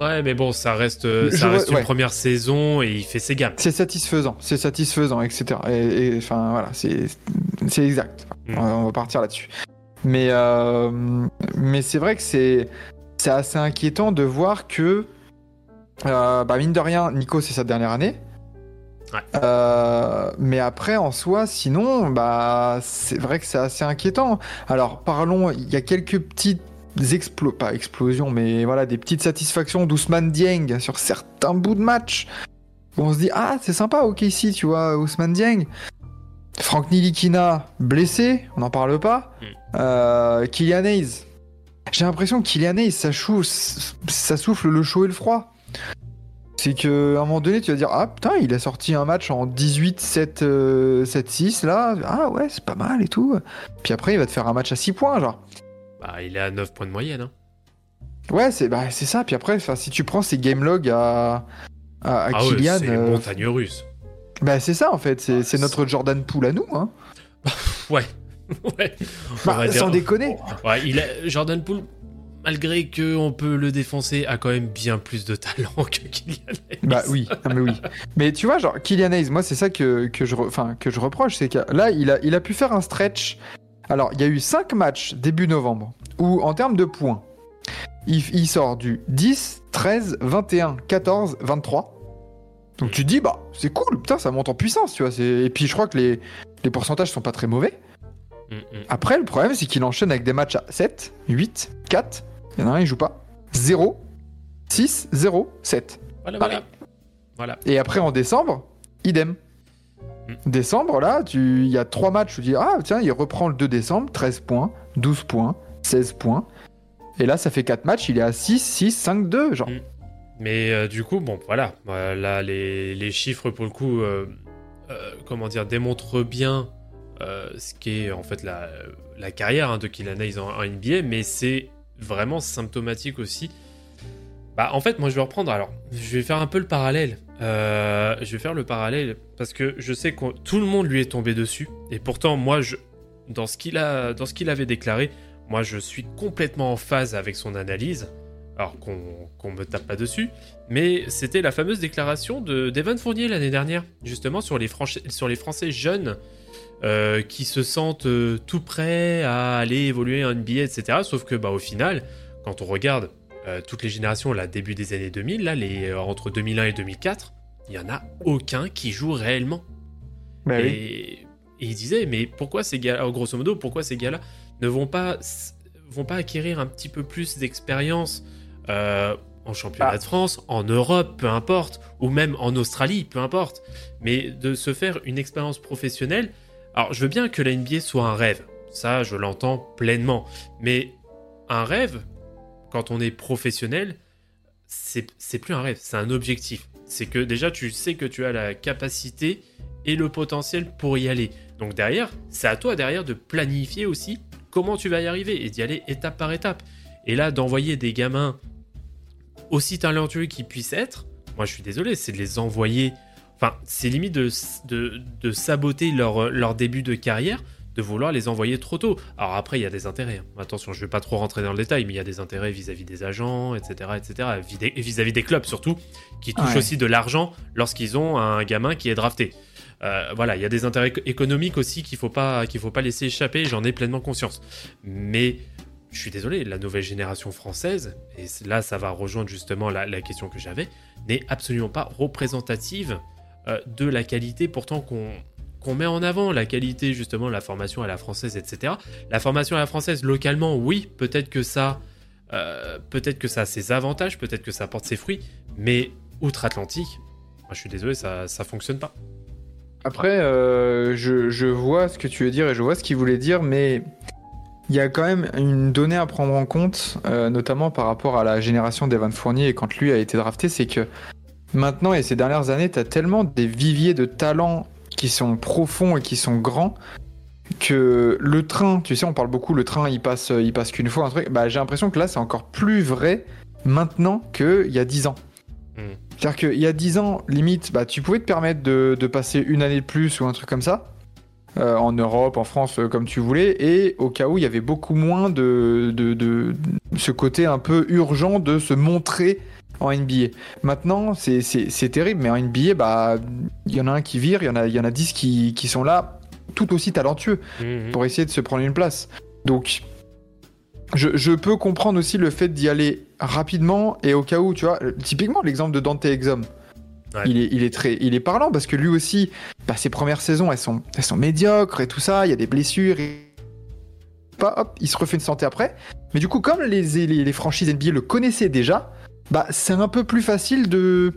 S2: Ouais, mais bon, ça reste, euh,
S1: Je
S2: ça
S1: vois-
S2: reste une
S1: ouais.
S2: première saison et il fait ses gammes.
S1: c'est satisfaisant, c'est satisfaisant, etc. Et, et, enfin, voilà, c'est exact.
S2: Mm.
S1: On, va, partir là-dessus. Mais, euh, mais c'est vrai que c'est c'est assez inquiétant de voir que, euh, bah, mine de rien, Nico, c'est sa dernière année.
S2: Ouais.
S1: Euh, mais après, en soi, sinon, bah, c'est vrai que c'est assez inquiétant. Alors, parlons, il y a quelques petites explo pas explosions, mais voilà, des petites satisfactions d'Ousmane Dieng sur certains bouts de match. Où on se dit, ah, c'est sympa, ok, ici, tu vois, Ousmane Dieng. Franck Nilikina, blessé, on n'en parle pas.
S2: Mm.
S1: Euh, Kylian Hayes. J'ai l'impression que Kylian Hayes, ça, chou- ça souffle le chaud et le froid. C'est que à un moment donné, tu vas dire Ah putain, il a sorti un match en 18-7, euh, 7-6 là. Ah ouais, c'est pas mal et tout. Puis après, il va te faire un match à 6 points, genre.
S2: Bah, il est à 9 points de moyenne. Hein.
S1: Ouais, c'est bah, c'est ça. Puis après, si tu prends ses game logs à, à, à
S2: ah ouais,
S1: Kylian,
S2: c'est
S1: euh,
S2: montagne russe.
S1: bah, c'est ça en fait. C'est
S2: Ah,
S1: c'est notre Jordan Poole à nous. Hein.
S2: Ouais. ouais.
S1: Bah,
S2: dire-
S1: sans déconner.
S2: Ouais, il a... Jordan Poole, malgré que on peut le défoncer, a quand même bien plus de talent que Kylian Hayes.
S1: Bah oui, non, mais oui. Mais tu vois, genre, Kylian Hayes, moi, c'est ça que, que, je, re- enfin, que je reproche. C'est que là, il a, il a pu faire un stretch. Alors, il y a eu 5 matchs début novembre où, en termes de points, il, il sort du 10, 13, 21, 14, 23. Donc tu te dis, bah, c'est cool, putain, ça monte en puissance, tu vois. Et puis, je crois que les, les pourcentages sont pas très mauvais. Après, le problème, c'est qu'il enchaîne avec des matchs à 7, 8, 4. Il y en a un, il joue pas. 0, 6, 0, 7.
S2: Voilà, voilà. Voilà.
S1: Et après en décembre, idem.
S2: Mm.
S1: Décembre, là, il y a trois matchs où tu dis Ah, tiens, il reprend le 2 décembre, 13 points, 12 points, 16 points. Et là, ça fait 4 matchs, il est à 6, 6, 5, 2. Genre.
S2: Mm. Mais euh, du coup, bon, voilà. Euh, là, les, les chiffres, pour le coup, euh, euh, comment dire, démontrent bien euh, ce qu'est en fait la, carrière hein, de Kylian en NBA, mais c'est vraiment symptomatique aussi. Bah, en fait, moi, je vais reprendre. Alors, je vais faire un peu le parallèle. Euh, je vais faire le parallèle parce que je sais que tout le monde lui est tombé dessus. Et pourtant, moi, je, dans ce qu'il a, dans ce qu'il avait déclaré, moi, je suis complètement en phase avec son analyse. Alors qu'on qu'on me tape pas dessus, mais c'était la fameuse déclaration de d'Evan Fournier l'année dernière, justement sur les, sur les Français jeunes euh, qui se sentent euh, tout prêts à aller évoluer en NBA, etc. Sauf que bah, au final, quand on regarde euh, toutes les générations, là, début des années 2000, là, les, euh, entre 2001 et 2004, il y en a aucun qui joue réellement.
S1: Bah oui.
S2: et, et il disait, mais pourquoi ces gars, oh, grosso modo, pourquoi ces gars-là ne vont pas, vont pas acquérir un petit peu plus d'expérience euh, en championnat
S1: Ah.
S2: de France, en Europe, peu importe, ou même en Australie, peu importe, mais de se faire une expérience professionnelle. Alors, je veux bien que la NBA soit un rêve, ça, je l'entends pleinement, mais un rêve, quand on est professionnel, c'est plus un rêve, c'est un objectif. C'est que déjà, tu sais que tu as la capacité et le potentiel pour y aller. Donc derrière, c'est à toi derrière de planifier aussi comment tu vas y arriver et d'y aller étape par étape. Et là, d'envoyer des gamins aussi talentueux qu'ils puissent être, moi je suis désolé, c'est de les envoyer. Enfin, c'est limite de, de, de saboter leur, leur début de carrière, de vouloir les envoyer trop tôt. Alors après, il y a des intérêts. Attention, je vais pas trop rentrer dans le détail, mais il y a des intérêts vis-à-vis des agents, etc., etc., vis- vis-à-vis des clubs surtout, qui touchent
S1: Ouais.
S2: aussi de l'argent lorsqu'ils ont un gamin qui est drafté. Euh, voilà, il y a des intérêts éco- économiques aussi qu'il faut pas qu'il faut pas laisser échapper. J'en ai pleinement conscience. Mais je suis désolé, la nouvelle génération française, et là ça va rejoindre justement la, la question que j'avais, n'est absolument pas représentative euh, de la qualité pourtant qu'on qu'on met en avant, la qualité justement, la formation à la française, etc. La formation à la française localement, oui, peut-être que ça, euh, peut-être que ça a ses avantages, peut-être que ça apporte ses fruits, mais outre-Atlantique, je suis désolé, ça ça fonctionne pas.
S1: Après, euh, je, je vois ce que tu veux dire et je vois ce qu'il voulait dire, mais il y a quand même une donnée à prendre en compte, euh, notamment par rapport à la génération d'Evan Fournier et quand lui a été drafté, c'est que maintenant et ces dernières années, tu as tellement des viviers de talents qui sont profonds et qui sont grands que le train, tu sais, on parle beaucoup, le train il passe, il passe qu'une fois, un truc. Bah, j'ai l'impression que là, c'est encore plus vrai maintenant qu'il y a 10 ans.
S2: Hmm.
S1: C'est-à-dire qu'il y a 10 ans, limite, bah, tu pouvais te permettre de, de passer une année de plus ou un truc comme ça. euh, en Europe, en France, euh, comme tu voulais, et au cas où il y avait beaucoup moins de, de, de- ce côté un peu urgent de se montrer en NBA. Maintenant, c'est- terrible, mais en NBA, bah, il y en a un qui vire, il y en a, il y en a 10 qui, qui sont là, tout aussi talentueux
S2: Mhm.
S1: pour essayer de se prendre une place. Donc, je, je peux comprendre aussi le fait d'y aller rapidement et au cas où, tu vois, typiquement l'exemple de Dante Exum.
S2: Ouais.
S1: Il, est, il, est très, il est parlant parce que lui aussi, bah, ses premières saisons, elles sont, elles sont médiocres et tout ça, il y a des blessures. Et... Pas, hop, il se refait une santé après. Mais du coup, comme les, les, les franchises NBA le connaissaient déjà, bah, c'est un peu plus facile de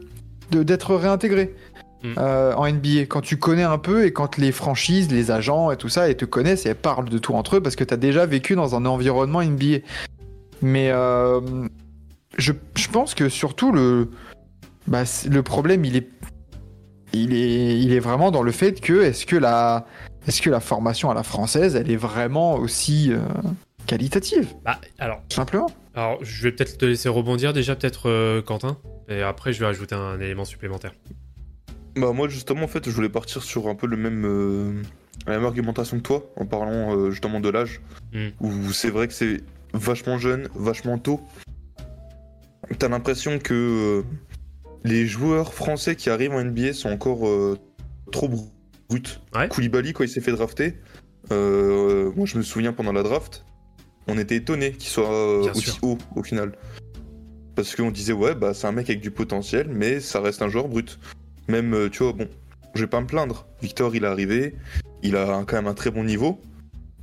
S1: d'être réintégré
S2: Mm.
S1: euh, en NBA quand tu connais un peu et quand les franchises, les agents et tout ça, et te connaissent et elles parlent de tout entre eux parce que tu as déjà vécu dans un environnement NBA. Mais euh, je, je pense que surtout le, bah, le problème, il est, il, est, il est vraiment dans le fait que est-ce que, la, est que la formation à la française, elle est vraiment aussi euh, qualitative,
S2: Bah, alors,
S1: simplement
S2: alors, je vais peut-être te laisser rebondir déjà, peut-être euh, Quentin, et après je vais ajouter un élément supplémentaire.
S3: Bah moi justement en fait je voulais partir sur un peu le même euh, la même argumentation que toi en parlant euh, justement de l'âge
S2: Mm.
S3: où c'est vrai que c'est vachement jeune, vachement tôt. T'as l'impression que les joueurs français qui arrivent en NBA sont encore trop br- bruts.
S2: Ouais.
S3: Koulibaly quand il s'est fait drafter, moi je me souviens pendant la draft, on était étonné qu'il soit euh,
S2: Bien
S3: aussi
S2: sûr.
S3: haut au final. Parce qu'on disait ouais bah c'est un mec avec du potentiel mais ça reste un joueur brut. Même, euh, tu vois, bon, je vais pas me plaindre. Victor, il est arrivé, il a un- quand même un très bon niveau,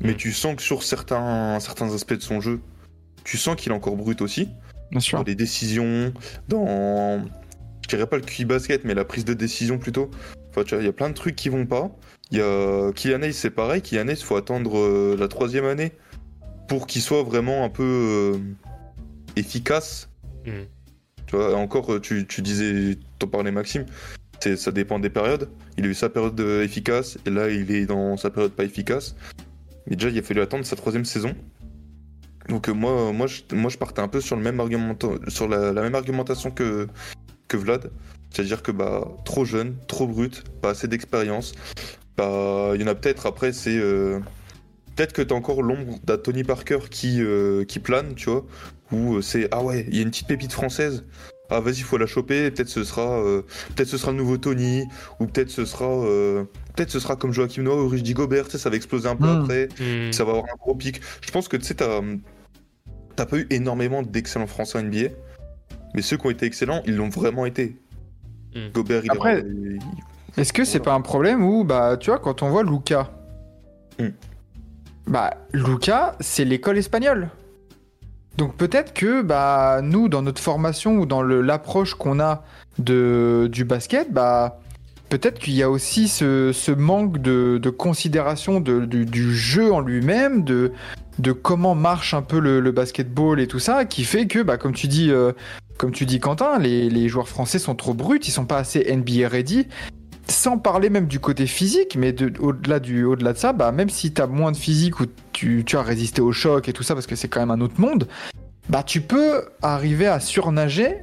S3: mais
S2: Mm.
S3: tu sens que sur certains, certains aspects de son jeu, tu sens qu'il est encore brut aussi.
S1: Bien sûr.
S3: Dans les décisions, dans. Je dirais pas le QI basket, mais la prise de décision plutôt. Enfin, tu vois, il y a plein de trucs qui vont pas. Il y a Kylian c'est pareil. Kylian Hayes, faut attendre euh, la troisième année pour qu'il soit vraiment un peu euh, efficace.
S2: Mm.
S3: Tu vois, encore, tu, tu disais, t'en parlais Maxime, c'est, ça dépend des périodes. Il a eu sa période euh, efficace, et là, il est dans sa période pas efficace. Mais déjà, il a fallu attendre sa troisième saison. Donc, euh, moi, moi, je, moi, je partais un peu sur, le même argumenta- sur la, la même argumentation que, que Vlad. C'est-à-dire que, bah, trop jeune, trop brut, pas assez d'expérience. Bah, il y en a peut-être, après, c'est. euh, Peut-être que t'as encore l'ombre d'un Tony Parker qui, euh, qui plane, tu vois, où euh, c'est ah ouais, il y a une petite pépite française. Ah vas-y, faut la choper. Peut-être ce sera, euh, peut-être ce sera le nouveau Tony, ou peut-être ce sera, euh, peut-être ce sera comme Joachim Noah ou Rudy Gobert. Tu sais, ça va exploser un peu
S1: Mm.
S3: après.
S2: Hmm.
S3: Ça va avoir un gros pic. Je pense que tu sais, t'as, t'as pas eu énormément d'excellents Français en NBA, mais ceux qui ont été excellents, ils l'ont vraiment été.
S2: Mm.
S3: Gobert, il
S1: Après-
S3: est,
S1: Est-ce que c'est pas un problème où, bah, tu vois, quand on voit Luca,
S3: Hmm.
S1: Bah, Luca, c'est l'école espagnole. Donc peut-être que, bah, nous, dans notre formation ou dans l'approche qu'on a de, du basket, bah, peut-être qu'il y a aussi ce, ce manque de, de considération du, jeu en lui-même, de, de comment marche un peu le, le basketball et tout ça, qui fait que, bah, comme tu dis, euh, comme tu dis Quentin, les, les joueurs français sont trop bruts, ils sont pas assez NBA ready sans parler même du côté physique, mais de- au-delà du, au-delà de ça, bah, même si tu as moins de physique ou tu, tu as résisté au choc et tout ça, parce que c'est quand même un autre monde, bah, tu peux arriver à surnager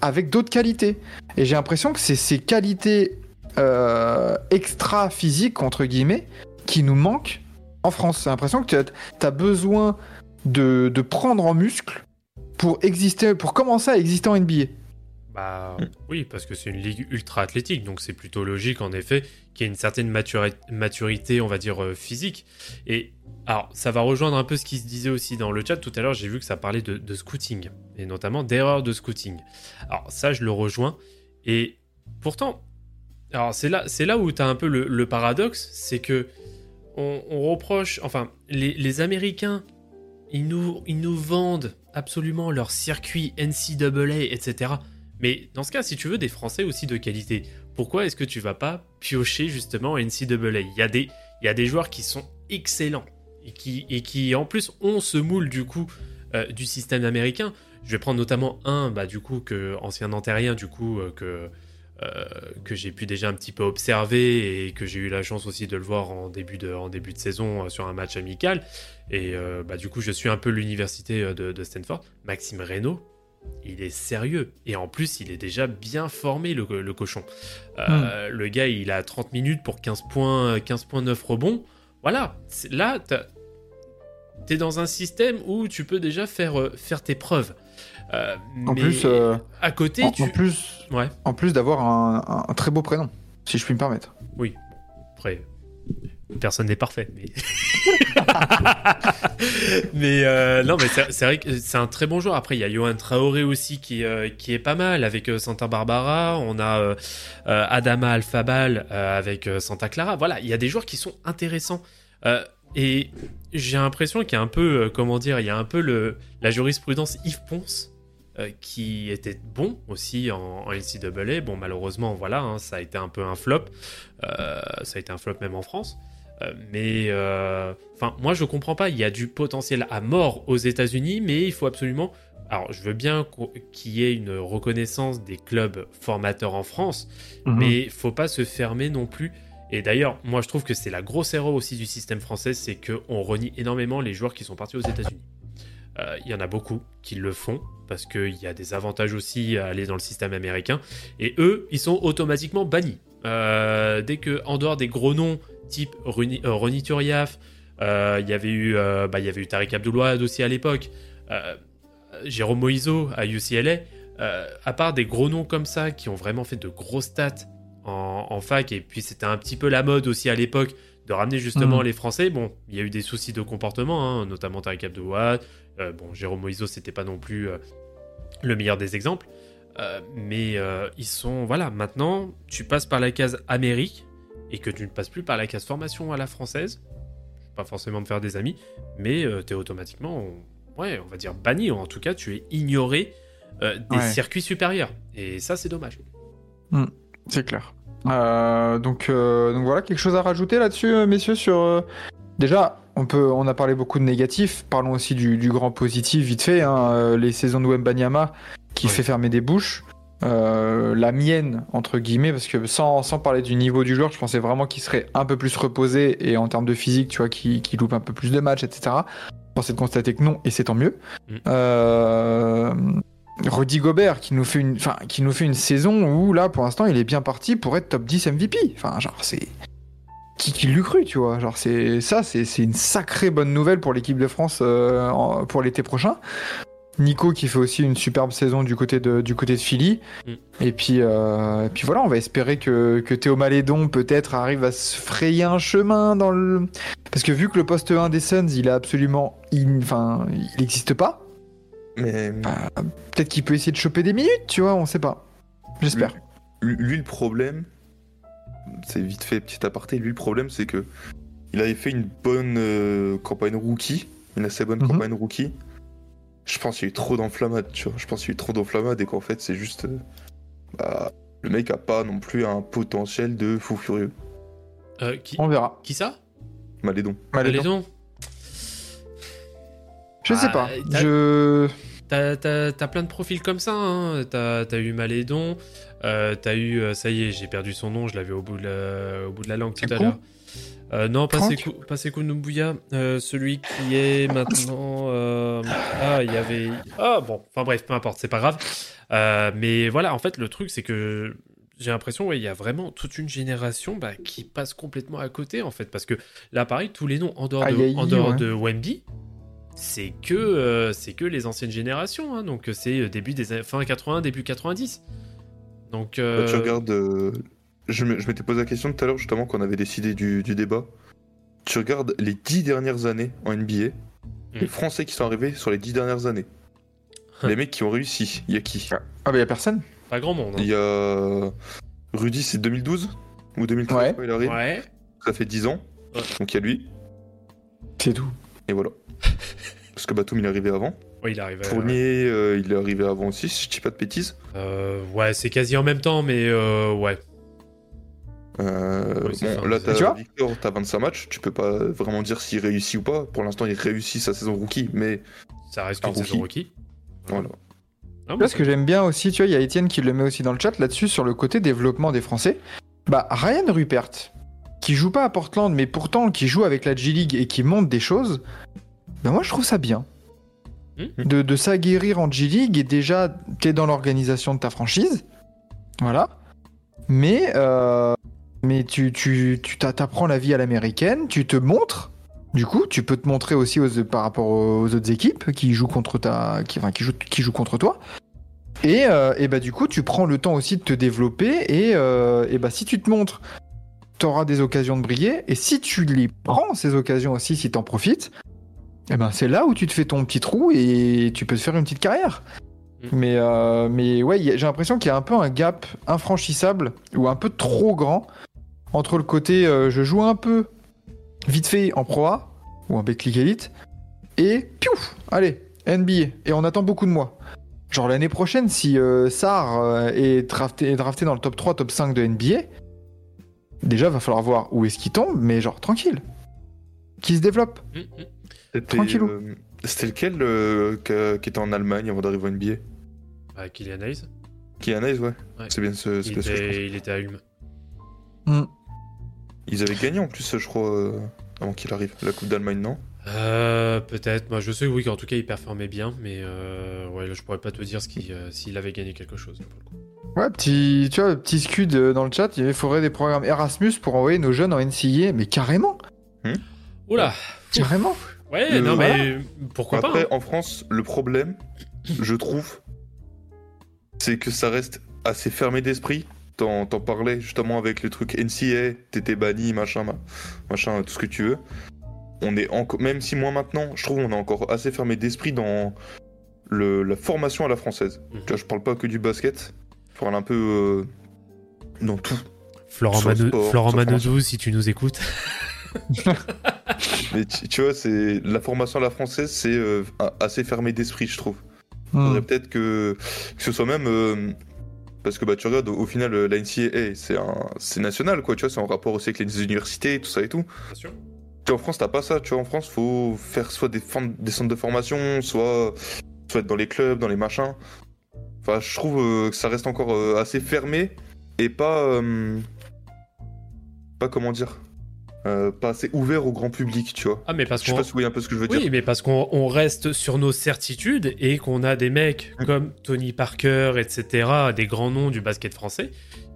S1: avec d'autres qualités. Et j'ai l'impression que c'est ces qualités euh, extra physiques, entre guillemets, qui nous manquent en France. J'ai l'impression que tu as besoin de, de prendre en muscle pour exister, pour commencer à exister en NBA.
S2: Bah
S3: Mm.
S2: oui, parce que c'est une ligue ultra athlétique, donc c'est plutôt logique en effet qu'il y ait une certaine maturi- maturité, on va dire, euh, physique. Et alors, ça va rejoindre un peu ce qui se disait aussi dans le chat tout à l'heure, j'ai vu que ça parlait de, de scouting, et notamment d'erreurs de scouting. Alors ça, je le rejoins, et pourtant, alors c'est là, c'est là où tu as un peu le, le paradoxe, c'est que on, on reproche, enfin, les, les Américains, ils nous, ils nous vendent absolument leur circuit NCAA, etc. Mais dans ce cas, si tu veux des Français aussi de qualité, pourquoi est-ce que tu vas pas piocher justement en NCAA Il y a des, y a des joueurs qui sont excellents et qui, en plus ont ce moule du coup euh, du système américain. Je vais prendre notamment un, bah, du coup, que, ancien antérien, du coup, euh, que, euh, que j'ai pu déjà un petit peu observer et que j'ai eu la chance aussi de le voir en début de, saison sur un match amical. Et bah, du coup, je suis un peu l'université de Stanford. Maxime Reynaud, il est sérieux. Et en plus, il est déjà bien formé, le, le cochon. Euh, Le gars, il a 30 minutes pour 15 points, 15 points 9 rebonds. Voilà, C'est- là, t'es dans un système où tu peux déjà faire, euh, faire tes preuves. Euh,
S1: En
S2: mais
S1: plus, euh,
S2: à côté,
S1: en,
S2: tu...
S1: en plus,
S2: Ouais,
S1: en plus d'avoir un, un- un très beau prénom, si je puis me permettre.
S2: oui. Après, personne n'est parfait, mais... euh, non, mais c'est vrai que c'est un très bon joueur. Après, il y a Johan Traoré aussi qui, euh, qui est pas mal avec euh, Santa Barbara. On a euh, Adama Alfabal avec Santa Clara. Voilà, il y a des joueurs qui sont intéressants. Et j'ai l'impression qu'il y a un peu, comment dire, il y a un peu le, la jurisprudence Yves Ponce qui était bon aussi en, en NCAA. Bon, malheureusement, voilà, hein, ça a été un peu un flop. Ça a été un flop même en France. Euh, mais euh, enfin, moi je comprends pas. Il y a du potentiel à mort aux États-Unis, mais il faut absolument. Alors, je veux bien qu'il y ait une reconnaissance des clubs formateurs en France,
S1: Mhm.
S2: mais il faut pas se fermer non plus. Et d'ailleurs, moi je trouve que c'est la grosse erreur aussi du système français, c'est qu'on renie énormément les joueurs qui sont partis aux États-Unis. Euh, Il y en a beaucoup qui le font parce qu'il y a des avantages aussi à aller dans le système américain. Et eux, ils sont automatiquement bannis. Euh, dès que, en dehors des gros noms type euh, Ronny Turiaf, euh, il y avait eu, euh, bah, il y avait eu Tariq Abdelouad aussi à l'époque, Jérôme Moiseau à UCLA. à part des gros noms comme ça qui ont vraiment fait de gros stats en, en fac, et puis c'était un petit peu la mode aussi à l'époque de ramener justement
S1: Mhm.
S2: les Français. Bon, il y a eu des soucis de comportement, hein, notamment Tariq Abdelouad. Euh, bon, Jérôme Moiseau, c'était pas non plus euh, le meilleur des exemples. Euh, mais ils sont. Voilà, maintenant, tu passes par la case Amérique et que tu ne passes plus par la case formation à la française. Pas forcément me faire des amis, mais tu es automatiquement, ouais, on va dire banni. En tout cas, tu es ignoré euh, des
S1: Ouais.
S2: circuits supérieurs. Et ça, c'est dommage.
S1: C'est clair. Euh, donc, euh, donc voilà, quelque chose à rajouter là-dessus, euh, messieurs, sur... euh, Déjà, on, peut, on a parlé beaucoup de négatifs, parlons aussi du, du grand positif, vite fait, hein, euh, les saisons de Wembanyama qui
S2: Ouais.
S1: fait fermer des bouches. Euh, la mienne, entre guillemets, parce que sans, sans parler du niveau du joueur, je pensais vraiment qu'il serait un peu plus reposé et en termes de physique, tu vois, qu'il qu'il loupe un peu plus de matchs, etc. Je pensais de constater que non, et c'est tant mieux.
S2: Mm.
S1: Euh, Rudy Gobert qui nous fait une, enfin, qui nous fait une saison où là, pour l'instant, il est bien parti pour être top 10 MVP. Enfin, genre, c'est qui, qui l'eût cru, tu vois. Genre, c'est ça, c'est une sacrée bonne nouvelle pour l'équipe de France euh, pour l'été prochain. Nico qui fait aussi une superbe saison du côté de, du côté de Philly.
S2: Mm.
S1: Et, puis, euh, et puis voilà, on va espérer que, que Théo Malédon peut-être arrive à se frayer un chemin dans le. Parce que vu que le poste 1 des Suns, il est absolument. in- Enfin, il n'existe pas.
S3: Mais
S1: Peut-être qu'il peut essayer de choper des minutes, tu vois, on sait pas. J'espère.
S3: lui, lui, le problème, c'est vite fait, petit aparté, lui, le problème, c'est que il avait fait une bonne euh, campagne rookie, une assez bonne
S1: Mhm.
S3: campagne rookie. Je pense qu'il y a eu trop d'enflammades, tu vois. Je pense qu'il y a eu trop d'enflammades et qu'en fait, c'est juste. euh, bah, le mec a pas non plus un potentiel de fou furieux.
S2: Euh, qui,
S1: On verra.
S2: qui ça?
S3: Malédon.
S1: Malédon. Je sais
S2: Ah,
S1: pas.
S2: t'as-
S1: Je.
S2: T'as, t'as- t'as plein de profils comme ça. Hein. T'as, t'as eu Malédon. euh, t'as eu. euh, ça y est, j'ai perdu son nom. Je l'avais au bout de la, au bout de la langue tout à l'heure. Euh, non, pas Sekou, euh, celui qui est maintenant. euh, Ah, il y avait. Ah, bon. Enfin bref, peu importe, c'est pas grave. Euh, mais voilà, en fait, le truc, c'est que. J'ai l'impression, ouais, il y a vraiment toute une génération bah, qui passe complètement à côté, en fait. Parce que là, pareil, tous les noms en dehors, de,
S1: Ayayi,
S2: en dehors
S1: ouais.
S2: de Wemby, c'est que, euh, c'est que les anciennes générations. hein. donc, c'est début des années- fin 80, début 90. Donc, euh,
S3: Quand tu regardes. euh, Je m'étais posé la question tout à l'heure, justement, quand on avait décidé du, du débat. Tu regardes les dix dernières années en NBA, les
S2: Mm.
S3: Français qui sont arrivés sur les dix dernières années. les mecs qui ont réussi, il y a qui?
S1: Ah, bah, y a personne?
S2: pas grand monde. hein.
S3: Il y a. Rudy, c'est 2012 Ou 2013
S1: Ouais.
S3: quand il arrive
S2: Ouais.
S3: Ça fait 10 ans.
S2: Ouais.
S3: Donc il y a lui,
S1: C'est tout.
S3: et voilà. Parce que Batum il est arrivé avant.
S2: Ouais, il arrive. à-
S3: Fournier, euh, il est arrivé avant aussi, si je dis pas de bêtises.
S2: Euh, ouais, c'est quasi en même temps, mais euh, ouais.
S3: Euh,
S2: Oui,
S3: bon, là,
S2: Tu
S3: t'as
S1: vois
S3: Victor, t'as 25 matchs, tu peux pas vraiment dire s'il réussit ou pas. Pour l'instant, il réussit sa saison rookie, mais
S2: Ça reste
S3: Un
S2: une saison rookie.
S3: voilà.
S2: Non,
S1: Là, ce que j'aime bien aussi, tu vois, il y a Étienne qui le met aussi dans le chat là-dessus, sur le côté développement des Français. Bah, Ryan Rupert, qui joue pas à Portland, mais pourtant qui joue avec la G-League et qui monte des choses, bah moi je trouve ça bien.
S2: Hmm.
S1: De, de s'aguerrir en G-League et déjà, t'es dans l'organisation de ta franchise. Voilà. Mais, euh, mais tu, tu, tu t'a- t'apprends la vie à l'américaine, tu te montres. Du coup, tu peux te montrer aussi aux- par rapport aux autres équipes qui jouent contre ta, qui, enfin, qui jouent, qui jouent contre toi. Et, euh, et bah du coup, tu prends le temps aussi de te développer et, euh, et bah si tu te montres, tu auras des occasions de briller. Et si tu les prends ces occasions aussi, si tu en profites, et ben c'est là où tu te fais ton petit trou et tu peux te faire une petite carrière.
S2: Mm.
S1: Mais euh, mais ouais, a- j'ai l'impression qu'il y a un peu un gap infranchissable ou un peu trop grand entre le côté euh, je joue un peu vite fait en Pro A ou en Betclic Elite et piouf, allez NBA et on attend beaucoup de moi. Genre l'année prochaine, si euh, Sarr euh, est, drafté, est drafté dans le top 3, top 5 de NBA, déjà va falloir voir où est-ce qu'il tombe, mais genre tranquille. Qui se développe.
S2: Mm, mm.
S3: C'était
S1: Tranquillou.
S3: euh, c'était lequel euh, que- qui était en Allemagne avant d'arriver au NBA
S2: Bah, Kylian Hayes,
S3: est Anaïs, ouais.
S2: Ouais.
S3: C'est bien ce,
S2: il
S3: ce que je pense.
S2: était, il était à Ulm.
S3: Ils avaient gagné en plus, je crois, euh, avant qu'il arrive. La Coupe d'Allemagne, non?
S2: Euh, peut-être. Moi, je sais, oui, qu'en tout cas, il performait bien, mais euh, ouais, là, je pourrais pas te dire ce qui, euh, s'il avait gagné quelque chose. pour le coup.
S1: Ouais, petit, tu vois, petit scud euh, dans le chat, il faudrait des programmes Erasmus pour envoyer nos jeunes en NCA, mais carrément,
S2: Oula
S1: carrément.
S2: Ouais,
S3: Euh,
S2: non,
S1: voilà.
S2: mais pourquoi
S3: Après,
S2: pas hein.
S3: en France, le problème, je trouve, c'est que ça reste assez fermé d'esprit. T'en t'en parlais justement avec les trucs NCA, t'étais banni, machin, ma- machin, tout ce que tu veux. On est encore, même si moi maintenant, je trouve on est encore assez fermé d'esprit dans le, la formation à la française.
S2: Mhm.
S3: Tu vois, je parle pas que du basket, je parle un peu euh, dans tout.
S2: Florent, Mano-
S3: sport,
S2: Florent
S3: sur la
S2: Manodou, si tu nous écoutes.
S3: Mais tu, tu vois, c'est la formation à la française, c'est euh, assez fermé d'esprit, je trouve.
S1: Hmm.
S3: faudrait peut-être que, que ce soit même euh, parce que bah tu regardes au, final euh, la NCAA c'est un national quoi tu vois c'est en rapport aussi avec les universités tout ça et tout
S2: Bien sûr.
S3: tu vois, en France t'as pas ça tu vois en France faut faire soit des, centres de formation soit soit être dans les clubs dans les machins enfin je trouve euh, que ça reste encore euh, assez fermé et pas euh, pas comment dire euh, pas assez ouvert au grand public tu vois
S2: Ah, mais parce
S3: je sais
S2: qu'on
S3: pas si vous voyez un peu ce que je veux
S2: Oui,
S3: dire
S2: mais parce qu'on on reste sur nos certitudes et qu'on a des mecs
S3: Mm.
S2: comme Tony Parker, etc., des grands noms du basket français,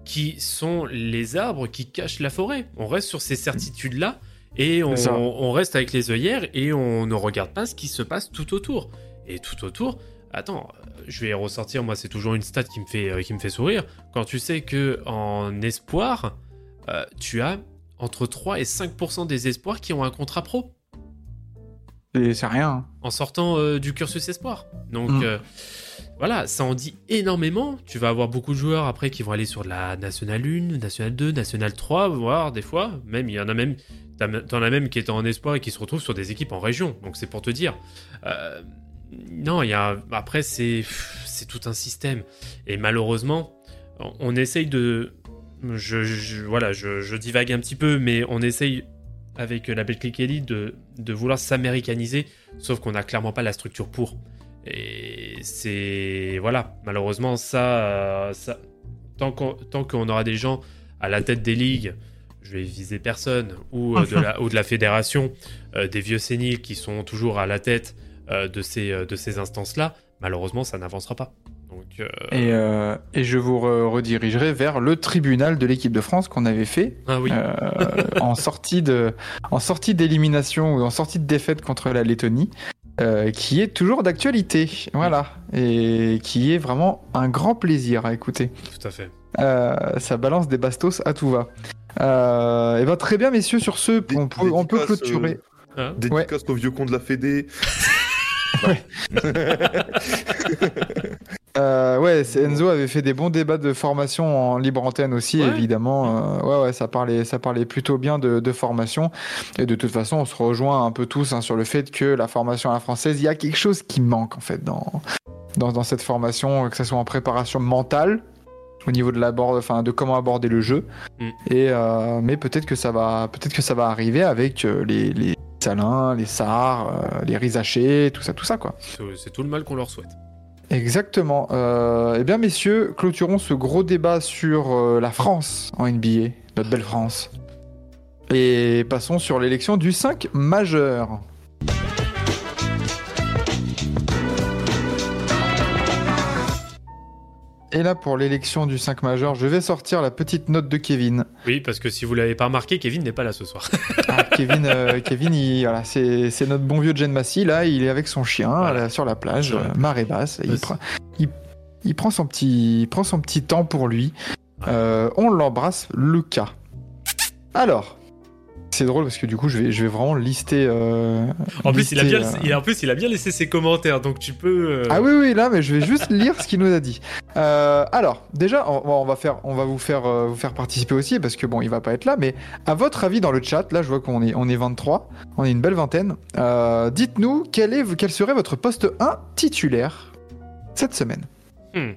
S2: qui sont les arbres qui cachent la forêt. On reste sur ces certitudes-là et on, reste avec les œillères et on ne regarde pas ce qui se passe tout autour. Et tout autour, attends, euh, je vais ressortir, moi c'est toujours une stat qui me fait, euh, qui me fait sourire. Quand tu sais que en espoir, euh, tu as entre 3 et 5% des espoirs qui ont un contrat pro
S1: c'est rien. hein.
S2: en sortant euh, du cursus espoir. Donc
S1: Mm.
S2: euh, voilà, ça en dit énormément. Tu vas avoir beaucoup de joueurs après qui vont aller sur la Nationale 1, Nationale 2, Nationale 3, voire des fois, même il y en a même, t'en as même qui étaient en espoir et qui se retrouvent sur des équipes en région. Donc c'est pour te dire. Euh, non, il y a après c'est c'est tout un système et malheureusement on, on essaye de je, je- voilà je, je divague un petit peu mais on essaye avec la Betclic Elite de, de vouloir s'américaniser sauf qu'on n'a clairement pas la structure pour. Et c'est voilà malheureusement ça, euh, ça tant qu'on tant qu'on aura des gens à la tête des ligues je vais viser personne ou euh, de la ou de la fédération euh, des vieux séniles qui sont toujours à la tête euh, de ces de ces instances là malheureusement ça n'avancera pas donc euh,
S1: Et, euh, et je vous re- redirigerai vers le tribunal de l'équipe de France qu'on avait fait
S2: ah oui
S1: euh, en sortie de, en sortie d'élimination ou en sortie de défaite contre la Lettonie, euh, qui est toujours d'actualité, voilà, et qui est vraiment un grand plaisir à écouter.
S2: tout à fait
S1: Euh, ça balance des bastos à tout va. Euh, et ben très bien messieurs sur ce, on peut, on peut clôturer.
S2: Hein
S3: Dédicace au vieux con de la Fédé.
S1: Ouais. Euh, ouais, Enzo avait fait des bons débats de formation en libre antenne aussi,
S2: Ouais.
S1: évidemment. Euh, ouais, ouais, ça parlait, ça parlait plutôt bien de, de formation. Et de toute façon, on se rejoint un peu tous hein, sur le fait que la formation à la française, il y a quelque chose qui manque en fait dans, dans, dans cette formation, que ce soit en préparation mentale, au niveau de l'abord, enfin de comment aborder le jeu.
S2: Mm.
S1: Et euh, mais peut-être que ça va, peut-être que ça va arriver avec euh, les, les Salins, les Sars, les Rizachés, tout ça, tout ça quoi.
S2: C'est tout le mal qu'on leur souhaite.
S1: Exactement. Euh, eh bien, messieurs, clôturons ce gros débat sur euh, la France en NBA, notre belle France. Et passons sur l'élection du 5 majeur. Et là, pour l'élection du 5 majeur, je vais sortir la petite note de Kevin.
S2: Oui, parce que si vous l'avez pas remarqué, Kevin n'est pas là ce soir.
S1: Ah, Kevin, euh, Kevin il- voilà, c'est c'est notre bon vieux Jen Massy, là, il est avec son chien
S2: Voilà.
S1: là, sur la plage, euh, marée basse. il, prend, il, il prend son petit, il prend son petit temps pour lui. Euh, on l'embrasse, Lucas. Alors, c'est drôle parce que du coup, je vais, je vais vraiment lister. euh,
S2: En plus, il a bien,
S1: euh,
S2: il a, en plus, il a bien laissé ses commentaires, donc tu peux. euh,
S1: Ah oui, oui, là, mais je vais juste lire ce qu'il nous a dit. Euh, alors, déjà, on, on va faire, on va vous faire, euh, vous faire participer aussi parce que bon, il va pas être là, mais à votre avis dans le chat, là, je vois qu'on est, on est 23, on est une belle vingtaine. Dites-nous quel est, quel serait votre poste 1 titulaire cette semaine.
S2: Hmm.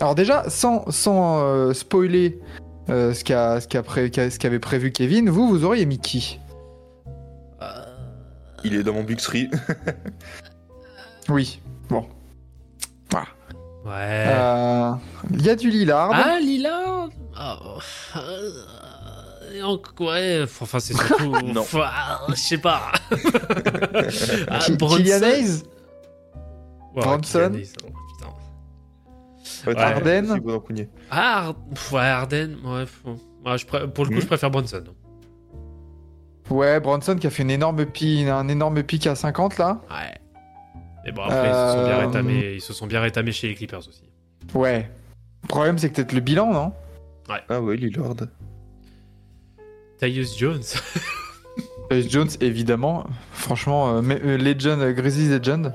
S1: Alors déjà, sans, sans spoiler euh, ce qu'a, ce qu'a pré- qu'a- ce qu'avait prévu Kevin, vous, vous auriez mis qui?
S3: Il est dans mon Buxry.
S1: Oui. Bon.
S2: Ouais.
S1: Euh, Il y a du Lillard.
S2: Ah, Ah, euh, et en- Ouais, enfin, c'est surtout.
S3: Non.
S2: Enfin, je sais pas. ah, Bronson.
S1: Kylian Hayes?
S2: Ouais,
S1: Bronson?
S3: Ouais, Cougnier.
S2: Ah, pff, ouais, Harden, ouais. faut- ouais, je pré- Pour le coup,
S3: Mhm.
S2: je préfère Bronson.
S1: Ouais, Bronson qui a fait une énorme pi- un énorme pic à 50 là.
S2: Ouais. Mais bon, après, ils, se sont bien
S1: Euh,
S2: rétamés, ils se sont bien rétamés chez les Clippers aussi.
S1: Ouais. Le problème c'est que peut-être le bilan, non?
S3: Ah ouais, Lillard.
S2: Tyus Jones.
S1: Tyus Jones, évidemment. Franchement, euh, mais- euh, Legend, euh, Grizzlies Legend.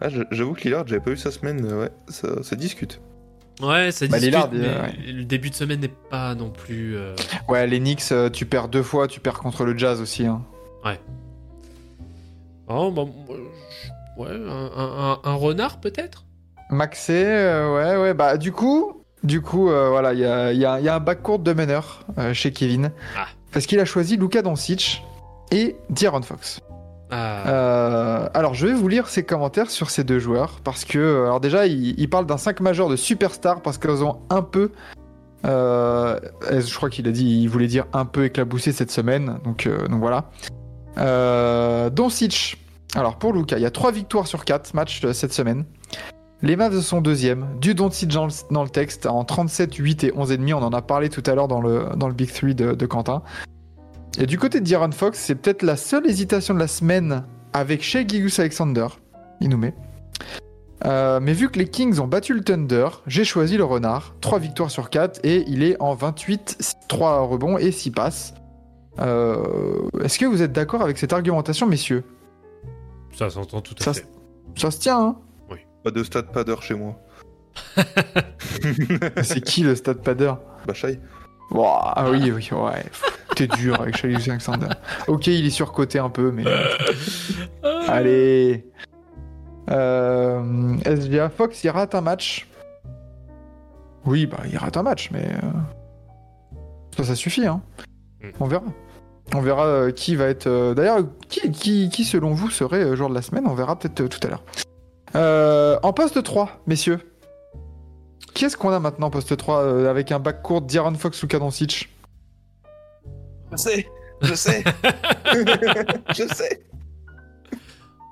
S3: Ah, je- j'avoue que Lillard, j'avais pas vu sa semaine. euh, Ouais, ça, ça discute.
S2: Ouais, ça
S1: Bah,
S2: discute,
S1: Lillard,
S2: mais
S1: euh, ouais.
S2: le début de semaine n'est pas non plus... euh,
S1: Ouais, les Knicks, euh, tu perds deux fois, tu perds contre le Jazz aussi. hein.
S2: Oh, bah, ouais, un, un- un- un renard peut-être?
S1: Maxé, euh, ouais, ouais. Bah, du coup, du coup euh, voilà, il y a, il y a- il y a un backcourt de meneur euh, chez Kevin.
S2: Ah.
S1: Parce qu'il a choisi Luka Doncic et D'Aaron Fox.
S2: Ah,
S1: Euh, alors, je vais vous lire ses commentaires sur ces deux joueurs parce que, euh, alors déjà, il, parle d'un 5 majeur de superstars parce qu'ils ont un peu, euh, je crois qu'il a dit, il voulait dire un peu éclaboussé cette semaine, donc, donc voilà. Euh, Doncic. Alors pour Luca, il y a 3 victoires sur 4 matchs cette semaine. Les Mavs sont deuxième. Du Doncic dans le, texte en 37, 8 et 11 et demi. On en a parlé tout à l'heure dans le, dans le Big 3 de, de Quentin. Et du côté de D'Aaron Fox, c'est peut-être la seule hésitation de la semaine avec Shea Gilgeous Alexander. Il nous met. Euh, mais vu que les Kings ont battu le Thunder, j'ai choisi le renard. 3 victoires sur 4 et il est en 28, 3 rebonds et 6 passes. Euh, Est-ce que vous êtes d'accord avec cette argumentation, messieurs?
S2: Ça s'entend tout à
S1: ça,
S2: fait.
S1: ça se tient, hein?
S3: Pas de stat padder chez moi.
S1: C'est qui le stade padder
S3: Bah, Shai.
S1: Ah oui, oui, ouais. T'es dur avec Gilgeous Alexander. Ok, il est surcoté un peu, mais... Allez. Euh, SGA Fox, il rate un match. Oui, bah il rate un match, mais euh, ça, ça suffit. Hein.
S2: Mm.
S1: On verra. On verra euh, qui va être. euh, D'ailleurs, qui, qui, qui, selon vous serait euh, joueur de la semaine On verra peut-être euh, tout à l'heure. Euh, en poste 3, messieurs. Qui est-ce qu'on a maintenant en poste 3 euh, avec un back court d'Aaron Fox ou Doncic
S3: Je sais, je sais, je sais.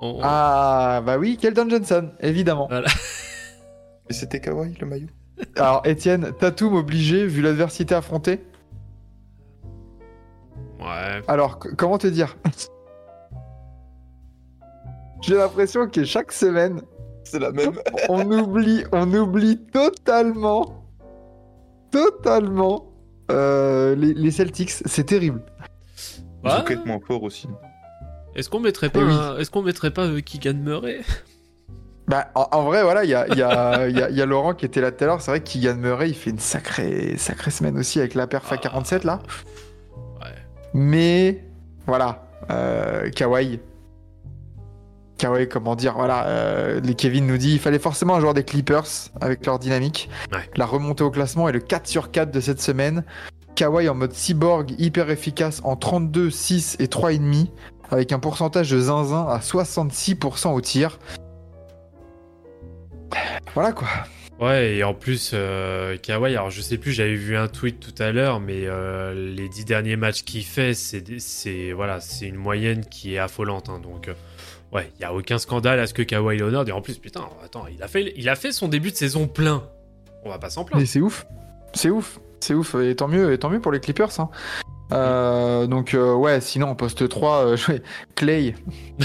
S2: On-
S1: Ah, bah oui, Keldon Johnson, évidemment.
S3: Et c'était Kawhi le maillot.
S1: Alors, Étienne, Tatum obligé vu l'adversité affrontée
S2: Ouais.
S1: Alors, comment te dire? J'ai l'impression que chaque semaine,
S3: C'est la même.
S1: on oublie, on oublie totalement, totalement euh, les, les Celtics. C'est terrible.
S3: Ils
S2: Ouais.
S3: ont complètement fort aussi.
S2: Est-ce qu'on mettrait pas,
S1: Eh oui.
S2: un- est-ce qu'on mettrait pas euh, Keegan Murray?
S1: Bah, en, en vrai, voilà, il y a, il y, a, il y, a, y a Laurent qui était là tout à l'heure. C'est vrai qu'il Murray, il fait une sacrée, sacrée semaine aussi avec la perf à 47 là.
S2: Ouais.
S1: Mais voilà, euh, Kawhi. Kawhi, comment dire, voilà, euh, les Kevin nous dit il fallait forcément un joueur des Clippers avec leur dynamique.
S2: Ouais.
S1: La remontée au classement est le 4 sur 4 de cette semaine. Kawhi en mode cyborg, hyper efficace en 32, 6 et 3,5, avec un pourcentage de zinzin à 66% au tir. Voilà quoi.
S2: Ouais, et en plus, euh, Kawhi, alors je sais plus, j'avais vu un tweet tout à l'heure, mais euh, les dix derniers matchs qu'il fait, c'est voilà, c'est une moyenne qui est affolante. hein, donc, euh, ouais, il y a aucun scandale à ce que Kawhi Leonard. Et en plus, putain, attends, il a fait, il a fait son début de saison plein. On va pas s'en plaindre.
S1: Mais c'est ouf. C'est ouf. C'est ouf. Et tant mieux, et tant mieux pour les Clippers. hein. Euh, donc, euh, ouais, sinon, en poste 3, euh, je- Clay.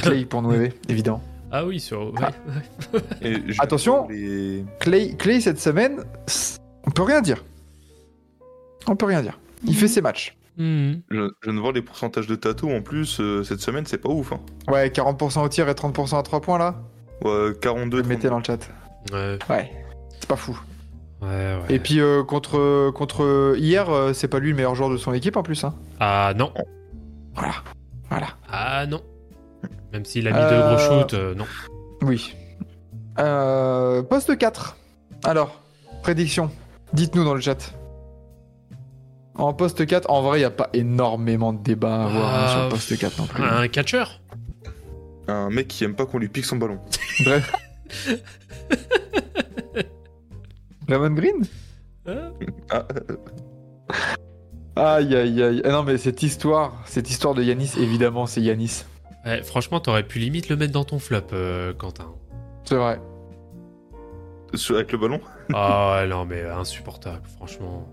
S1: Clay pour nous évidemment.
S2: Ah oui, sur. ouais,
S1: Ah.
S3: Et
S1: Attention.
S3: les-
S1: Clay, Clay cette semaine, on peut rien dire. On peut rien dire. Il fait ses matchs.
S2: Mhm.
S3: Je, je viens de voir les pourcentages de tatou en plus euh, cette semaine, c'est pas ouf. Hein.
S1: Ouais, 40% au tir et 30% à 3 points là.
S3: Ouais, 42.
S1: Le mettez dans le chat.
S2: Ouais,
S1: Ouais, c'est pas fou.
S2: ouais, ouais.
S1: Et puis euh, contre, contre hier, euh, c'est pas lui le meilleur joueur de son équipe en plus. Hein.
S2: Ah non,
S1: Voilà. Voilà.
S2: ah non. Même s'il a mis
S1: Euh,
S2: deux gros shoots, euh, non.
S1: Oui. Euh, poste 4. Alors, prédiction. Dites-nous dans le chat. En poste 4, en vrai, il n'y a pas énormément de débats à avoir hein, sur le
S2: Ah,
S1: poste 4 non plus.
S2: Un catcheur
S3: Un mec qui aime pas qu'on lui pique son ballon.
S1: Bref. Lemon Green
S2: Hein
S3: Ah,
S1: Aïe, aïe, aïe. Ah non, mais cette histoire, cette histoire de Yanis, évidemment, c'est Yanis.
S2: Ouais, Franchement, t'aurais pu limite le mettre dans ton flop, euh, Quentin.
S1: C'est vrai.
S3: sur- avec le ballon?
S2: Ah ouais, non, mais insupportable, franchement.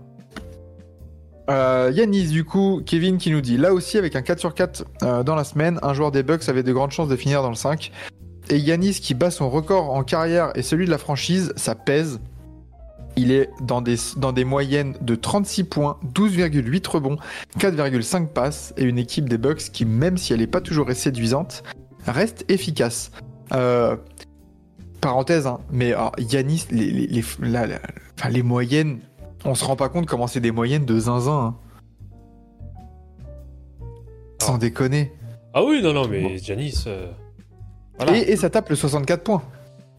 S1: Euh, Yanis, du coup, Kevin qui nous dit là aussi avec un 4 sur 4 euh, dans la semaine, un joueur des Bucks avait de grandes chances de finir dans le 5. Et Yanis qui bat son record en carrière et celui de la franchise, ça pèse. Il est dans des, dans des moyennes de 36 points, 12,8 rebonds, 4,5 passes et une équipe des Bucks qui, même si elle n'est pas toujours séduisante, reste efficace. Euh, parenthèse, hein, mais alors, Yanis, les, les, les moyennes, on se rend pas compte comment c'est des moyennes de zinzin. hein. Sans
S2: Ah.
S1: déconner.
S2: Ah oui, non, non, mais Janis. euh, Voilà.
S1: Et, et ça tape le 64 points.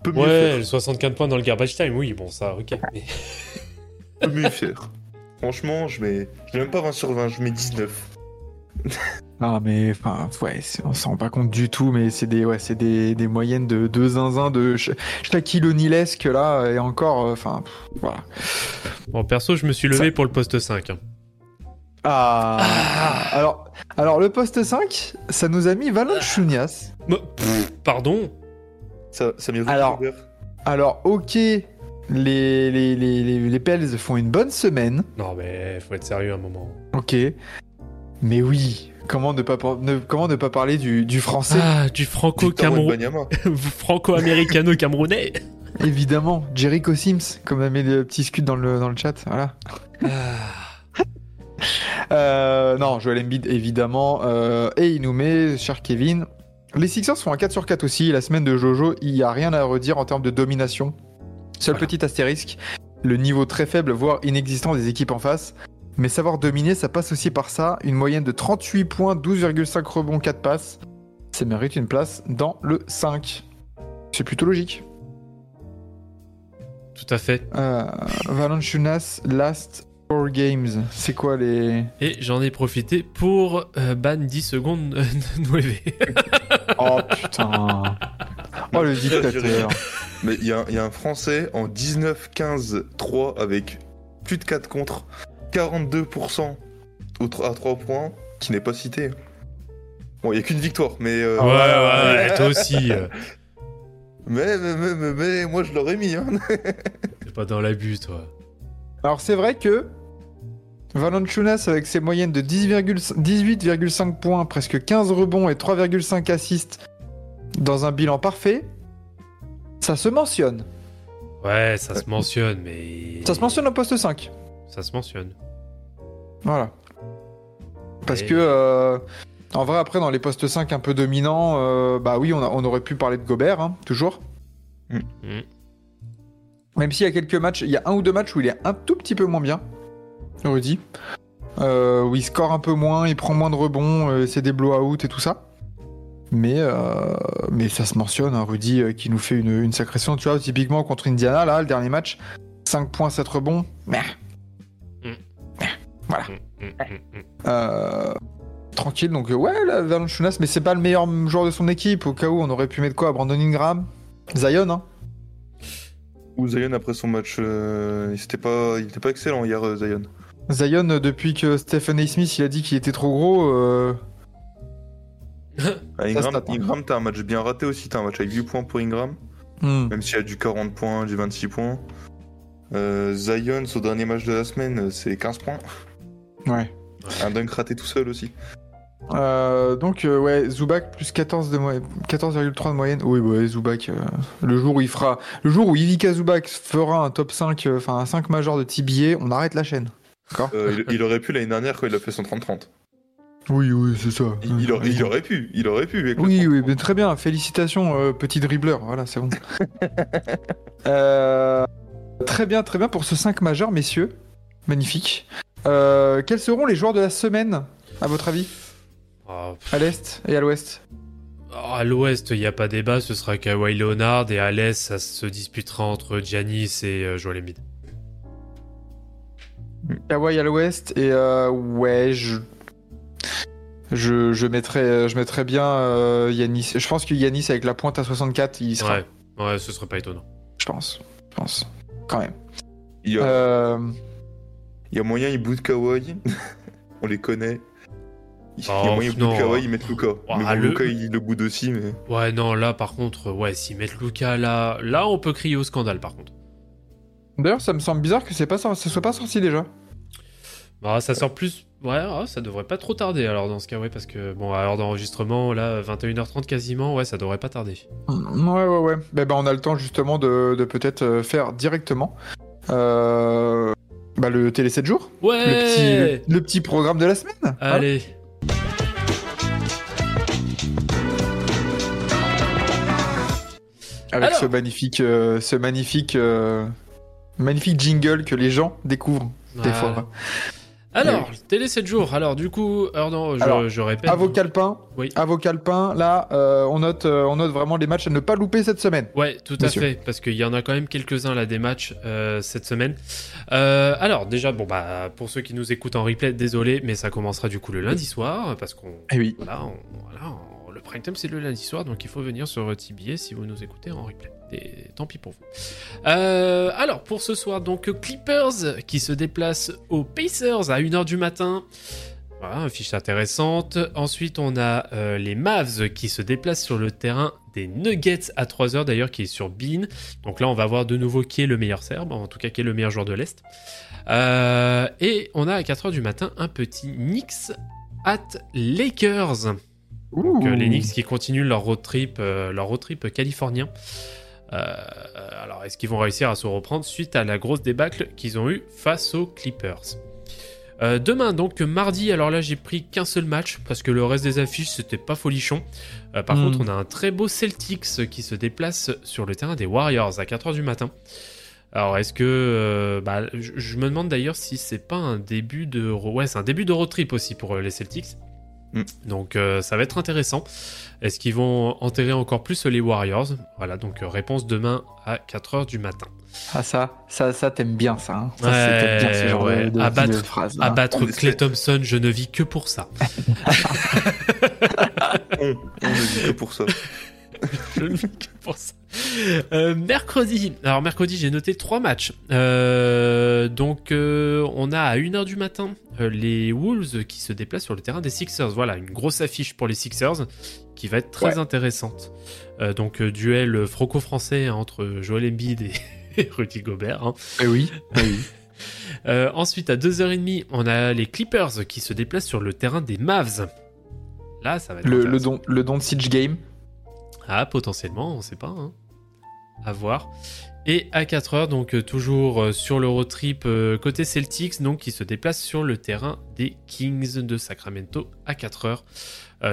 S3: Peut mieux
S2: Ouais,
S3: faire.
S2: le 64 points dans le garbage time, oui, bon, ça, ok. Mais...
S3: Peut mieux faire. Franchement, je mets, je mets même pas 20 sur 20, je mets 19.
S1: Non mais enfin ouais, on s'en rend pas compte du tout, mais c'est des ouais, c'est des, des moyennes de deux zinzin de O'Nealesque là et encore euh, enfin voilà.
S2: Bon, perso, je me suis levé pour le poste 5. hein.
S1: Ah, alors alors le poste 5, ça nous a mis Valanciunas.
S2: Bah, pff, pardon
S3: Ça,
S1: Alors-. Alors OK, les les, les, les, les Pels font une bonne semaine.
S2: Non, mais faut être sérieux un moment.
S1: OK. Mais oui, comment ne pas par- ne- comment ne pas parler du, du français
S2: Ah, du
S3: Victor
S2: franco-cameroun...
S3: Wembanyama.
S2: franco-américano-camerounais.
S1: Évidemment, Jericho Sims, comme a mis le petit scud dans le dans le chat, voilà.
S2: Ah,
S1: Euh, non, Joel Embiid, évidemment. Euh, et il nous met, cher Kevin. Les Sixers font un 4 sur 4 aussi. La semaine de Jojo, il n'y a rien à redire en termes de domination. Seul
S2: Voilà.
S1: petit astérisque, le niveau très faible, voire inexistant des équipes en face. Mais savoir dominer, ça passe aussi par ça. Une moyenne de 38 points, 12,5 rebonds, 4 passes. Ça mérite une place dans le 5. C'est plutôt logique.
S2: tout à fait.
S1: Euh, Valanciunas, last 4 games. C'est quoi les...
S2: Et j'en ai profité pour euh, ban 10 secondes euh, de 9.
S1: Oh putain. Oh le dictateur.
S3: Mais il y, a- il y a un Français en 19-15-3 avec plus de 4 contre, 42% au tr- à 3 points, qui n'est pas cité. Bon, il n'y a qu'une victoire, mais, euh,
S2: Ouais, ouais, ouais, toi aussi. euh,
S3: mais, mais, mais, mais- mais moi je l'aurais mis. Hein.
S2: T'es pas dans l'abus, toi.
S1: Alors c'est vrai que Valanciunas avec ses moyennes de 10,5 18,5 points, presque 15 rebonds et 3,5 assists dans un bilan parfait, ça se mentionne.
S2: Ouais, ça se mentionne, mais.
S1: Ça se mentionne au poste 5.
S2: Ça se mentionne.
S1: Voilà. Parce
S2: Et-
S1: que euh, en vrai après dans les postes 5 un peu dominants, euh, bah oui on, a- on aurait pu parler de Gobert, hein, toujours.
S2: Mm.
S1: Même s'il y a quelques matchs, il y a un ou deux matchs où il est un tout petit peu moins bien, Rudy. Euh, où il score un peu moins, il prend moins de rebonds, euh, c'est des blowouts et tout ça. Mais, euh, mais ça se mentionne, hein, Rudy euh, qui nous fait une, une sacrée saison. Tu vois, typiquement contre Indiana, là, le dernier match, 5 points, 7 rebonds. Voilà.
S2: Mm, mm, mm.
S1: Euh, tranquille, donc ouais, là, Valanciunas, mais c'est pas le meilleur joueur de son équipe. Au cas où, on aurait pu mettre quoi Brandon Ingram? Zion, hein?
S3: Ou Zion après son match, euh, il était pas, il était pas excellent hier, euh, Zion.
S1: Zion, depuis que Stephen A. Smith il a dit qu'il était trop gros, euh,
S3: Ah, Ingram, t'as un match bien raté aussi, t'as un match avec 8 points pour Ingram,
S1: hmm.
S3: même s'il y a du 40 points, du 26 points. Euh, Zion, son dernier match de la semaine, c'est 15 points.
S1: Ouais.
S3: Un dunk raté tout seul aussi.
S1: Euh, donc euh, ouais, Zubac plus 14 de moyenne, 14,3 de moyenne. Oui, bah, ouais, Zubac. euh, le jour où il fera, le jour où Ivica Zubac fera un top 5, euh, enfin un 5 majeur de TBA, on arrête la chaîne. D'accord
S3: il, il aurait pu l'année dernière quand il a fait son 30-30.
S1: Oui, oui, c'est ça.
S3: Il, il aurait, il aurait pu, il aurait pu. avec
S1: Oui,
S3: 30.
S1: oui, mais très bien. Félicitations, petit dribbleur. Voilà, c'est bon. Très bien, très bien pour ce 5 majeur, messieurs. Magnifique. Euh, quels seront les joueurs de la semaine, à votre avis
S2: Ah.
S1: À l'Est et à l'Ouest
S2: Ah, À l'ouest, il n'y a pas débat, ce sera Kawhi Leonard, et à l'est, ça se disputera entre Giannis et euh, Joel Embiid.
S1: Kawhi à l'Ouest et euh, ouais, je. Je, je mettrais, je mettrais bien euh, Yanis. Je pense que Yanis avec la pointe à 64, il y sera.
S2: Ouais, ouais, ce serait pas étonnant.
S1: Je pense. Je pense. Quand même. Euh,
S3: il y a moyen, il boot Kawhi. On les connaît. Il y a
S2: Oh,
S3: moyen, il
S2: non.
S3: boot Kawhi, il met Luka.
S2: Ah,
S3: mais bon,
S2: le-
S3: Luka, il le boude aussi, mais.
S2: Ouais, non, là, par contre, ouais, s'ils mettent Luca là, là, on peut crier au scandale, par contre.
S1: D'ailleurs, ça me semble bizarre que c'est pas ça soit pas sorti déjà.
S2: Bah, ça sort plus. Ouais, ah, ça devrait pas trop tarder alors dans ce cas, ouais, parce que bon, à l'heure d'enregistrement, là, 21h30 quasiment, ouais, ça devrait pas tarder.
S1: Ouais, ouais, ouais. Ben, ben, on a le temps justement de, de peut-être euh, faire directement euh, bah, le télé 7 jours.
S2: Ouais
S1: Le, petit, le, le petit programme de la semaine. Voilà.
S2: Allez
S1: Avec
S2: Alors.
S1: ce magnifique, euh, ce magnifique, euh, magnifique jingle que les gens découvrent des fois.
S2: Alors, télé 7 jours, alors du coup, d'en- je,
S1: Alors,
S2: je répète.
S1: À vos calepins,
S2: Oui.
S1: à vos calepins, là, euh, on, note, euh, on note vraiment les matchs à ne pas louper cette semaine.
S2: Ouais, tout à fait, parce qu'il y en a quand même quelques-uns là des matchs euh, cette semaine. Alors déjà, bon bah pour ceux qui nous écoutent en replay, désolé, mais ça commencera du coup le lundi soir, parce qu'on
S1: Eh oui.
S2: voilà, on- voilà, on- prime c'est le lundi soir, donc il faut venir sur TBA si vous nous écoutez en replay. Et tant pis pour vous. Euh, alors pour ce soir, donc Clippers qui se déplacent aux Pacers à 1h du matin. Voilà, une fiche intéressante. Ensuite, on a euh, les Mavs qui se déplacent sur le terrain des Nuggets à 3h d'ailleurs, qui est sur Bean. Donc là, on va voir de nouveau qui est le meilleur Serbe, en tout cas qui est le meilleur joueur de l'Est. Euh, et on a à 4h du matin un petit Knicks at Lakers. Donc, euh, les Knicks qui continuent leur road trip, euh, leur road trip californien. Euh, alors, est-ce qu'ils vont réussir à se reprendre suite à la grosse débâcle qu'ils ont eue face aux Clippers? Euh, Demain, donc mardi, alors là j'ai pris qu'un seul match parce que le reste des affiches c'était pas folichon. Euh, par
S1: Mm.
S2: contre, on a un très beau Celtics qui se déplace sur le terrain des Warriors à 4h du matin. Alors est-ce que euh, bah, je, me demande d'ailleurs si c'est pas un début de ouais c'est un début de road trip aussi pour les Celtics.
S3: Mm.
S2: Donc euh, ça va être intéressant. Est-ce qu'ils vont enterrer encore plus les Warriors? Voilà donc euh, réponse demain à 4h du matin.
S1: Ah ça, ça, ça t'aimes bien ça. Hein. Ça,
S2: Ouais,
S1: bien ce genre
S2: ouais.
S1: de, de,
S2: Abattre-
S1: de
S2: Clay. Thompson, je ne vis que pour ça.
S3: On, on ne dit que pour ça.
S2: je ne que pour ça. Euh, mercredi, alors mercredi j'ai noté trois matchs. Euh, donc euh, on a à 1h du matin les Wolves qui se déplacent sur le terrain des Sixers. Voilà, une grosse affiche pour les Sixers qui va être très
S1: Ouais.
S2: intéressante. Donc duel franco-français entre Joel Embiid et, Rudy Gobert. hein.
S1: Eh oui, eh oui.
S2: Ensuite, à 2h30, on a les Clippers qui se déplacent sur le terrain des Mavs. Là, ça va être
S1: Le, don, le don de Siege Game.
S2: Ah, potentiellement, on sait pas. Hein. À voir. Et à 4h, donc euh, toujours euh, sur le road trip euh, côté Celtics, donc qui se déplace sur le terrain des Kings de Sacramento à 4h,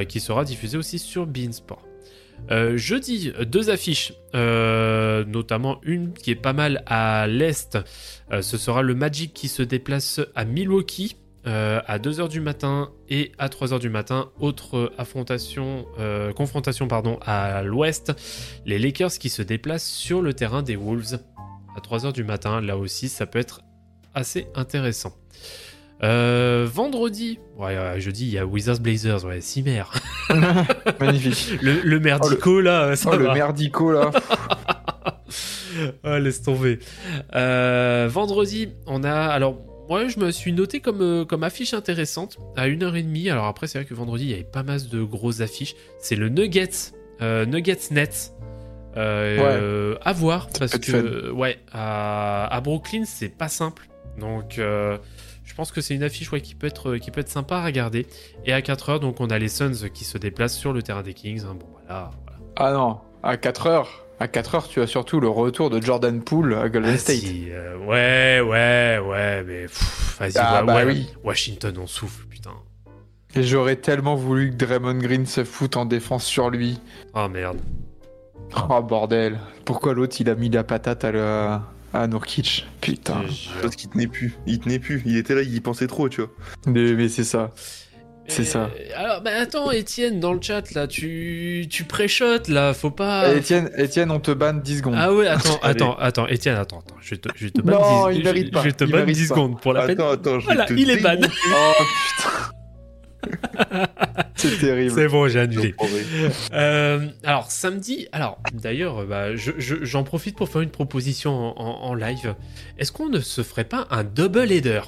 S2: qui sera diffusé aussi sur Beansport. Jeudi, deux affiches, notamment une qui est pas mal à l'est. Ce sera le Magic qui se déplace à Milwaukee euh, à 2h du matin et à 3h du matin. Autre affrontation, euh, confrontation pardon, à l'ouest, les Lakers qui se déplacent sur le terrain des Wolves à 3h du matin. Là aussi, ça peut être assez intéressant. Euh, vendredi, ouais, jeudi, il y a Wizards Blazers, ouais, Cimer.
S1: Magnifique.
S2: Le, le merdico là, ça
S1: Oh, le merdico là.
S2: Ah, laisse tomber. Euh, vendredi, on a. Alors, moi, je me suis noté comme, euh, comme affiche intéressante à 1h30. Alors, après, c'est vrai que vendredi, il y avait pas mal de grosses affiches. C'est le Nuggets, euh, Nuggets Net. Euh,
S1: Ouais.
S2: à voir parce que ouais à, à Brooklyn c'est pas simple donc je pense que c'est une affiche ouais, qui peut être qui peut être sympa à regarder et à 4h donc on a les Suns qui se déplacent sur le terrain des Kings hein. bon voilà, voilà.
S1: Ah non, à 4 heures. À 4 heures, tu as surtout le retour de Jordan Poole à Golden
S2: Ah,
S1: State.
S2: si, euh, ouais, ouais, ouais, mais vas-y,
S1: Ah,
S2: ouais,
S1: bah
S2: ouais,
S1: oui.
S2: Washington, on souffle, putain.
S1: Et j'aurais tellement voulu que Draymond Green se foute en défense sur lui.
S2: Oh merde.
S1: Oh bordel. Pourquoi l'autre il a mis la patate à, le... à Nurkic? Putain.
S3: Parce qu'il tenait plus. Il tenait plus. Il était là, il y pensait trop, tu vois.
S1: Mais, mais c'est ça. C'est ça.
S2: Alors, bah attends, Étienne, dans le chat, là, tu, tu pré-shot, là, faut pas.
S1: Etienne, Etienne, on te banne 10 secondes.
S2: Ah ouais, attends, attends, attends, Étienne, attends, attends, je te, je te
S1: Non,
S2: banne 10,
S1: il mérite
S2: je,
S1: pas,
S2: je te
S1: il
S2: banne
S1: mérite
S2: 10
S1: pas.
S2: secondes pour la peine.
S3: Attends, attends, je
S2: Voilà,
S3: te
S2: il est ban.
S1: Oh putain. c'est terrible.
S2: C'est bon, j'ai annulé. Euh, alors samedi, alors d'ailleurs, bah, je- je- j'en profite pour faire une proposition en, en- en live. Est-ce qu'on ne se ferait pas un double header?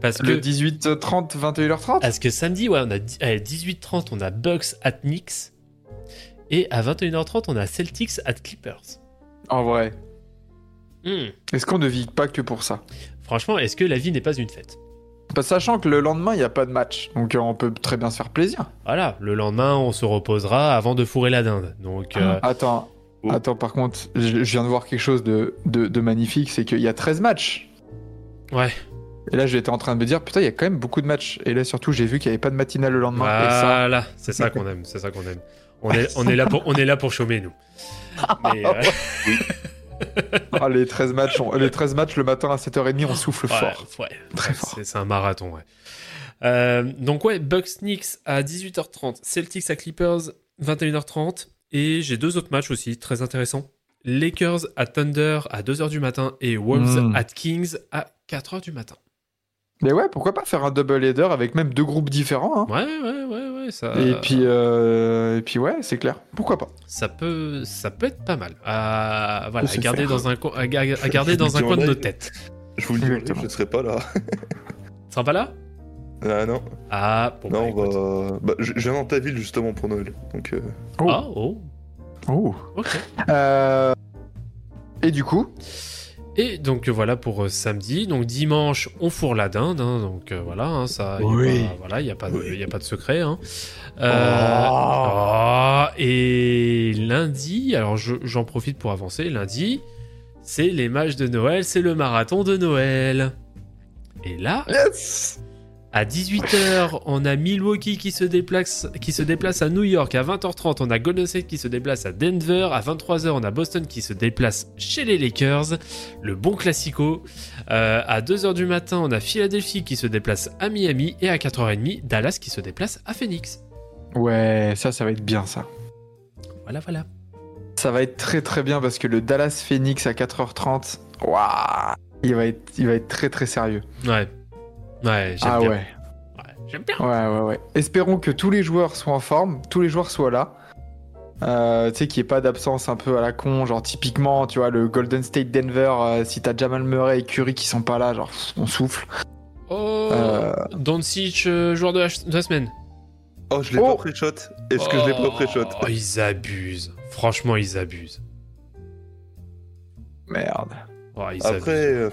S2: Parce que
S1: Le 18h30, 21h30
S2: parce que samedi, ouais, on a allez, 18h30, on a Bucks at Knicks et à 21h30, on a Celtics at Clippers.
S1: En vrai.
S2: Hmm.
S1: Est-ce qu'on ne vit pas que pour ça?
S2: Franchement, est-ce que la vie n'est pas une fête?
S1: Bah, Sachant que le lendemain, il n'y a pas de match. Donc euh, on peut très bien se faire plaisir.
S2: Voilà, le lendemain, on se reposera avant de fourrer la dinde. Donc, euh,
S1: Attends.
S3: Oh.
S1: Attends, par contre, je, je viens de voir quelque chose de, de, de magnifique, c'est qu'il y a 13 matchs.
S2: ouais.
S1: Et là, j'étais en train de me dire, putain, il y a quand même beaucoup de matchs. Et là, surtout, j'ai vu qu'il n'y avait pas de matinale le lendemain. Ça,
S2: Voilà, c'est ça qu'on aime, c'est ça qu'on aime. On est, on est là pour, on est là pour chômer nous. Mais, euh,
S1: ah, les, 13 matchs, on- les 13 matchs le matin à 7h30, on souffle
S2: Ouais,
S1: fort.
S2: ouais,
S1: Très
S2: ouais,
S1: fort.
S2: C'est, un marathon, ouais. Euh, donc ouais, Bucks Knicks à 18h30, Celtics à Clippers 21h30 et j'ai deux autres matchs aussi très intéressants. Lakers à Thunder à 2h du matin et Wolves
S1: Mm.
S2: at Kings à 4h du matin.
S1: Mais ouais, pourquoi pas faire un double header avec même deux groupes différents hein.
S2: Ouais, ouais, ouais, ouais, ça.
S1: et, puis, euh, et puis, ouais, c'est clair. Pourquoi pas
S2: ça peut, ça peut être pas mal. À, voilà,
S1: Faut
S2: à garder
S1: faire.
S2: dans un, co- à, ga- à garder
S3: Je
S2: dans un coin de nos têtes.
S3: Je vous le dis, je ne serai pas là.
S2: Tu seras pas là?
S3: Ah non,
S2: Ah, bon,
S3: non,
S2: bah,
S3: va. Bah, je je viens dans ta ville justement pour Noël. Donc, euh,
S1: Oh.
S2: Ah, oh,
S1: Oh.
S2: ok.
S1: Euh, Et du coup,
S2: Et donc euh, voilà pour euh, samedi. Donc dimanche, on fourre la dinde. hein, donc euh, voilà, hein, ça.
S1: Oui.
S2: voilà, il n'y a, pas de-
S3: Oui.
S2: y a pas de secret. hein. Euh, oh, et lundi, alors je- j'en profite pour avancer. Lundi, c'est les matchs de Noël, c'est le marathon de Noël. Et là,
S1: yes
S2: à 18h, on a Milwaukee qui se déplace, qui se déplace à New York. À 20h30, on a Golden State qui se déplace à Denver. À 23h, on a Boston qui se déplace chez les Lakers. Le bon classico. Euh, à 2h du matin, on a Philadelphie qui se déplace à Miami. Et à 4h30, Dallas qui se déplace à Phoenix.
S1: Ouais, ça, ça va être bien, ça.
S2: Voilà, voilà.
S1: Ça va être très très bien parce que le Dallas Phoenix à 4h30, waouh, il va être, il va être très très sérieux.
S2: Ouais. Ouais, j'aime
S1: Ah
S2: bien.
S1: ouais,
S2: Ouais, j'aime bien.
S1: ouais, ouais, ouais. Espérons que tous les joueurs soient en forme, tous les joueurs soient là. Euh, tu sais qu'il n'y ait pas d'absence un peu à la con, genre typiquement, tu vois, le Golden State Denver, euh, si t'as Jamal Murray et Curry qui sont pas là, genre on souffle.
S2: Oh,
S1: Euh.
S2: Doncic, euh, joueur de la, de la semaine.
S3: Oh, je l'ai
S1: Oh.
S3: pas pré-shot. Est-ce que je l'ai pas pré-shot
S2: Oh, ils abusent. Franchement, ils abusent.
S1: Merde.
S2: Oh, ils
S3: Après,
S2: abusent.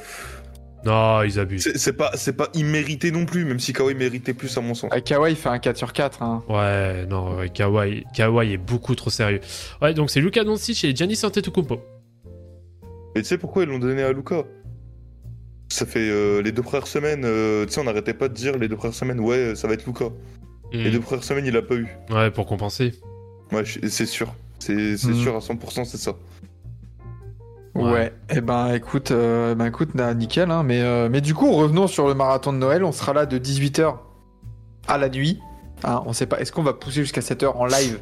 S2: Non, ils abusent.
S3: c'est pas, c'est pas immérité non plus, même si Kawhi méritait plus à mon sens.
S1: Ah, Kawhi fait un 4 sur 4. Hein.
S2: Ouais, non, ouais, Kawhi, Kawhi est beaucoup trop sérieux. Ouais, donc c'est Luka Doncic et Giannis Antetokounmpo.
S3: Mais tu sais pourquoi ils l'ont donné à Luca Ça fait euh, les deux premières semaines, euh, tu sais, on n'arrêtait pas de dire les deux premières semaines, ouais, ça va être Luca.
S2: Hmm.
S3: Les deux premières semaines, il a pas eu.
S2: Ouais, pour compenser.
S3: Ouais, c'est sûr. C'est c'est
S1: Mhm.
S3: sûr à 100%, c'est ça.
S1: Ouais.
S2: Ouais.
S1: Eh ben écoute, euh, ben écoute, nickel. Hein, mais, euh, mais du coup, revenons sur le marathon de Noël. On sera là de 18h à la nuit. Hein, on sait pas. Est-ce qu'on va pousser jusqu'à 7h en live?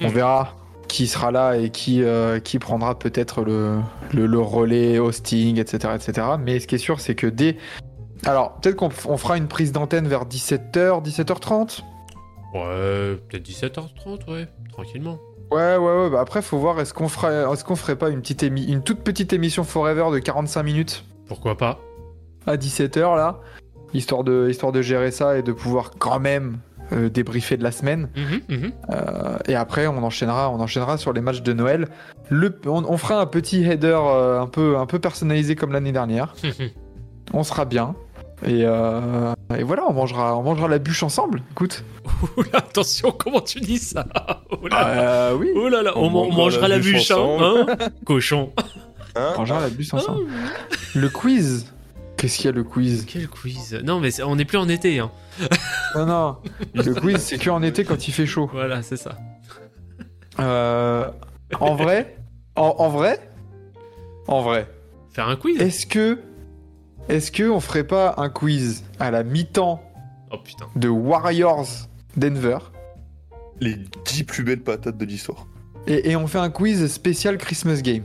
S1: On
S2: Mhm.
S1: verra qui sera là et qui, euh, qui prendra peut-être le, le, le relais, hosting, etc., etc. Mais ce qui est sûr, c'est que dès. Alors, peut-être qu'on on fera une prise d'antenne vers 17h, 17h30
S2: Ouais, peut-être 17h30, ouais, tranquillement.
S1: Ouais, ouais, ouais. Bah après, faut voir. Est-ce qu'on ferait, est-ce qu'on ferait pas une petite émi- une toute petite émission Forever de 45 minutes?
S2: Pourquoi pas?
S1: À 17h là, histoire de, histoire de gérer ça et de pouvoir quand même euh, débriefer de la semaine.
S2: Mhm, mhm.
S1: Euh, et après, on enchaînera, on enchaînera sur les matchs de Noël. Le, on, on fera un petit header euh, un, peu, un peu personnalisé comme l'année dernière. On sera bien. Et, euh, et voilà, on mangera, on mangera la bûche ensemble. Écoute.
S2: Oula, attention, comment tu dis ça? Oula,
S1: Euh, oui.
S2: oh là là, on,
S3: On
S2: man- on mangera la bûche, hein,
S3: ensemble.
S2: hein Cochon.
S3: Hein?
S1: On mangera la bûche ensemble. Le quiz. Qu'est-ce qu'il y a le quiz?
S2: Quel quiz? Non, mais on n'est plus en été, hein.
S1: Non, non. Le quiz, c'est que en été quand il fait chaud.
S2: Voilà, c'est ça.
S1: Euh, en vrai, en, en vrai, en vrai,
S2: Faire un quiz?
S1: Est-ce que, est-ce que on ferait pas un quiz à la mi-temps
S2: Oh
S1: de Warriors Denver?
S3: Les 10 plus belles patates de l'histoire.
S1: et, et on fait un quiz spécial Christmas Game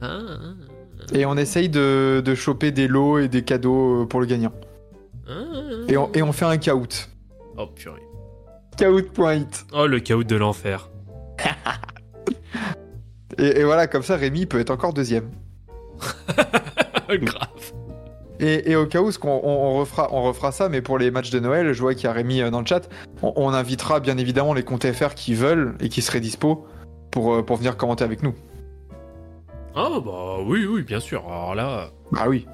S2: Ah,
S1: et on essaye de, de choper des lots et des cadeaux euh, pour le gagnant
S2: ah,
S1: et on, et on fait un count.
S2: Oh purée.
S1: Count.it.
S2: Oh, le chaos de l'enfer.
S1: Et, et voilà, comme ça, Rémi peut être encore deuxième.
S2: Grave.
S1: Et, et au cas où, ce qu'on- on, on refera, on refera ça, mais pour les matchs de Noël, je vois qu'il y a Rémi euh, dans le chat, on, on invitera bien évidemment les comptes FR qui veulent et qui seraient dispo pour, euh, pour venir commenter avec nous.
S2: Ah bah oui, oui, bien sûr. Alors là,
S1: Ah oui,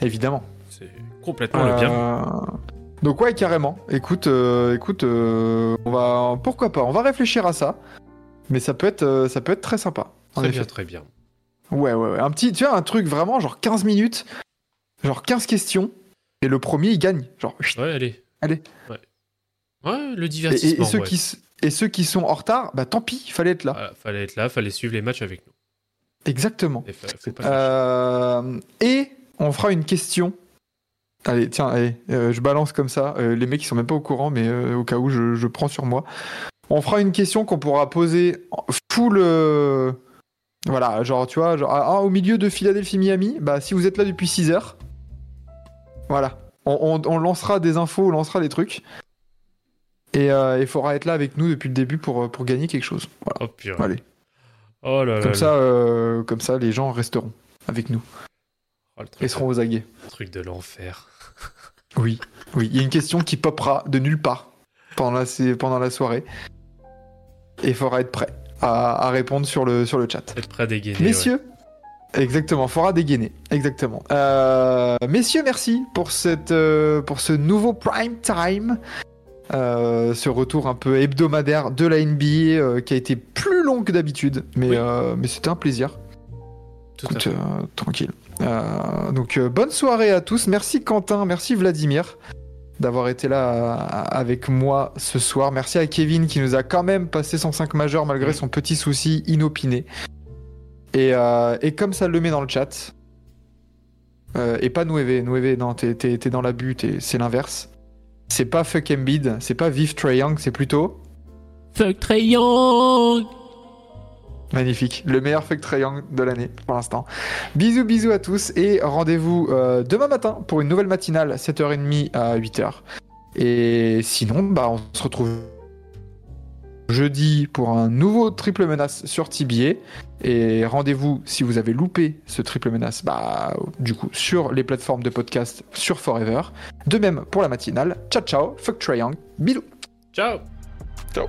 S1: évidemment.
S2: c'est complètement le bien.
S1: Euh, Donc ouais, carrément. Écoute, euh, écoute, euh, on va, pourquoi pas, on va réfléchir à ça, mais ça peut être, ça peut être très sympa. En
S2: Très
S1: effet.
S2: bien, très bien.
S1: Ouais, ouais, ouais. Un petit, tu vois, un truc vraiment genre 15 minutes, genre 15 questions, et le premier il gagne. Genre, chut.
S2: Ouais, allez.
S1: Allez.
S2: Ouais. Ouais, le
S1: Et, et-
S2: divertissement.
S1: et ceux
S2: ouais.
S1: qui, et ceux qui sont en retard, bah tant pis, il fallait être là.
S2: Voilà, fallait être là, fallait suivre les matchs avec nous.
S1: Exactement.
S2: Et fa- faut pas chercher.
S1: Euh, et on fera une question. Allez, tiens, allez, euh, je balance comme ça. Euh, les mecs, ils sont même pas au courant, mais au cas où, je, je prends sur moi. On fera une question qu'on pourra poser en full. Euh, Voilà, genre, tu vois, genre, ah, au milieu de Philadelphie-Miami, bah, si vous êtes là depuis 6 heures, voilà. On, on- on lancera des infos, on lancera des trucs. Et euh, il faudra être là avec nous depuis le début pour, pour gagner quelque chose. Voilà.
S2: Oh purée.
S1: Allez.
S2: Oh là là.
S1: Comme
S2: là.
S1: ça, euh, comme ça, les gens resteront avec nous
S2: Oh,
S1: et seront aux aguets.
S2: le truc de l'enfer.
S1: Oui, oui. Il y a une question qui popera de nulle part pendant la, c'est- pendant la soirée. Et il faudra être prêt à, à répondre sur le, sur le chat.
S2: Être prêt à dégainer.
S1: Messieurs, exactement, faudra dégainer. Exactement. Euh, messieurs, merci pour, cette, euh, pour ce nouveau prime time. Euh, ce retour un peu hebdomadaire de la NBA qui a été plus long que d'habitude, mais,
S2: Oui.
S1: mais c'était un plaisir.
S2: ouais. Tout à
S1: Écoute,
S2: fait.
S1: tranquille. Donc bonne soirée à tous. Merci Quentin, merci Vladimir d'avoir été là euh, avec moi ce soir. Merci à Kevin qui nous a quand même passé son 5 majeur malgré
S2: Mm.
S1: son petit souci inopiné. Et, euh, et comme ça le met dans le chat. euh, et pas Nueve, Nueve, non, t'es, t'es- t'es dans la butte et c'est l'inverse. C'est pas fuck Embiid, c'est pas Vive Trae Young, c'est plutôt
S2: Fuck Trae Young
S1: Magnifique, le meilleur fuck triangle de l'année pour l'instant. Bisous, bisous à tous et rendez-vous euh, demain matin pour une nouvelle matinale, 7h30 à 8h. Et sinon, bah, on se retrouve jeudi pour un nouveau triple menace sur TBA. Et rendez-vous si vous avez loupé ce triple menace, bah, du coup, sur les plateformes de podcast sur Forever. De même pour la matinale. Ciao, ciao, fuck triangle, bisous.
S2: Ciao
S3: Ciao.